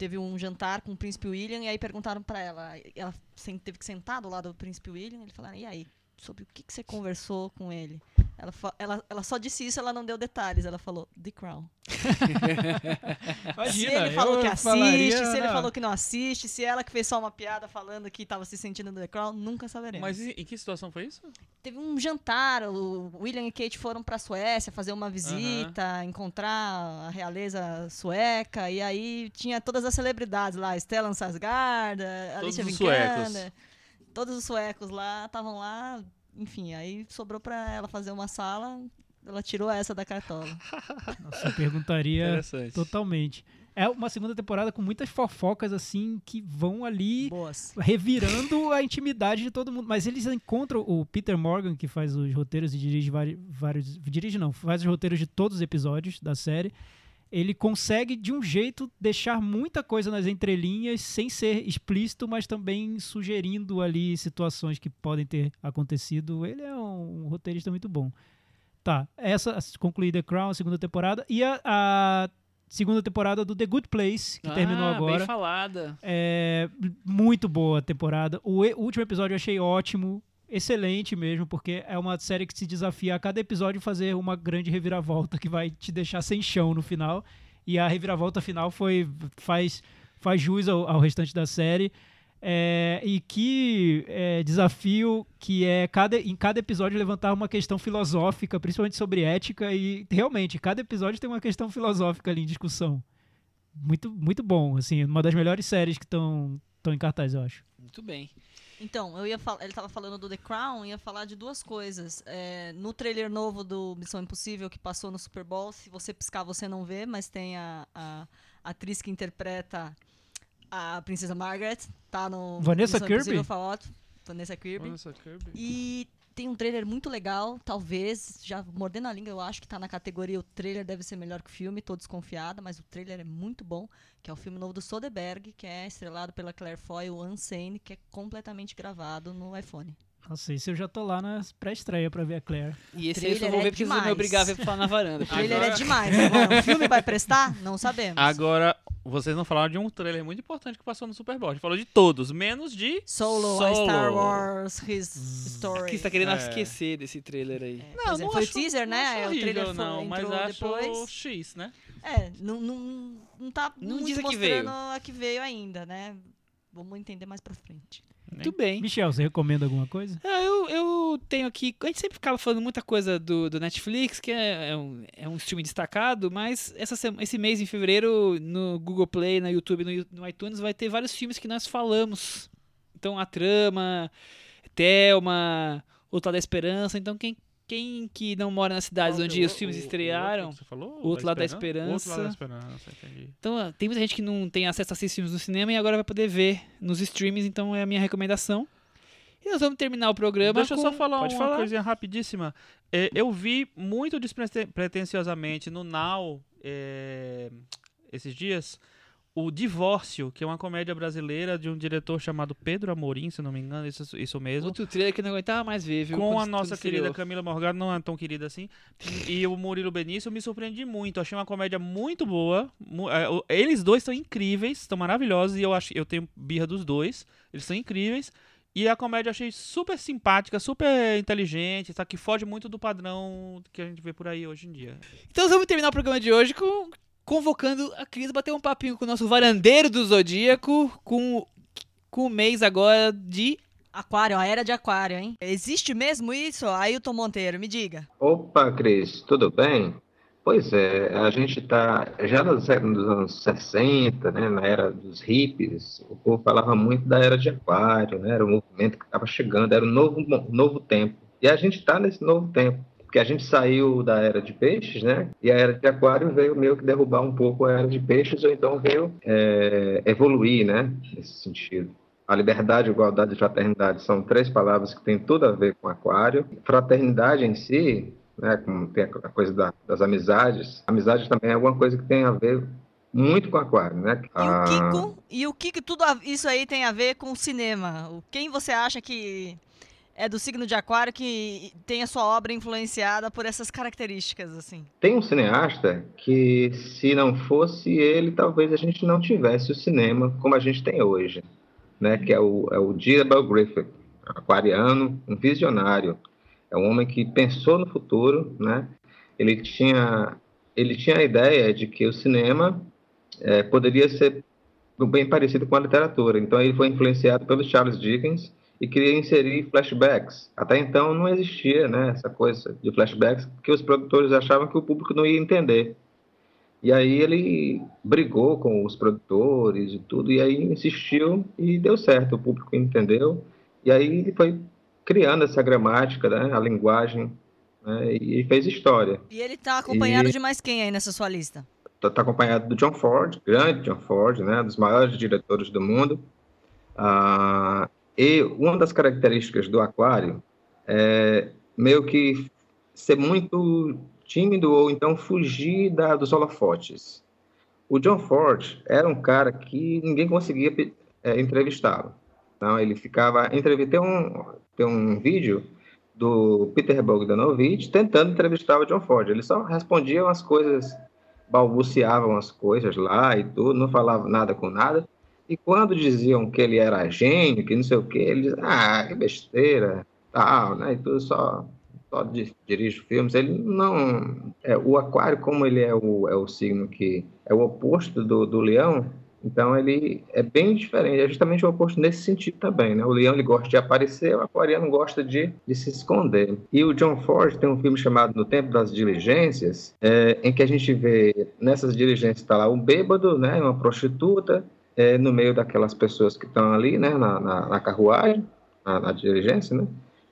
teve um jantar com o príncipe William e aí perguntaram pra ela, ela teve que sentar do lado do príncipe William, ele falaram, e aí, sobre o que, que você conversou com ele? Ela, ela, ela só disse isso, ela não deu detalhes, ela falou, The Crown. <laughs> se Imagina, ele falou que assiste, falaria, se ele "Ah, falou que não assiste, se ela que fez só uma piada falando que tava se sentindo no The Crown, nunca saberemos. Mas em, que situação foi isso? Teve um jantar, o William e Kate foram pra Suécia fazer uma visita, encontrar a realeza sueca, e aí tinha todas as celebridades lá, Stellan Skarsgård, Alicia Vikander, todos os suecos lá, estavam lá, enfim, aí sobrou pra ela fazer uma sala, ela tirou essa da cartola. <laughs> Nossa, eu perguntaria totalmente. É uma segunda temporada com muitas fofocas assim que vão ali Boas. revirando a intimidade de todo mundo. Mas eles encontram o Peter Morgan, que faz os roteiros e dirige vari- vários. Dirige não, faz os roteiros de todos os episódios da série. Ele consegue, de um jeito, deixar muita coisa nas entrelinhas, sem ser explícito, mas também sugerindo ali situações que podem ter acontecido. Ele é um, roteirista muito bom. Tá, essa concluí The Crown, segunda temporada. E a, a segunda temporada do The Good Place, que terminou Ah, agora. Bem falada. É muito boa a temporada. O, o último episódio eu achei ótimo, excelente mesmo, porque é uma série que se desafia a cada episódio fazer uma grande reviravolta que vai te deixar sem chão no final. E a reviravolta final foi faz faz jus ao, ao restante da série. É, e que é, desafio que é cada, em cada episódio levantar uma questão filosófica, principalmente sobre ética, e realmente, cada episódio tem uma questão filosófica ali em discussão. Muito, muito bom, assim, uma das melhores séries que estão em cartaz, eu acho. Muito bem. Então, eu ia falar, ele tava falando do The Crown, ia falar de duas coisas. É, no trailer novo do Missão Impossível que passou no Super Bowl, se você piscar você não vê, mas tem a, a atriz que interpreta a Princesa Margaret, tá no Vanessa Missão Kirby? Vanessa Kirby. Vanessa Kirby. E tem um trailer muito legal, talvez, já mordendo a língua, eu acho que tá na categoria o trailer deve ser melhor que o filme, tô desconfiada, mas o trailer é muito bom, que é o filme novo do Soderbergh, que é estrelado pela Claire Foy, o Unsane, que é completamente gravado no iPhone. Nossa, isso eu já tô lá na pré-estreia pra ver a Claire. E esse aí eu só trailer vou é ver porque vocês vão me demais. obrigar a ver falar na varanda. O trailer Agora- é demais, agora o filme vai prestar? Não sabemos. Agora, Vocês não falaram de um trailer muito importante que passou no Super Bowl. A gente falou de todos, menos de Solo, a Star Wars, His Story. Aqui você tá querendo É. esquecer desse trailer aí. É, Não, é, não foi acho, o teaser, não né? acho Aí o trailer foi, não, mas acho depois. X, né? É, não, não, não tá Não muito diz a que mostrando veio. a que veio ainda, né? Vamos entender mais pra frente. Muito bem. Michel, você recomenda alguma coisa? Ah, eu, eu tenho aqui. A gente sempre ficava falando muita coisa do, do Netflix, que é, é um, é um streaming destacado, mas essa, esse mês, em fevereiro, no Google Play, na YouTube, no, no iTunes, vai ter vários filmes que nós falamos. Então, A Trama, Thelma, O Lado da Esperança. Então, quem, quem que não mora nas cidades onde os o- filmes o- o estrearam. você falou? O Outro Lado da O Outro Lado da Esperança, entendi. Então, tem muita gente que não tem acesso a assistir filmes no cinema e agora vai poder ver nos streamings, então é a minha recomendação. E nós vamos terminar o programa Deixa eu com... só falar Pode uma falar. coisinha rapidíssima. É, eu vi muito despretensiosamente no Now é, esses dias o Divórcio, que é uma comédia brasileira de um diretor chamado Pedro Amorim, se não me engano, isso, isso mesmo. Outro trailer que não aguentava mais ver, viu? com a nossa querida estreou. Camila Morgado, não é tão querida assim, e o Murilo Benício, eu me surpreendi muito. Achei uma comédia muito boa. é, Eles dois são incríveis, estão maravilhosos, e eu, acho, eu tenho birra dos dois. Eles são incríveis. E a comédia eu achei super simpática, super inteligente, tá? que foge muito do padrão que a gente vê por aí hoje em dia. Então vamos terminar o programa de hoje com convocando a Cris a bater um papinho com o nosso varandeiro do Zodíaco, com, com o mês agora de Aquário, a era de aquário, hein? Existe mesmo isso? Ailton Monteiro, me diga. Opa, Cris, tudo bem? Pois é, a gente está já nos, nos anos 60, né, na era dos hippies, o povo falava muito da era de aquário, né, era um movimento que estava chegando, era um novo, novo tempo. E a gente está nesse novo tempo, porque a gente saiu da era de peixes, né, e a era de aquário veio meio que derrubar um pouco a era de peixes, ou então veio é, evoluir, né, nesse sentido. A liberdade, igualdade e fraternidade são três palavras que têm tudo a ver com aquário. Fraternidade em si, né, como tem a coisa da- das amizades, amizade também é alguma coisa que tem a ver muito com aquário, né? E Ah, o Kiko, e o que que tudo isso aí tem a ver com o cinema? O- Quem você acha que é do signo de aquário que tem a sua obra influenciada por essas características, assim? Tem um cineasta que, se não fosse ele, talvez a gente não tivesse o cinema como a gente tem hoje, né? Que é o, é o G.W. Griffith, aquariano, um visionário. É um homem que pensou no futuro, né? Ele tinha, ele tinha a ideia de que o cinema eh, poderia ser bem parecido com a literatura. Então ele foi influenciado pelo Charles Dickens e queria inserir flashbacks. Até então não existia, né, essa coisa de flashbacks, porque os produtores achavam que o público não ia entender. E aí ele brigou com os produtores e tudo, e aí insistiu e deu certo, o público entendeu. E aí foi criando essa gramática, né, a linguagem, né, e fez história. E ele tá acompanhado E- de mais quem aí nessa sua lista? está acompanhado do John Ford, grande John Ford, né, dos maiores diretores do mundo. Ah, e uma das características do Aquário é meio que ser muito tímido ou então fugir da, dos holofotes. O John Ford era um cara que ninguém conseguia eh, entrevistá-lo. Então ele ficava tem um tem um vídeo do Peter Bogdanovich tentando entrevistar o John Ford. Ele só respondia umas coisas balbuciavam as coisas lá e tudo, não falava nada com nada. E quando diziam que ele era gênio, que não sei o quê, ele dizia, ah, que besteira, tal, né? E tudo só, só di- dirige filmes. Ele não. É, o Aquário, como ele é o, é o signo que é o oposto do, do Leão, então ele é bem diferente, é justamente o oposto nesse sentido também, né? O leão ele gosta de aparecer, o aquariano gosta de, de se esconder. E o John Ford tem um filme chamado No Tempo das Diligências, é, em que a gente vê nessas diligências está lá um bêbado, né? Uma prostituta, é, no meio daquelas pessoas que estão ali, né? Na, na, na carruagem, na, na diligência, né?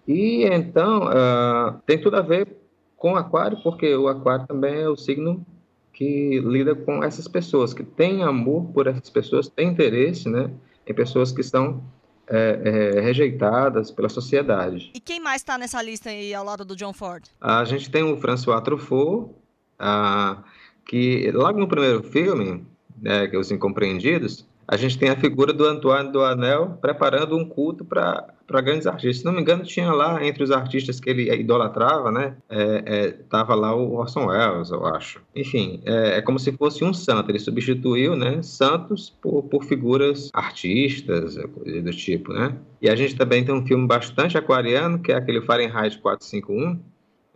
E então ah, tem tudo a ver com o aquário, porque o aquário também é o signo que lida com essas pessoas, que têm amor por essas pessoas, têm interesse né, em pessoas que são é, é, rejeitadas pela sociedade. E quem mais tá nessa lista aí ao lado do John Ford? A gente tem o François Truffaut, ah, que logo no primeiro filme, né, que é Os Incompreendidos, a gente tem a figura do Antoine do Anel preparando um culto para grandes artistas. Se não me engano, tinha lá, entre os artistas que ele idolatrava, né? É, é, tava lá o Orson Welles, eu acho. Enfim, é, é, como se fosse um santo. Ele substituiu, né, santos por, por figuras artistas, coisa do tipo, né? E a gente também tem um filme bastante aquariano, que é aquele Fahrenheit 451,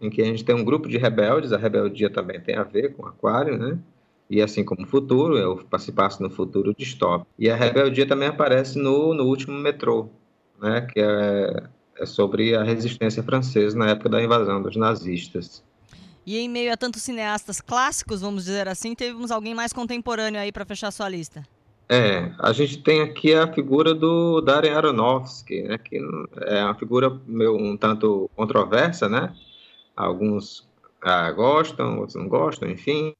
em que a gente tem um grupo de rebeldes. A rebeldia também tem a ver com aquário, né? E assim como o futuro, eu participasse no futuro distópico. E a rebeldia também aparece no, no último metrô, né, que é, é sobre a resistência francesa na época da invasão dos nazistas. E em meio a tantos cineastas clássicos, vamos dizer assim, temos alguém mais contemporâneo aí para fechar sua lista? É, a gente tem aqui a figura do Darren Aronofsky, né, que é uma figura meio um tanto controversa, né? Alguns ah, gostam, outros não gostam, enfim.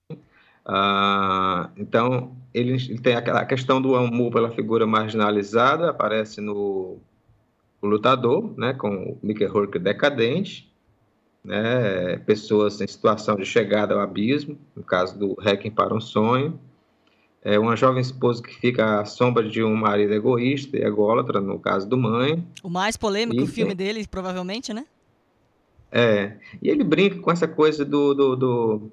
Ah, então, ele, ele, tem aquela questão do amor pela figura marginalizada, aparece no o Lutador, né, com o Mickey Rourke decadente, né, pessoas em situação de chegada ao abismo, no caso do Requiem para um Sonho, é uma jovem esposa que fica à sombra de um marido egoísta e ególatra, no caso do Mãe. O mais polêmico e, filme dele, provavelmente, né? É, e ele brinca com essa coisa do, do, do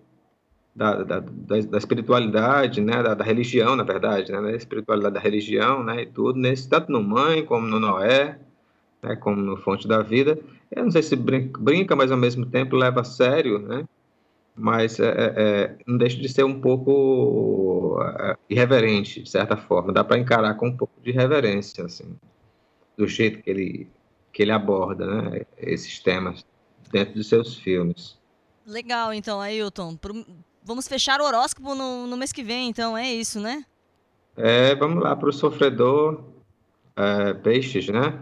da, da, da, espiritualidade, né, da, da, religião, na verdade, né, da espiritualidade da religião, né, e tudo, nesse, tanto no Mãe, como no Noé, né, como no Fonte da Vida. Eu não sei se brinca, brinca mas ao mesmo tempo leva a sério, né, mas é, é, é não deixa de ser um pouco é, irreverente, de certa forma. Dá para encarar com um pouco de reverência, assim, do jeito que ele, que ele aborda né, esses temas dentro dos seus filmes. Legal, então, Ailton. Vamos fechar o horóscopo no, no mês que vem, então, é isso, né? É, vamos lá para o sofredor é, peixes, né?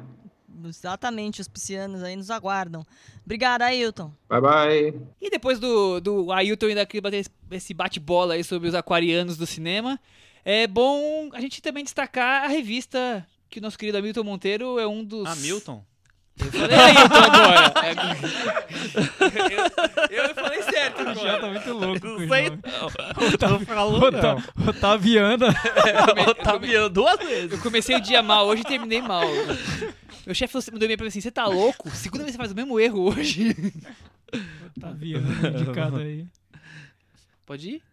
Exatamente, os piscianos aí nos aguardam. Obrigado, Ailton. Bye, bye. E depois do, do Ailton ainda aqui bater esse bate-bola aí sobre os aquarianos do cinema, é bom a gente também destacar a revista que o nosso querido Hamilton Monteiro é um dos... Hamilton? Eu falei Ailton agora. <laughs> eu, eu falei certo agora. Já tá muito louco. Não sei não. Otávio, falou, não. Otaviano. Otaviano duas vezes. Eu comecei o dia mal hoje e terminei mal. Meu chefe mandou e-mail pra mim assim, você tá louco? Segunda vez você faz o mesmo erro hoje. Otaviano indicado aí. Pode ir?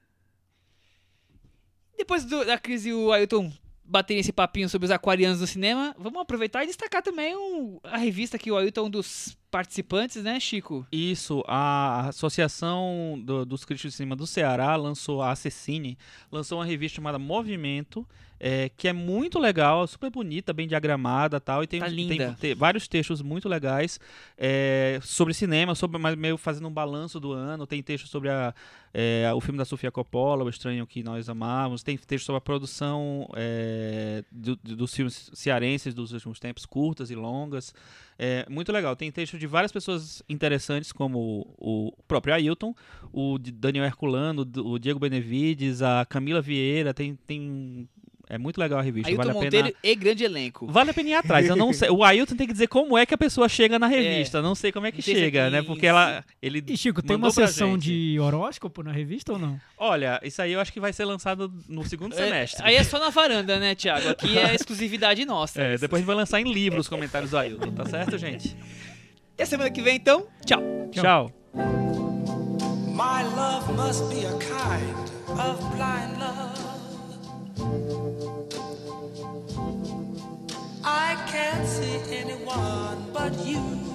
Depois do, da crise, o Ailton bater esse papinho sobre os aquarianos do cinema, vamos aproveitar e destacar também um, a revista que o Ailton é um dos participantes, né, Chico? Isso, a Associação do, dos Críticos de Cinema do Ceará lançou, a Acessine, lançou uma revista chamada Movimento, é, que é muito legal, super bonita, bem diagramada tal, e tem, tá tem, tem vários textos muito legais é, sobre cinema, sobre mas meio fazendo um balanço do ano, tem texto sobre a, é, o filme da Sofia Coppola, O Estranho que Nós Amávamos, tem texto sobre a produção é, do, dos filmes cearenses dos últimos tempos, curtas e longas, é muito legal. Tem texto de várias pessoas interessantes, como o, próprio Ailton, o Daniel Herculano, o Diego Benevides, a Camila Vieira, tem, tem é muito legal a revista. Ailton vale Monteiro a pena... e grande elenco. Vale a pena ir atrás. Eu não sei. O Ailton tem que dizer como é que a pessoa chega na revista. É. Não sei como é que chega, né? Porque ela. Ele e Chico, tem uma sessão de horóscopo na revista ou não? Olha, isso aí eu acho que vai ser lançado no segundo é, semestre. Aí é só na varanda, né, Thiago? Aqui é <laughs> exclusividade nossa. É, depois a gente vai lançar em livro os comentários do Ailton, tá certo, gente? E a semana que vem, então, tchau. Tchau. My can't see anyone but you.